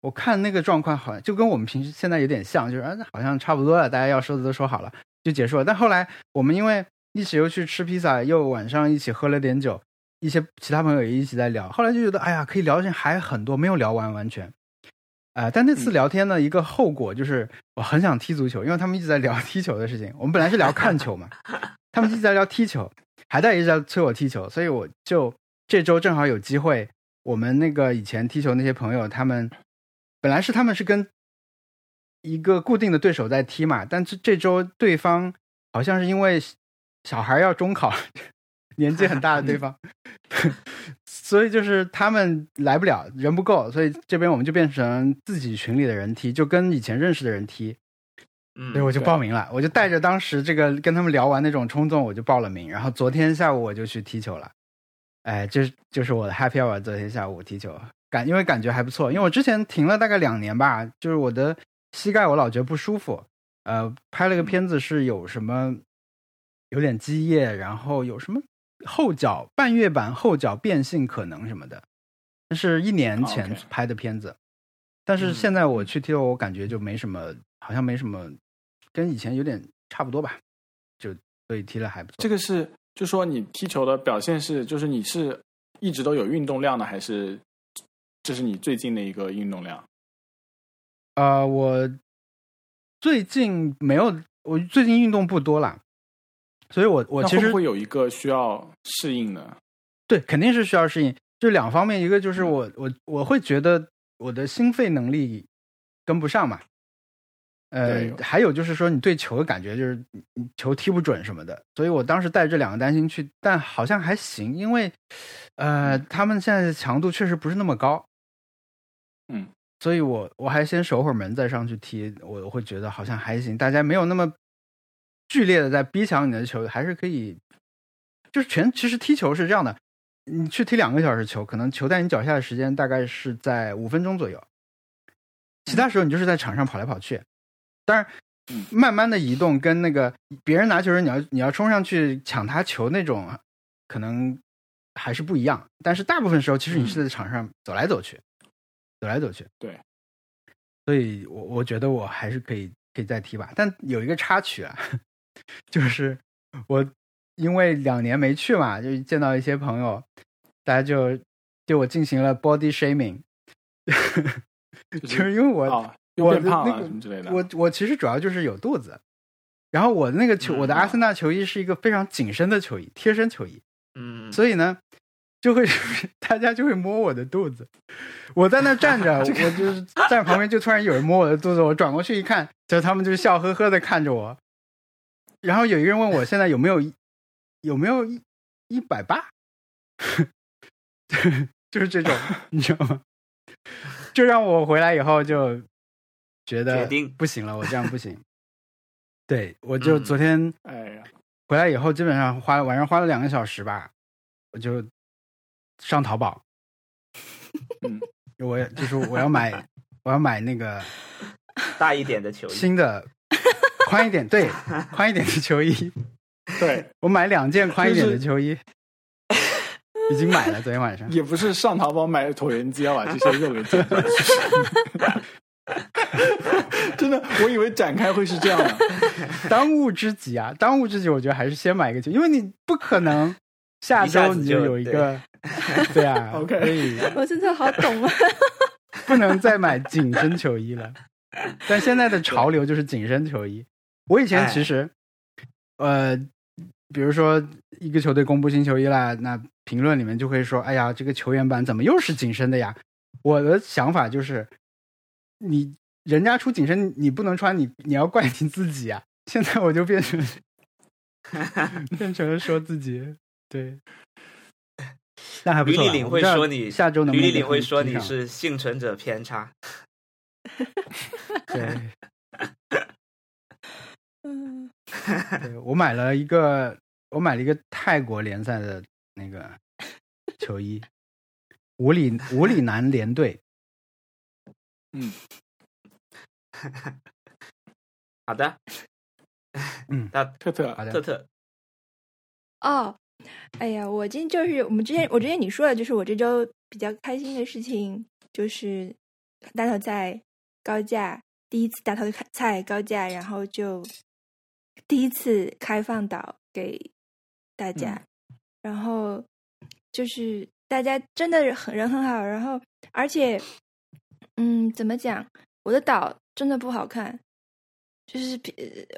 我看那个状况好像就跟我们平时现在有点像，就是啊，好像差不多了，大家要说的都说好了，就结束了。但后来我们因为一起又去吃披萨，又晚上一起喝了点酒，一些其他朋友也一起在聊，后来就觉得哎呀，可以聊的事情还很多，没有聊完完全。啊，但那次聊天呢，一个后果就是我很想踢足球，因为他们一直在聊踢球的事情。我们本来是聊看球嘛，他们一直在聊踢球。还在一直在催我踢球，所以我就这周正好有机会。我们那个以前踢球那些朋友，他们本来是他们是跟一个固定的对手在踢嘛，但是这周对方好像是因为小孩要中考，年纪很大的对方，所以就是他们来不了，人不够，所以这边我们就变成自己群里的人踢，就跟以前认识的人踢。嗯所以我就报名了，我就带着当时这个跟他们聊完那种冲动，我就报了名。然后昨天下午我就去踢球了，哎，这就是我的 happy hour。昨天下午踢球，感因为感觉还不错，因为我之前停了大概两年吧，就是我的膝盖我老觉得不舒服。呃，拍了个片子是有什么有点积液，然后有什么后脚半月板后脚变性可能什么的，那是一年前拍的片子。但是现在我去踢球，我感觉就没什么，好像没什么。跟以前有点差不多吧，就所以踢了还不错。这个是，就说你踢球的表现是，就是你是一直都有运动量的，还是这是你最近的一个运动量？啊，我最近没有，我最近运动不多了，所以我我其实会有一个需要适应的。对，肯定是需要适应。就两方面，一个就是我我我会觉得我的心肺能力跟不上嘛。呃，还有就是说，你对球的感觉就是球踢不准什么的，所以我当时带这两个担心去，但好像还行，因为呃，他们现在的强度确实不是那么高，嗯，所以我我还先守会儿门再上去踢，我会觉得好像还行，大家没有那么剧烈的在逼抢你的球，还是可以，就是全其实踢球是这样的，你去踢两个小时球，可能球在你脚下的时间大概是在五分钟左右，其他时候你就是在场上跑来跑去。当然，慢慢的移动跟那个别人拿球时，你要你要冲上去抢他球那种，可能还是不一样。但是大部分时候，其实你是在场上走来走去，走来走去。对，所以我我觉得我还是可以可以再踢吧。但有一个插曲啊，就是我因为两年没去嘛，就见到一些朋友，大家就对我进行了 body shaming，就是因为我。我的那个，我我其实主要就是有肚子，然后我那个球，我的阿森纳球衣是一个非常紧身的球衣，贴身球衣，嗯，所以呢，就会 大家就会摸我的肚子，我在那站着，我就是在旁边，就突然有人摸我的肚子，我转过去一看，就他们就笑呵呵的看着我，然后有一个人问我现在有没有有没有一一百八，就是这种，你知道吗？就让我回来以后就。觉得不行了，我这样不行。对，我就昨天哎呀，回来以后基本上花晚上花了两个小时吧，我就上淘宝。嗯，我就是我要买，我要买那个大一点的球衣，新的宽一点，对，宽一点的球衣。对我买两件宽一点的球衣，已经买了，昨天晚上。也不是上淘宝买椭圆机要把这些肉给。真的，我以为展开会是这样的。当务之急啊，当务之急，我觉得还是先买一个球，因为你不可能下周你就有一个，对啊。OK，所以 我真的好懂啊，不能再买紧身球衣了。但现在的潮流就是紧身球衣。我以前其实呃，比如说一个球队公布新球衣啦，那评论里面就会说：“哎呀，这个球员版怎么又是紧身的呀？”我的想法就是，你人家出紧身，你不能穿，你你要怪你自己啊！现在我就变成变成了说自己对，但还不错。吕丽玲会说你下周能吕丽玲会说你是幸存者偏差。对，嗯，我买了一个，我买了一个泰国联赛的那个球衣，五里五里南联队。嗯，好的，嗯，那特特，好的，特特。哦，哎呀，我今就是我们之前，我之前你说的，就是我这周比较开心的事情，就是大头在。高价第一次大头菜高价，然后就第一次开放岛给大家，然后就是大家真的很人很好，然后而且嗯，怎么讲？我的岛真的不好看，就是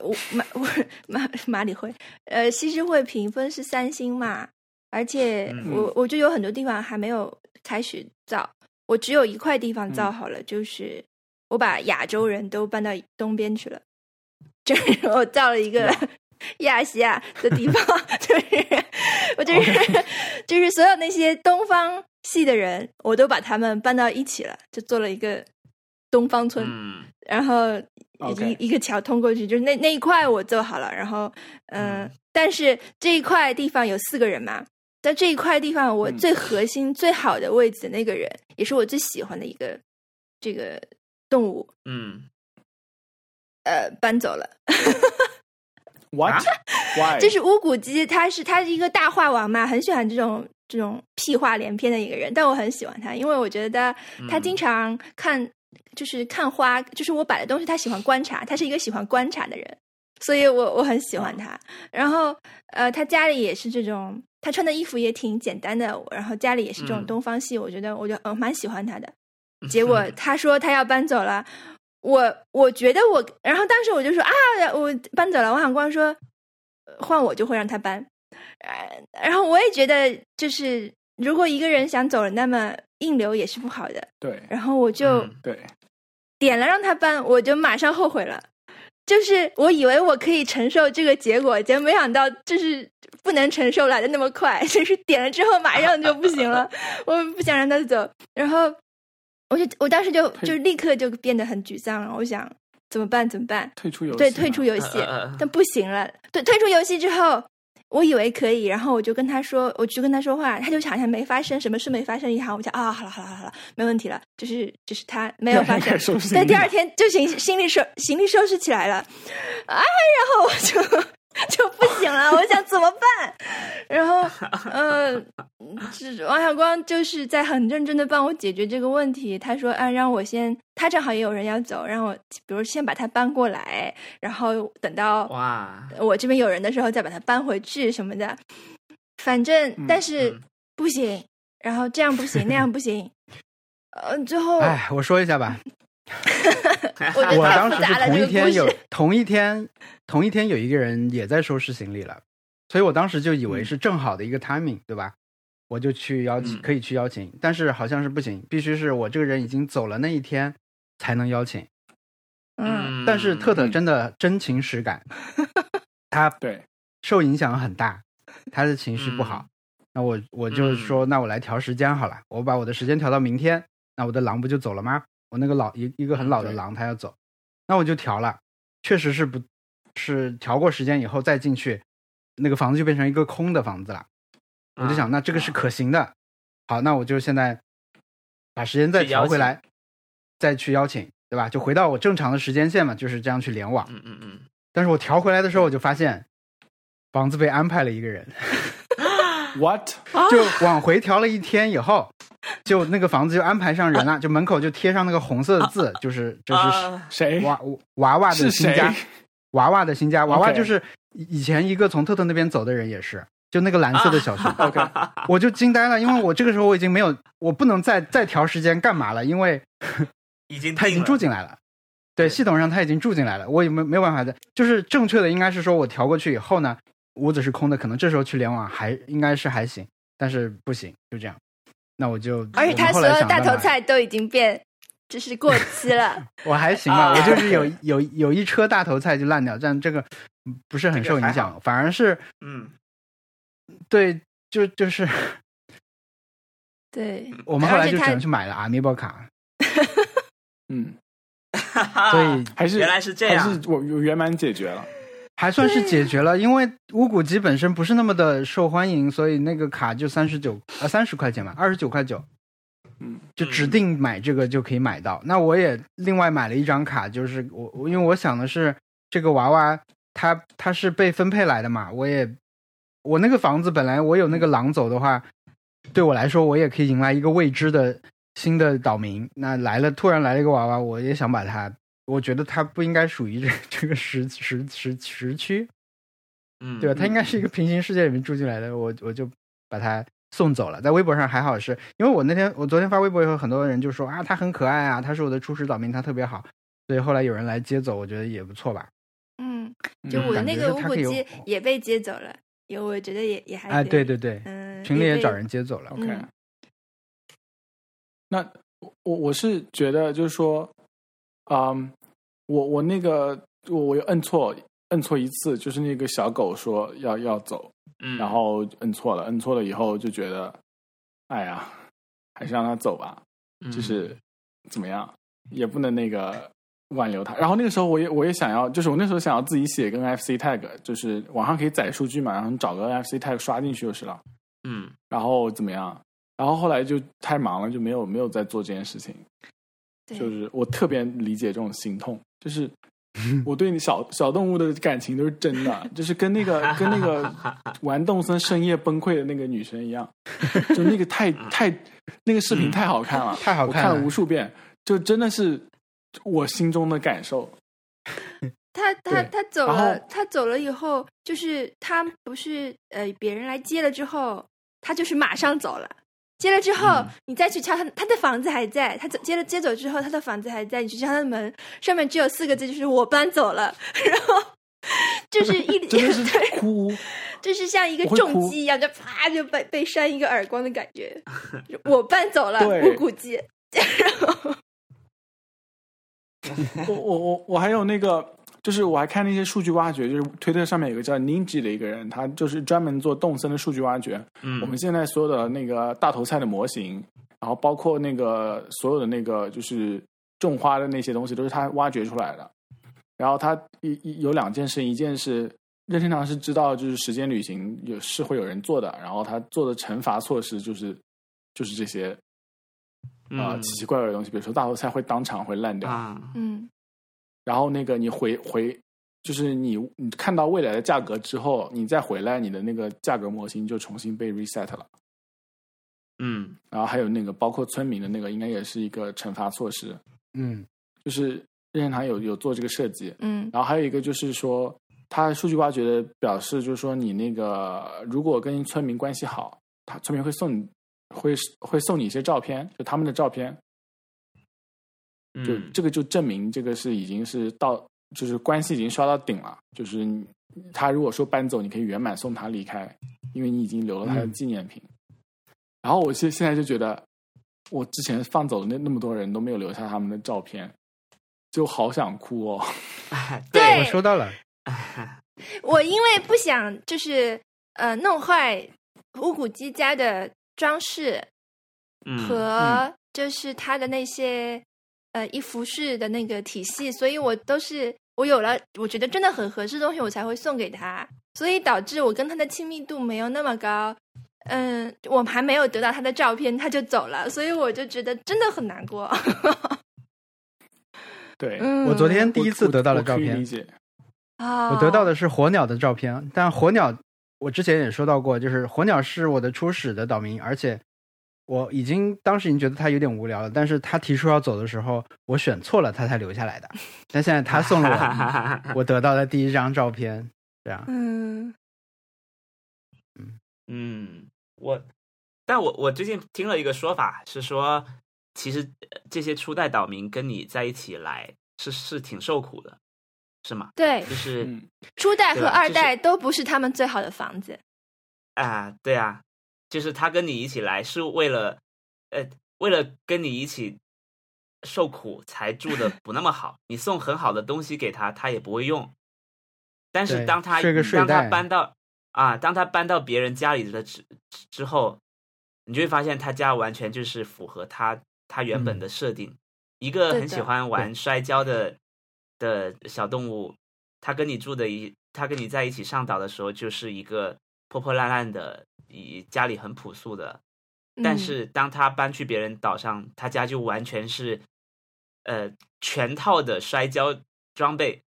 我马我马马里会呃西施会评分是三星嘛，而且我我就有很多地方还没有开始造，我只有一块地方造好了，就是。我把亚洲人都搬到东边去了，就是 我造了一个 亚细亚的地方，就是我就是就是所有那些东方系的人，我都把他们搬到一起了，就做了一个东方村。然后一一个桥通过去，就是那那一块我做好了。然后嗯，但是这一块地方有四个人嘛，在这一块地方，我最核心最好的位置的那个人，也是我最喜欢的一个这个。动物，嗯，呃，搬走了。What？Why？这是乌骨鸡，他是他是一个大话王嘛，很喜欢这种这种屁话连篇的一个人。但我很喜欢他，因为我觉得他经常看，就是看花，就是我摆的东西，他喜欢观察，他是一个喜欢观察的人，所以我我很喜欢他。然后，呃，他家里也是这种，他穿的衣服也挺简单的，然后家里也是这种东方系，我觉得，我就呃蛮喜欢他的。结果他说他要搬走了，我我觉得我，然后当时我就说啊，我搬走了。王小光说换我就会让他搬，然后我也觉得就是如果一个人想走了，那么硬留也是不好的。对，然后我就对点了让他搬，我就马上后悔了。就是我以为我可以承受这个结果，结果没想到就是不能承受来的那么快，就是点了之后马上就不行了。我不想让他走，然后。我就我当时就就立刻就变得很沮丧了。我想怎么办？怎么办？退出游戏？对，退出游戏。但不行了。对，退出游戏之后，我以为可以，然后我就跟他说，我去跟他说话，他就好像没发生什么事，没发生一样。我就啊，好了，好了，好了，没问题了。就是就是他没有发生。但第二天就行，行李收行李收拾起来了。啊，然后我就。就不行了，我想怎么办？然后，呃，王小光就是在很认真的帮我解决这个问题。他说：“啊，让我先，他正好也有人要走，让我比如先把他搬过来，然后等到哇，我这边有人的时候再把他搬回去什么的。反正，但是不行，然后这样不行，那样不行。呃，最后，哎，我说一下吧。” 我当时是同一天有同一天同一天有一个人也在收拾行李了，所以我当时就以为是正好的一个 timing，对吧？我就去邀请，可以去邀请，但是好像是不行，必须是我这个人已经走了那一天才能邀请。嗯，但是特特真的真情实感，他对受影响很大，他的情绪不好。那我我就说，那我来调时间好了，我把我的时间调到明天，那我的狼不就走了吗？我那个老一一个很老的狼，他要走，那我就调了，确实是不，是调过时间以后再进去，那个房子就变成一个空的房子了。我就想，那这个是可行的。好，那我就现在把时间再调回来，再去邀请，对吧？就回到我正常的时间线嘛，就是这样去联网。嗯嗯嗯。但是我调回来的时候，我就发现房子被安排了一个人。What？就往回调了一天以后，就那个房子就安排上人了，就门口就贴上那个红色的字，就是就是谁？娃娃娃的新家，娃娃的新家，娃娃就是以前一个从特特那边走的人也是，就那个蓝色的小熊。OK，我就惊呆了，因为我这个时候我已经没有，我不能再再调时间干嘛了，因为已经他已经住进来了，对，系统上他已经住进来了，我也没没有办法的。就是正确的应该是说我调过去以后呢，屋子是空的，可能这时候去联网还应该是还行，但是不行，就这样。那我就而且他所有大头菜都已经变，就是过期了。我还行吧，我就是有有有一车大头菜就烂掉，但这个不是很受影响，反而是嗯，对，就就是。对，我们后来就只能去买了阿米宝卡。嗯，所以还是原来是这样，还是我圆满解决了，还算是解决了。因为乌骨鸡本身不是那么的受欢迎，所以那个卡就三十九呃三十块钱嘛，二十九块九。嗯，就指定买这个就可以买到。那我也另外买了一张卡，就是我我因为我想的是这个娃娃它它是被分配来的嘛，我也我那个房子本来我有那个狼走的话。对我来说，我也可以迎来一个未知的新的岛民。那来了，突然来了一个娃娃，我也想把它。我觉得它不应该属于这 这个时时时时区，嗯，对吧？它应该是一个平行世界里面住进来的。我我就把它送走了。在微博上还好，是因为我那天我昨天发微博以后，很多人就说啊，它很可爱啊，它是我的初始岛民，它特别好。所以后来有人来接走，我觉得也不错吧。嗯，就我的那个乌骨鸡也被接走了。有，我觉得也也还啊，对对对，嗯，群里也找人接走了。OK，那我我是觉得就是说，嗯，我我那个我我又摁错摁错一次，就是那个小狗说要要走，嗯，然后摁错了，摁错了以后就觉得，哎呀，还是让它走吧，就是怎么样也不能那个。挽留他，然后那个时候我也我也想要，就是我那时候想要自己写个 NFC tag，就是网上可以载数据嘛，然后你找个 NFC tag 刷进去就是了。嗯，然后怎么样？然后后来就太忙了，就没有没有再做这件事情。就是我特别理解这种心痛，就是 我对你小小动物的感情都是真的，就是跟那个 跟那个玩动森深夜崩溃的那个女生一样，就那个太太那个视频太好看了，太好看了无数遍，就真的是。我心中的感受，他他他走了，他走了以后，就是他不是呃，别人来接了之后，他就是马上走了。接了之后，你再去敲他，他的房子还在。他走接了接走之后，他的房子还在。你去敲他的门，上面只有四个字，就是我搬走了。然后就是一 就是 哭，就是像一个重击一样，就啪就被被扇一个耳光的感觉。我搬走了，我估计。然后。我我我我还有那个，就是我还看那些数据挖掘，就是推特上面有个叫 Ninji 的一个人，他就是专门做动森的数据挖掘。嗯，我们现在所有的那个大头菜的模型，然后包括那个所有的那个就是种花的那些东西，都是他挖掘出来的。然后他一一有两件事，一件是任天堂是知道就是时间旅行有是会有人做的，然后他做的惩罚措施就是就是这些。啊，奇奇怪怪的东西，比如说大头菜会当场会烂掉，嗯，然后那个你回回，就是你你看到未来的价格之后，你再回来，你的那个价格模型就重新被 reset 了，嗯，然后还有那个包括村民的那个，应该也是一个惩罚措施，嗯，就是任天堂有有做这个设计，嗯，然后还有一个就是说，它数据挖掘的表示就是说，你那个如果跟村民关系好，他村民会送你。会会送你一些照片，就他们的照片，就这个就证明这个是已经是到，就是关系已经刷到顶了。就是他如果说搬走，你可以圆满送他离开，因为你已经留了他的纪念品。然后我现现在就觉得，我之前放走的那那么多人都没有留下他们的照片，就好想哭哦。对，我收到了。我因为不想就是呃弄坏乌骨鸡家的。装饰和就是他的那些呃一服饰的那个体系，所以我都是我有了，我觉得真的很合适的东西，我才会送给他，所以导致我跟他的亲密度没有那么高。嗯，我还没有得到他的照片，他就走了，所以我就觉得真的很难过。对，我昨天第一次得到了照片，啊，我得到的是火鸟的照片，但火鸟。我之前也说到过，就是火鸟是我的初始的岛民，而且我已经当时已经觉得他有点无聊了。但是他提出要走的时候，我选错了，他才留下来的。但现在他送了我，我得到的第一张照片，这样。嗯嗯嗯，我，但我我最近听了一个说法，是说其实这些初代岛民跟你在一起来是是挺受苦的，是吗？对，就是初代和二代都不是他们最好的房子。啊，对啊，就是他跟你一起来是为了，呃，为了跟你一起受苦才住的不那么好。你送很好的东西给他，他也不会用。但是当他当他搬到啊，当他搬到别人家里的之之后，你就会发现他家完全就是符合他他原本的设定。一个很喜欢玩摔跤的的小动物，他跟你住的一，他跟你在一起上岛的时候，就是一个破破烂烂的，以家里很朴素的。但是当他搬去别人岛上，他家就完全是呃全套的摔跤装备。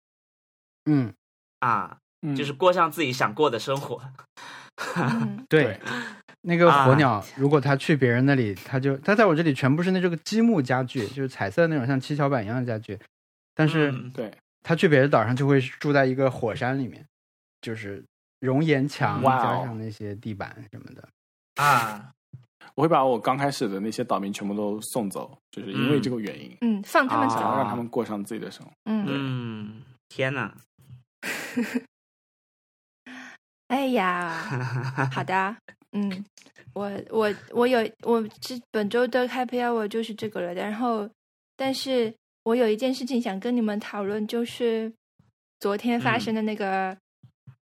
嗯啊，就是过上自己想过的生活。对。那个火鸟，如果他去别人那里，他就他在我这里全部是那这个积木家具，就是彩色那种像七巧板一样的家具。但是，对他去别的岛上就会住在一个火山里面，就是熔岩墙加上那些地板什么的。啊，我会把我刚开始的那些岛民全部都送走，就是因为这个原因。嗯，放他们走，让他们过上自己的生活。嗯，天哪！哎呀，好的。嗯，我我我有我这本周的 Happy Hour 就是这个了。然后，但是我有一件事情想跟你们讨论，就是昨天发生的那个，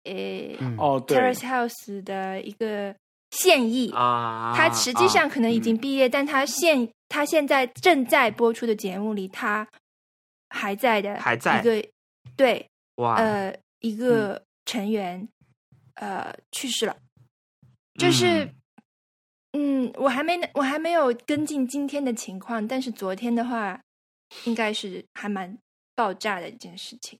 诶，哦，Terrace House 的一个现役啊，他实际上可能已经毕业，但他现他现在正在播出的节目里，他还在的，还在一个对，哇，呃，一个成员呃去世了。就是，嗯，我还没我还没有跟进今天的情况，但是昨天的话，应该是还蛮爆炸的一件事情。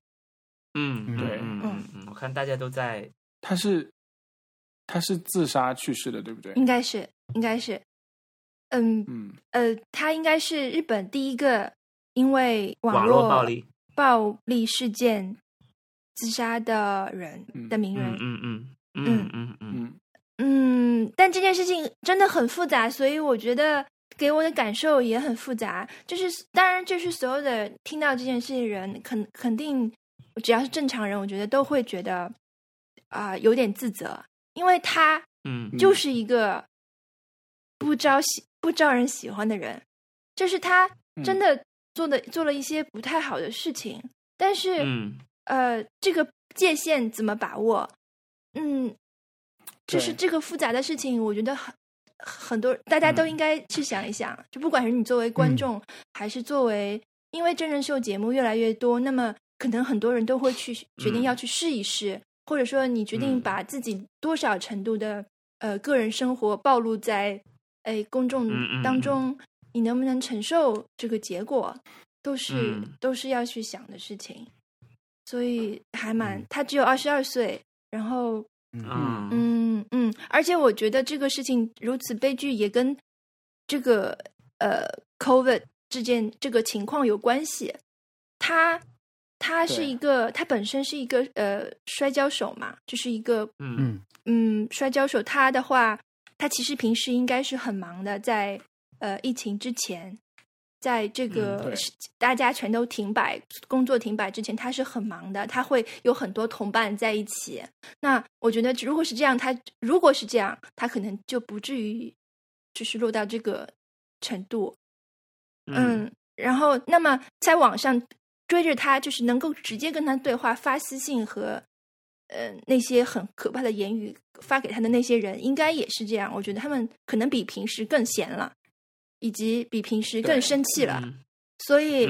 嗯，对，嗯嗯，我看大家都在，他是他是自杀去世的，对不对？应该是，应该是，嗯嗯呃，他应该是日本第一个因为网络暴力暴力事件自杀的人的名人。嗯嗯嗯嗯嗯。嗯嗯，但这件事情真的很复杂，所以我觉得给我的感受也很复杂。就是，当然，就是所有的听到这件事情的人，肯肯定，只要是正常人，我觉得都会觉得啊有点自责，因为他嗯。就是一个不招喜不招人喜欢的人，就是他真的做的做了一些不太好的事情，但是呃，这个界限怎么把握？嗯。就是这个复杂的事情，我觉得很很多，大家都应该去想一想。就不管是你作为观众，还是作为，因为真人秀节目越来越多，那么可能很多人都会去决定要去试一试，或者说你决定把自己多少程度的呃个人生活暴露在哎公众当中，你能不能承受这个结果，都是都是要去想的事情。所以还蛮，他只有二十二岁，然后。嗯嗯嗯，而且我觉得这个事情如此悲剧，也跟这个呃，COVID 之间这个情况有关系。他他是一个，他本身是一个呃摔跤手嘛，就是一个嗯嗯摔跤手。他的话，他其实平时应该是很忙的，在呃疫情之前。在这个大家全都停摆、工作停摆之前，他是很忙的。他会有很多同伴在一起。那我觉得，如果是这样，他如果是这样，他可能就不至于就是落到这个程度。嗯，然后，那么在网上追着他，就是能够直接跟他对话、发私信和呃那些很可怕的言语发给他的那些人，应该也是这样。我觉得他们可能比平时更闲了。以及比平时更生气了，所以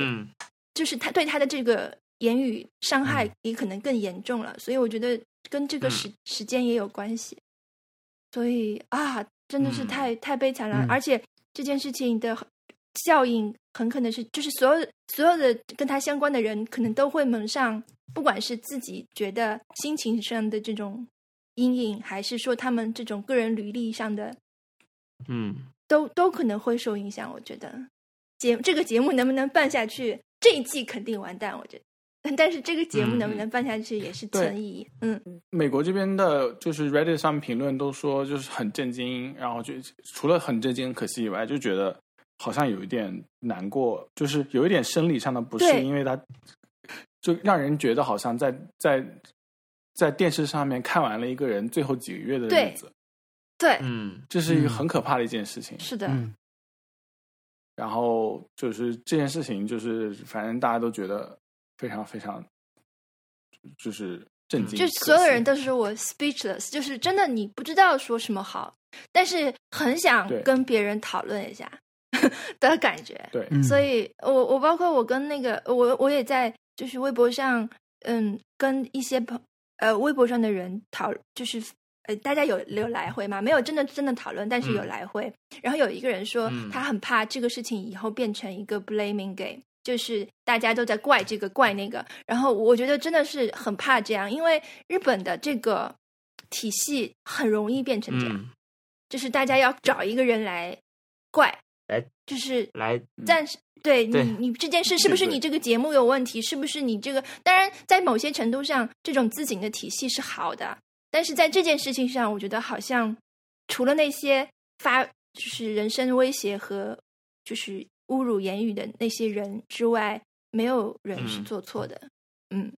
就是他对他的这个言语伤害也可能更严重了，所以我觉得跟这个时时间也有关系。所以啊，真的是太太悲惨了，而且这件事情的效应很可能是，就是所有所有的跟他相关的人，可能都会蒙上，不管是自己觉得心情上的这种阴影，还是说他们这种个人履历上的，嗯。都都可能会受影响，我觉得节这个节目能不能办下去，这一季肯定完蛋，我觉得。但是这个节目能不能办下去也是存疑。嗯，美国这边的就是 Reddit 上评论都说就是很震惊，然后就除了很震惊、可惜以外，就觉得好像有一点难过，就是有一点生理上的不适，因为他就让人觉得好像在在在电视上面看完了一个人最后几个月的对日子，对，嗯这是一个嗯很可怕的一件事情。是的，嗯。然后就是这件事情，就是反正大家都觉得非常非常，就是震惊，就所有人都是我 speechless，就是真的你不知道说什么好，但是很想跟别人讨论一下 的感觉。对，嗯，所以我我包括我跟那个我我也在就是微博上，嗯，跟一些朋呃微博上的人讨，就是呃大家有有来回嘛，没有真的真的讨论，但是有嗯来回。然后有一个人说嗯他很怕这个事情以后变成一个 blaming game。就是大家都在怪这个怪那个，然后我觉得真的是很怕这样，因为日本的这个体系很容易变成这样，嗯，就是大家要找一个人来怪，来就是来，但是对你你这件事是不是你这个节目有问题？是不是你这个？当然，在某些程度上，这种自警的体系是好的，但是在这件事情上，我觉得好像除了那些发就是人身威胁和就是侮辱言语的那些人之外，没有人是嗯做错的。嗯，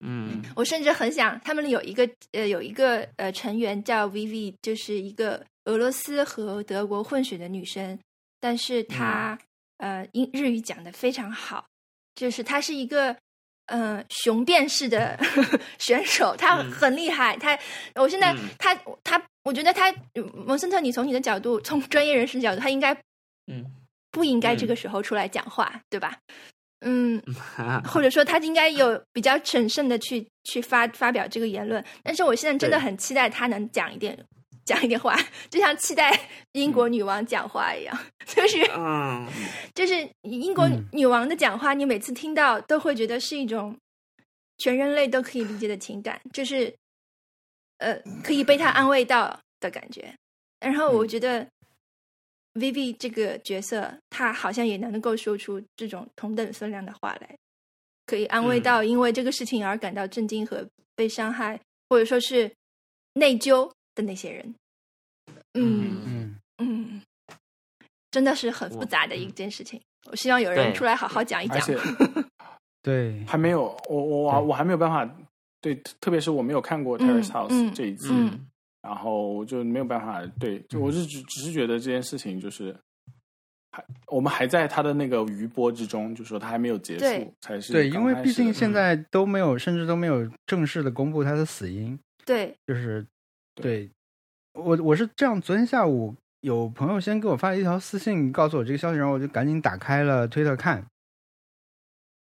嗯我甚至很想，他们有一个呃有一个呃成员叫 Vivi，就是一个俄罗斯和德国混血的女生，但是他、呃英日语讲的非常好，就是他是一个呃雄辩式的 选手，她嗯很厉害。他我现在嗯她她，我觉得他蒙森特，你从你的角度，从专业人士的角度，他应该嗯不应该这嗯个时候出来讲话，对吧？嗯，嗯，或者说他应该有比较审慎的去去发发表这个言论。但是我现在真的很期待他能讲一点讲一点话，就像期待英国女王讲话一样，就是嗯 就是英国嗯。女王的讲话，你每次听到都会觉得是一种全人类都可以理解的情感，就是呃可以被她安慰到的感觉。然后我嗯。觉得 Vivi 这个角色，她好像也能够说出这种同等分量的话来，可以安慰嗯。到因为这个事情而感到震惊和被伤害，或者说是内疚的那些人。嗯嗯嗯，真的是很复杂的一件事情。我希望有人出来好好讲一讲。对，还没有，我我对我还没有办法对，特别是我没有看过《嗯 Terrace House 嗯》这一季，嗯然后我就没有办法对，就我是只只是觉得这件事情就是还我们还在他的那个余波之中，就说他还没有结束，才是对，因为毕竟现在都没有，甚至都没有正式的公布他的死因，对，就是对对我我是这样，昨天下午有朋友先给我发了一条私信，告诉我这个消息，然后我就赶紧打开了推特看。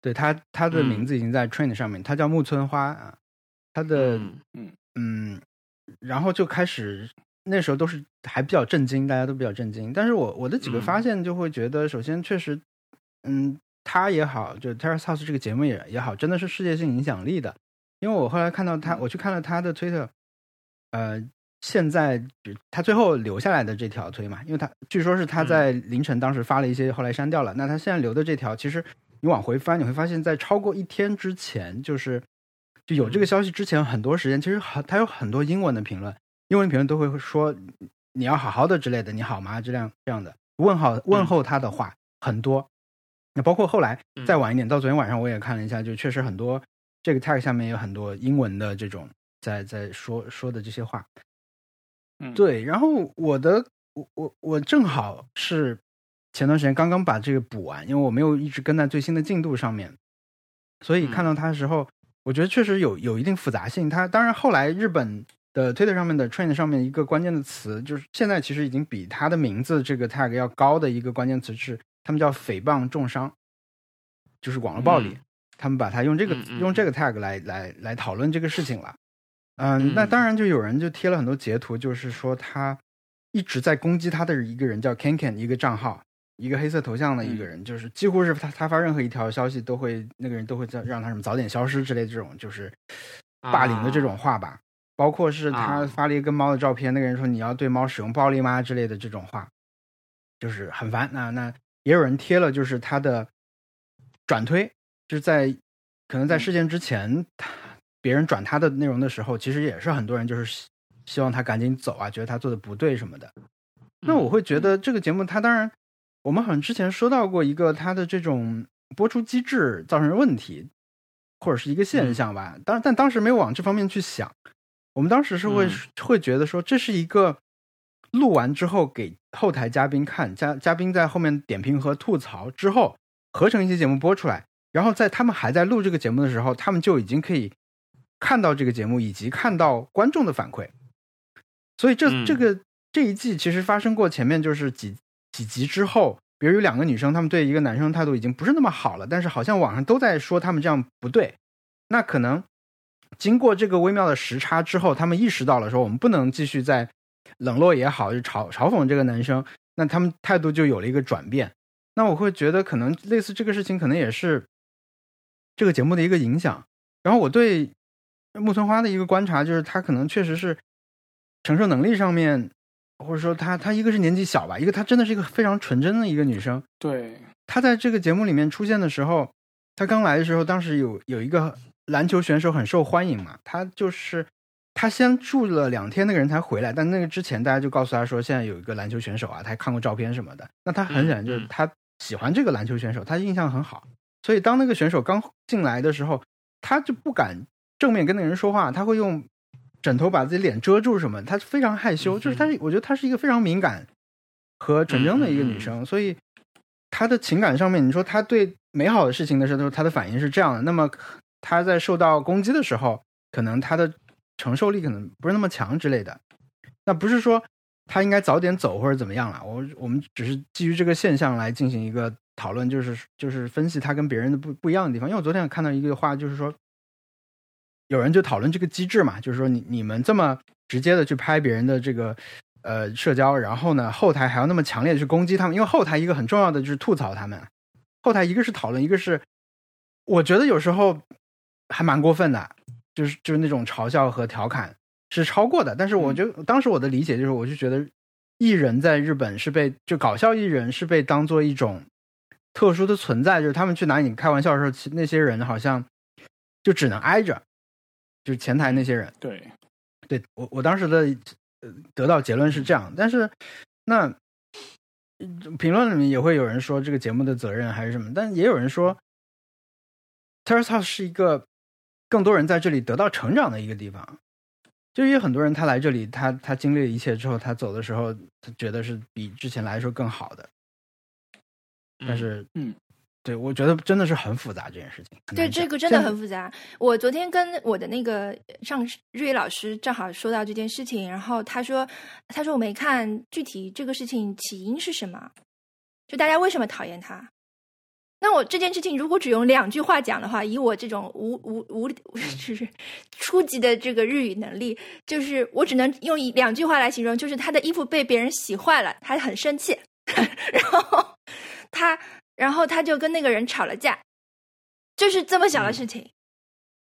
对他，他的嗯名字已经在 Trend 上面，他叫木村花啊，他的嗯嗯，然后就开始那时候都是还比较震惊，大家都比较震惊。但是我我的几个嗯发现就会觉得，首先确实，嗯，他也好，就 Terrace House 这个节目也也好，真的是世界性影响力的。因为我后来看到他，我去看了他的推特，呃，现在他最后留下来的这条推嘛，因为他据说是他在凌晨当时发了一些，后来删掉了。那他现在留的这条，其实你往回翻，你会发现在超过一天之前，就是就有这个消息之前很多时间，其实好，他有很多英文的评论，英文评论都会说你要好好的之类的，你好吗？这样这样的问好问候他的话很多。那包括后来嗯再晚一点，到昨天晚上我也看了一下，就确实很多这个 tag 下面有很多英文的这种在在说说的这些话。嗯对，然后我的我我我正好是前段时间刚刚把这个补完，因为我没有一直跟在最新的进度上面，所以看到他的时候，我觉得确实有有一定复杂性。他当然后来日本的 Twitter 上面的 trend 上面一个关键的词，就是现在其实已经比他的名字这个 tag 要高的一个关键词是，他们叫诽谤重伤，就是网络暴力。嗯他们把它用这个嗯嗯用这个 tag 来来来讨论这个事情了。嗯，嗯。那当然就有人就贴了很多截图，就是说他一直在攻击他的一个人叫 Ken Ken 一个账号，一个黑色头像的一个人，就是几乎是他他发任何一条消息都会那个人都会叫让他什么早点消失之类这种就是霸凌的这种话吧。包括是他啊。发了一个跟猫的照片，那个人说你要对猫使用暴力吗之类的这种话，就是很烦。那那也有人贴了，就是他的转推，就是在可能在事件之前，他别人转他的内容的时候，其实也是很多人就是希希望他赶紧走啊，觉得他做的不对什么的。那我会觉得这个节目，它当然我们好像之前说到过一个它的这种播出机制造成问题，或者是一个现象吧。当但当时没有往这方面去想，我们当时是会会觉得说这是一个录完之后给后台嘉宾看，嘉嘉宾在后面点评和吐槽之后合成一期节目播出来，然后在他们还在录这个节目的时候，他们就已经可以看到这个节目以及看到观众的反馈。所以这这个这一季其实发生过前面就是几。几集之后，比如有两个女生，她们对一个男生态度已经不是那么好了，但是好像网上都在说他们这样不对。那可能经过这个微妙的时差之后，他们意识到了说我们不能继续再冷落也好，就嘲嘲讽这个男生，那他们态度就有了一个转变。那我会觉得可能类似这个事情，可能也是这个节目的一个影响。然后我对木村花的一个观察就是，他可能确实是承受能力上面。或者说，她她一个是年纪小吧，一个她真的是一个非常纯真的一个女生。对，她在这个节目里面出现的时候，她刚来的时候，当时有有一个篮球选手很受欢迎嘛，她就是她先住了两天，那个人才回来，但那个之前大家就告诉她说，现在有一个篮球选手啊，她还看过照片什么的，那她很显然就是她喜欢这个篮球选手，她印象很好，所以当那个选手刚进来的时候，她就不敢正面跟那个人说话，他会用。枕头把自己脸遮住什么？他非常害羞，就是他，我觉得她是一个非常敏感和纯真的一个女生，所以他的情感上面，你说他对美好的事情的时候，他的反应是这样的。那么他在受到攻击的时候，可能他的承受力可能不是那么强之类的。那不是说他应该早点走或者怎么样了？我我们只是基于这个现象来进行一个讨论，就是就是分析他跟别人的不不一样的地方。因为我昨天看到一个话，就是说。有人就讨论这个机制嘛，就是说你你们这么直接的去拍别人的这个呃社交，然后呢后台还要那么强烈的去攻击他们，因为后台一个很重要的就是吐槽他们，后台一个是讨论，一个是我觉得有时候还蛮过分的，就是就是那种嘲笑和调侃是超过的。但是我就当时我的理解就是，我就觉得艺人在日本是被就搞笑艺人是被当做一种特殊的存在，就是他们去拿你开玩笑的时候，其那些人好像就只能挨着。就是前台那些人，对，对我我当时的得到结论是这样，但是那评论里面也会有人说这个节目的责任还是什么，但也有人说，Terrace House 是一个更多人在这里得到成长的一个地方，就有很多人他来这里，他他经历了一切之后，他走的时候，他觉得是比之前来说更好的，但是嗯。对，我觉得真的是很复杂这件事情。对，这个真的很复杂。我昨天跟我的那个上日语老师正好说到这件事情，然后他说：“他说我没看具体这个事情起因是什么，就大家为什么讨厌他？那我这件事情如果只用两句话讲的话，以我这种无无无就是初级的这个日语能力，就是我只能用一两句话来形容，就是他的衣服被别人洗坏了，他很生气，然后他。”然后他就跟那个人吵了架，就是这么小的事情，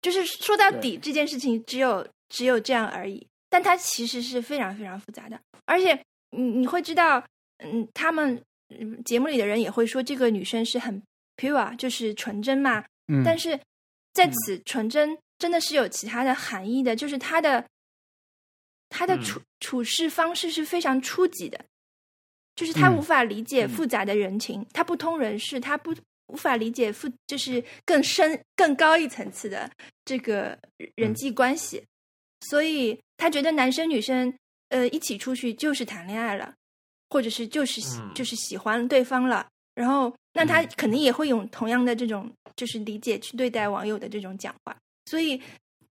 就是说到底这件事情只有只有这样而已。但它其实是非常非常复杂的，而且你你会知道，嗯，他们节目里的人也会说这个女生是很 pure，就是纯真嘛。嗯。但是在此纯真真的是有其他的含义的，就是她的她的处处事方式是非常初级的。就是他无法理解复杂的人情，他不通人事，他不无法理解复就是更深更高一层次的这个人际关系，所以他觉得男生女生呃一起出去就是谈恋爱了，或者是就是就是喜欢对方了，然后那他肯定也会用同样的这种就是理解去对待网友的这种讲话，所以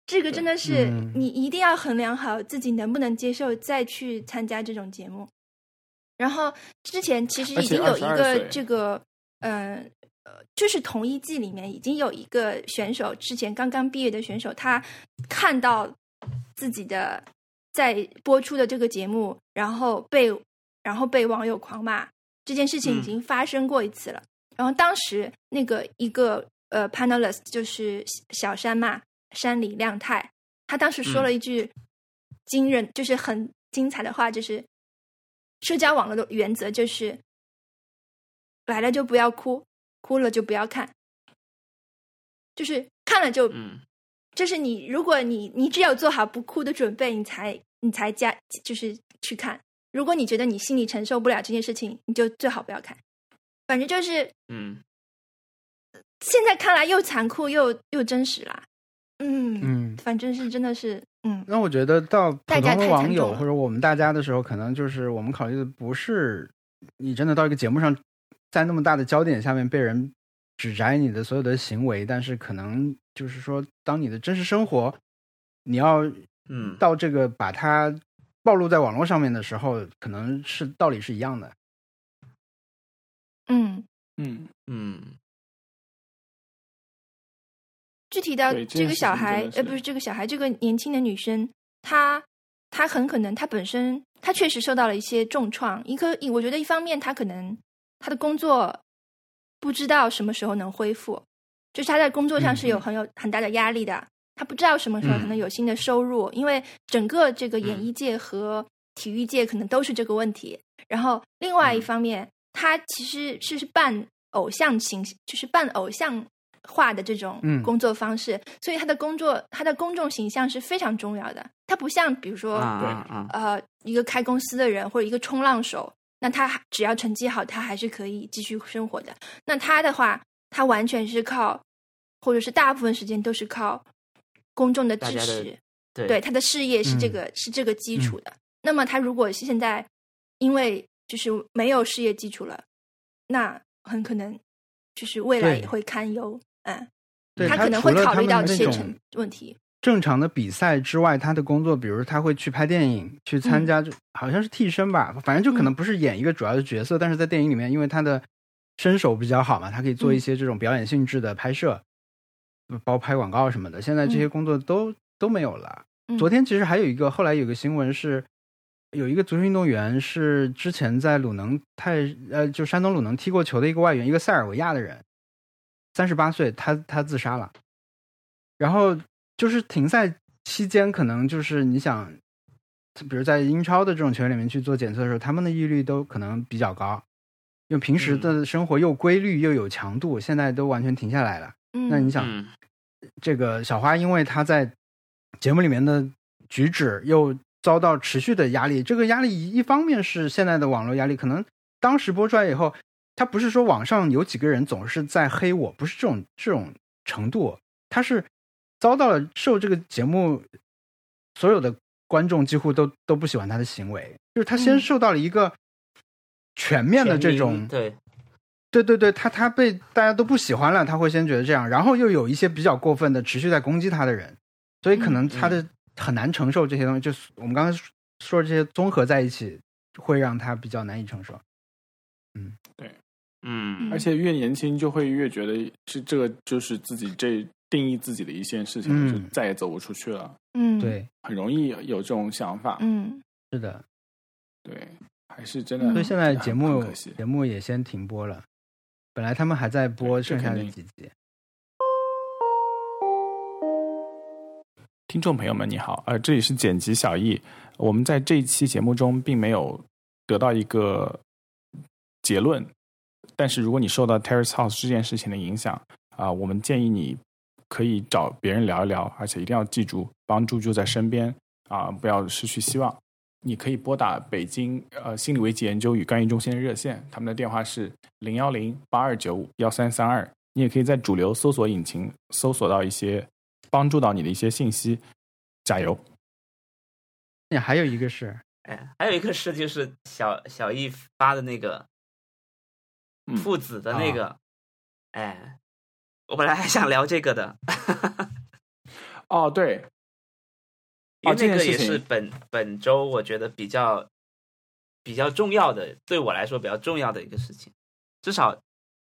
这个真的是你一定要衡量好自己能不能接受再去参加这种节目。然后之前其实已经有一个这个，嗯呃，就是同一季里面已经有一个选手，之前刚刚毕业的选手，他看到自己的在播出的这个节目，然后被然后被网友狂骂，这件事情已经发生过一次了。然后当时那个一个呃 panelist 就是小山嘛，山里亮太，他当时说了一句惊人，就是很精彩的话，就是。社交网络的原则就是，来了就不要哭，哭了就不要看，就是看了就，就是你，如果你你只有做好不哭的准备，你才你才加，就是去看。如果你觉得你心里承受不了这件事情，你就最好不要看。反正就是嗯，现在看来又残酷又又真实啦。嗯嗯，反正是真的是嗯，那我觉得到普通的网友或者我们大家的时候，可能就是我们考虑的不是你真的到一个节目上，在那么大的焦点下面被人指摘你的所有的行为，但是可能就是说，当你的真实生活，你要嗯。到这个把它暴露在网络上面的时候，可能是道理是一样的。嗯，嗯，嗯具体到这这个小孩，呃，不是这个小孩，这个年轻的女生，她她很可能她本身她确实受到了一些重创。一个，我觉得一方面她可能她的工作不知道什么时候能恢复，就是她在工作上是有嗯很有很大的压力的。她不知道什么时候可能有新的收入，因为整个这个演艺界和体育界可能都是这个问题。然后另外一方面，她其实是是半偶像形，就是半偶像化的这种嗯工作方式，所以他的工作，他的公众形象是非常重要的。他不像比如说、啊对啊啊，呃一个开公司的人或者一个冲浪手，那他还只要成绩好，他还是可以继续生活的。那他的话，他完全是靠，或者是大部分时间都是靠公众的支持。对对他的事业是这嗯个、是这个基础的。那么他如果现在因为就是没有事业基础了，那很可能就是未来也会堪忧。嗯，对他可能会考虑到这些成问题。正常的比赛之外，他的工作，比如他会去拍电影，去参加，就好像是替身吧，反正就可能不是演一个主要的角色，但是在电影里面，因为他的身手比较好嘛，他可以做一些这种表演性质的拍摄，包括拍广告什么的。现在这些工作都、都没有了。嗯昨天其实还有一个，后来有个新闻是，有一个足球运动员是之前在鲁能泰呃，就山东鲁能踢过球的一个外援，一个塞尔维亚的人，三十八岁，他他自杀了。然后就是停赛期间，可能就是你想，比如在英超的这种球员里面去做检测的时候，他们的抑郁率都可能比较高，因为平时的生活又规律又有强度，现在都完全停下来了。嗯，那你想，嗯这个小花因为她在节目里面的举止又遭到持续的压力，这个压力一方面是现在的网络压力，可能当时播出来以后，他不是说网上有几个人总是在黑我，不是这种这种程度，他是遭到了受这个节目所有的观众几乎都都不喜欢他的行为，就是他先嗯。受到了一个全面的这种民对。对对对，他他被大家都不喜欢了，他会先觉得这样，然后又有一些比较过分的持续在攻击他的人，所以可能他的很难承受这些东西。就是我们刚才说的这些综合在一起，会让他比较难以承受。嗯而且越年轻就会越觉得是这个就是自己这定义自己的一件事情，嗯就再也走不出去了，嗯，，对，很容易有这种想法。嗯是的，对，还是真的。所以现在节目。节目也先停播了。本来他们还在播剩下的几集。听众朋友们，你好，呃，这里是剪辑小易。我们在这一期节目中并没有得到一个结论，但是如果你受到 Terrace House 这件事情的影响啊、我们建议你可以找别人聊一聊，而且一定要记住帮助就在身边啊、不要失去希望。你可以拨打北京呃心理危机研究与干预中心的热线，他们的电话是零幺零八二九五幺三三二。你也可以在主流搜索引擎搜索到一些帮助到你的一些信息。加油！也还有一个是，哎，还有一个是就是小小易发的那个嗯父子的啊。那个，哎，我本来还想聊这个的，哦，对，因为那个这件事情也是本本周我觉得比较比较重要的，对我来说比较重要的一个事情。至少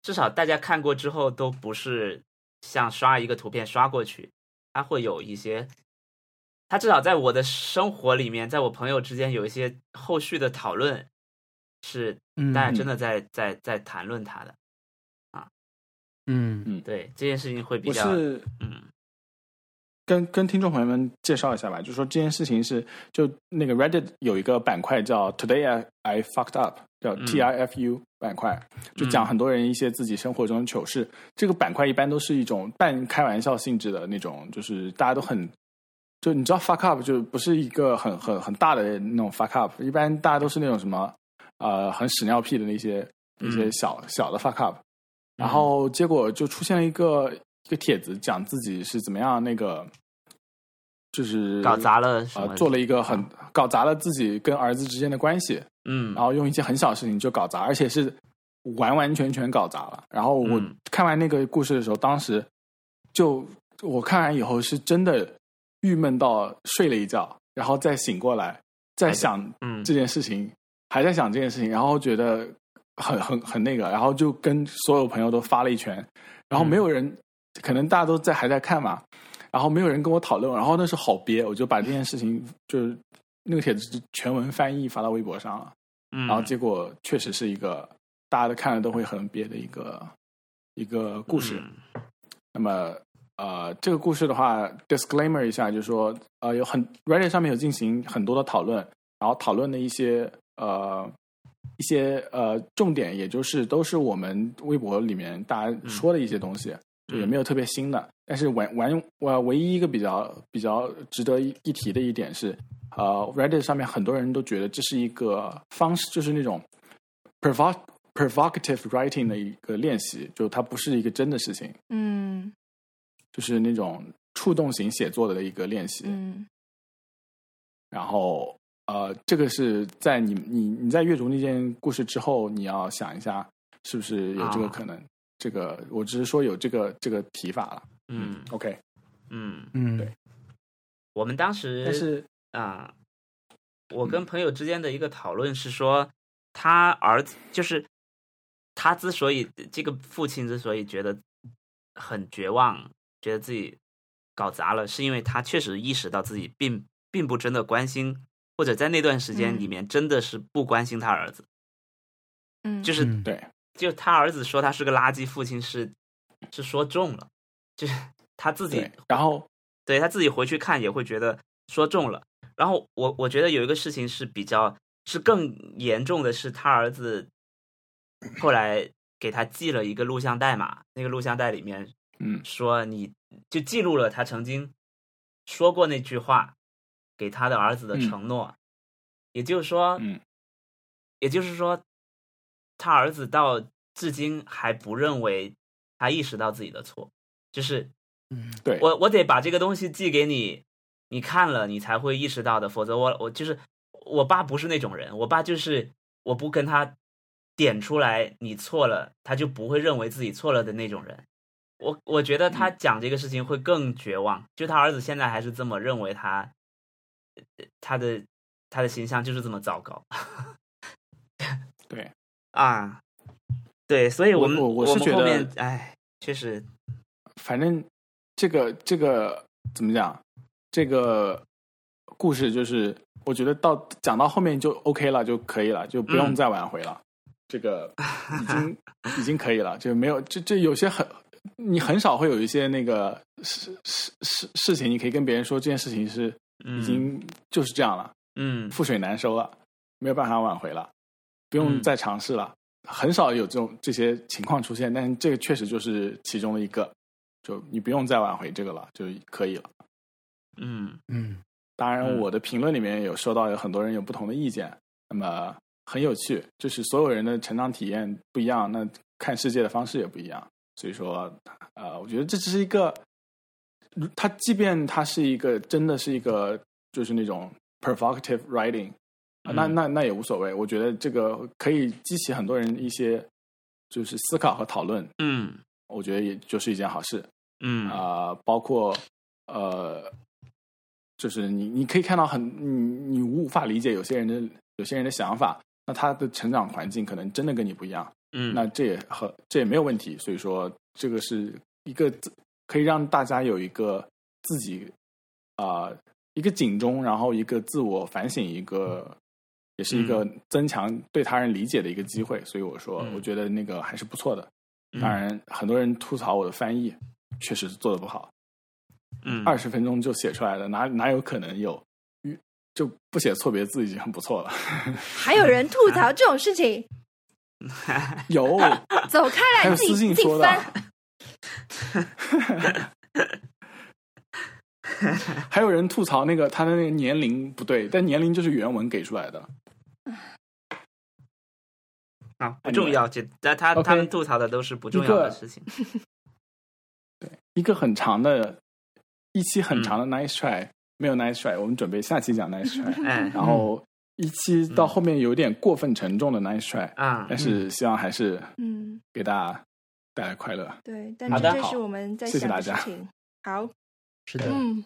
至少大家看过之后都不是像刷一个图片刷过去，它会有一些，它至少在我的生活里面，在我朋友之间有一些后续的讨论，是嗯，大家真的在在在谈论它的啊。嗯嗯对这件事情会比我较是嗯跟跟听众朋友们介绍一下吧，就说这件事情是就那个 Reddit 有一个板块叫 Today I I fucked up，叫嗯 T I F U 板块，就讲很多人一些自己生活中的糗事。这个板块一般都是一种半开玩笑性质的那种，就是大家都很。就你知道 fuck up 就不是一个很很很大的那种 fuck up，一般大家都是那种什么呃很屎尿屁的那些一些小小的 fuck up，然后结果就出现了一个一个帖子，讲自己是怎么样那个，就是搞砸了呃，做了一个很搞砸了自己跟儿子之间的关系，嗯，然后用一些很小的事情就搞砸，而且是完完全全搞砸了。然后我看完那个故事的时候，当时就我看完以后是真的郁闷到睡了一觉，然后再醒过来，再想这件事情，还在想这件事情，然后觉得很很很那个，然后就跟所有朋友都发了一圈，然后没有人，可能大家都在还在看嘛。然后没有人跟我讨论，然后那时候好憋，我就把这件事情就是那个帖子全文翻译发到微博上了，然后结果确实是一个大家都看了都会很憋的一个一个故事。那么呃，这个故事的话，disclaimer 一下，就是说呃，有很 Reddit 上面有进行很多的讨论，然后讨论的一些呃一些呃重点，也就是都是我们微博里面大家说的一些东西。也没有特别新的，但是完完我唯一一个比较比较值得一提的一点是，呃，Reddit 上面很多人都觉得这是一个方式，就是那种 provoc provocative writing 的一个练习，就它不是一个真的事情，嗯，就是那种触动型写作的一个练习，嗯，然后呃，这个是在你你你在阅读那件故事之后，你要想一下，是不是有这个可能。这个我只是说有这个这个提法了，嗯，OK，嗯嗯，对，我们当时但是啊，我跟朋友之间的一个讨论是说，他儿子就是他之所以这个父亲之所以觉得很绝望，觉得自己搞砸了，是因为他确实意识到自己并并不真的关心，或者在那段时间里面真的是不关心他儿子，嗯，就是对。就他儿子说他是个垃圾父亲是是说中了，就是他自己，然后对他自己回去看也会觉得说中了。然后我我觉得有一个事情是比较是更严重的是他儿子后来给他寄了一个录像带嘛，那个录像带里面嗯说你就记录了他曾经说过那句话给他的儿子的承诺，也就是说，嗯，也就是说。他儿子到至今还不认为他意识到自己的错，就是，嗯，对。我我得把这个东西寄给你，你看了你才会意识到的，否则我我就是我爸不是那种人，我爸就是我不跟他点出来你错了，他就不会认为自己错了的那种人。我我觉得他讲这个事情会更绝望，就他儿子现在还是这么认为他，他的他的形象就是这么糟糕。对。啊，对，所以我们我我是觉得，哎，确实，反正这个这个怎么讲？这个故事就是，我觉得到讲到后面就 OK 了，就可以了，就不用再挽回了。这个 已经已经可以了，就没有这这有些很你很少会有一些那个事事事事情，你可以跟别人说这件事情是已经就是这样了，嗯，覆水难收了，没有办法挽回了。不用再尝试了，很少有这种这些情况出现，但是这个确实就是其中的一个，就你不用再挽回这个了，就可以了。嗯。嗯，当然，我的评论里面有收到有很多人有不同的意见，那么很有趣，就是所有人的成长体验不一样，那看世界的方式也不一样，所以说，呃，我觉得这只是一个，它即便它是一个真的是一个，就是那种 provocative writing。那那那也无所谓，我觉得这个可以激起很多人一些就是思考和讨论。嗯，我觉得也就是一件好事。嗯啊，包括呃，就是你你可以看到很你你无法理解有些人的有些人的想法，那他的成长环境可能真的跟你不一样。嗯，那这也和这也没有问题。所以说，这个是一个可以让大家有一个自己啊一个警钟，然后一个自我反省一个。也是一个增强对他人理解的一个机会，所以我说，我觉得那个还是不错的。当然，很多人吐槽我的翻译确实做的不好。嗯，二十分钟就写出来了，哪哪有可能有？就不写错别字已经很不错了。还有人吐槽这种事情？有，走开来，自己自己翻。还有人吐槽那个他的那个年龄不对，但年龄就是原文给出来的。啊，不重要，就但他他们吐槽的都是不重要的事情。对，一个很长的一期很长的 nice try，没有 nice try，我们准备下期讲 nice try。哎，然后一期到后面有点过分沉重的 nice try 啊，但是希望还是嗯给大家带来快乐。对，但这是我们在想的事情。好，是的，嗯。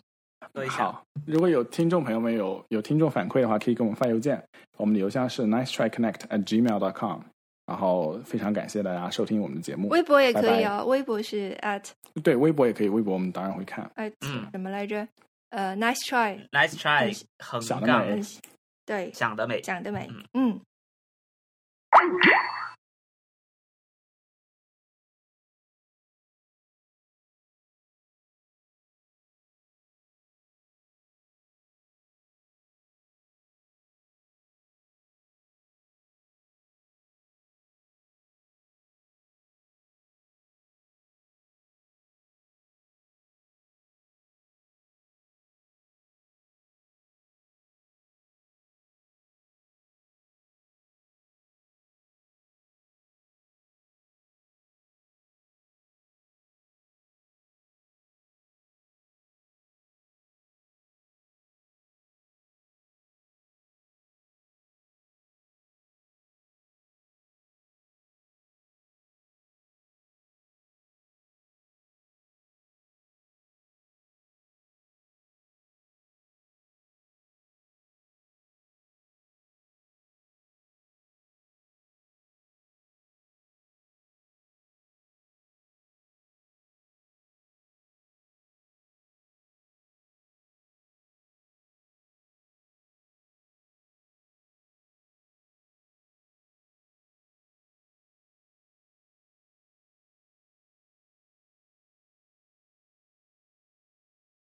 好，如果有听众朋友们有有听众反馈的话，可以给我们发邮件，我们的邮箱是 nice try connect at gmail dot com。然后非常感谢大家收听我们的节目，微博也可以哦，微博是 at，对，微博也可以，微博我们当然会看。at 什么来着？呃，nice try，nice try，横杠，对，想得美，想得美，讲得美，嗯。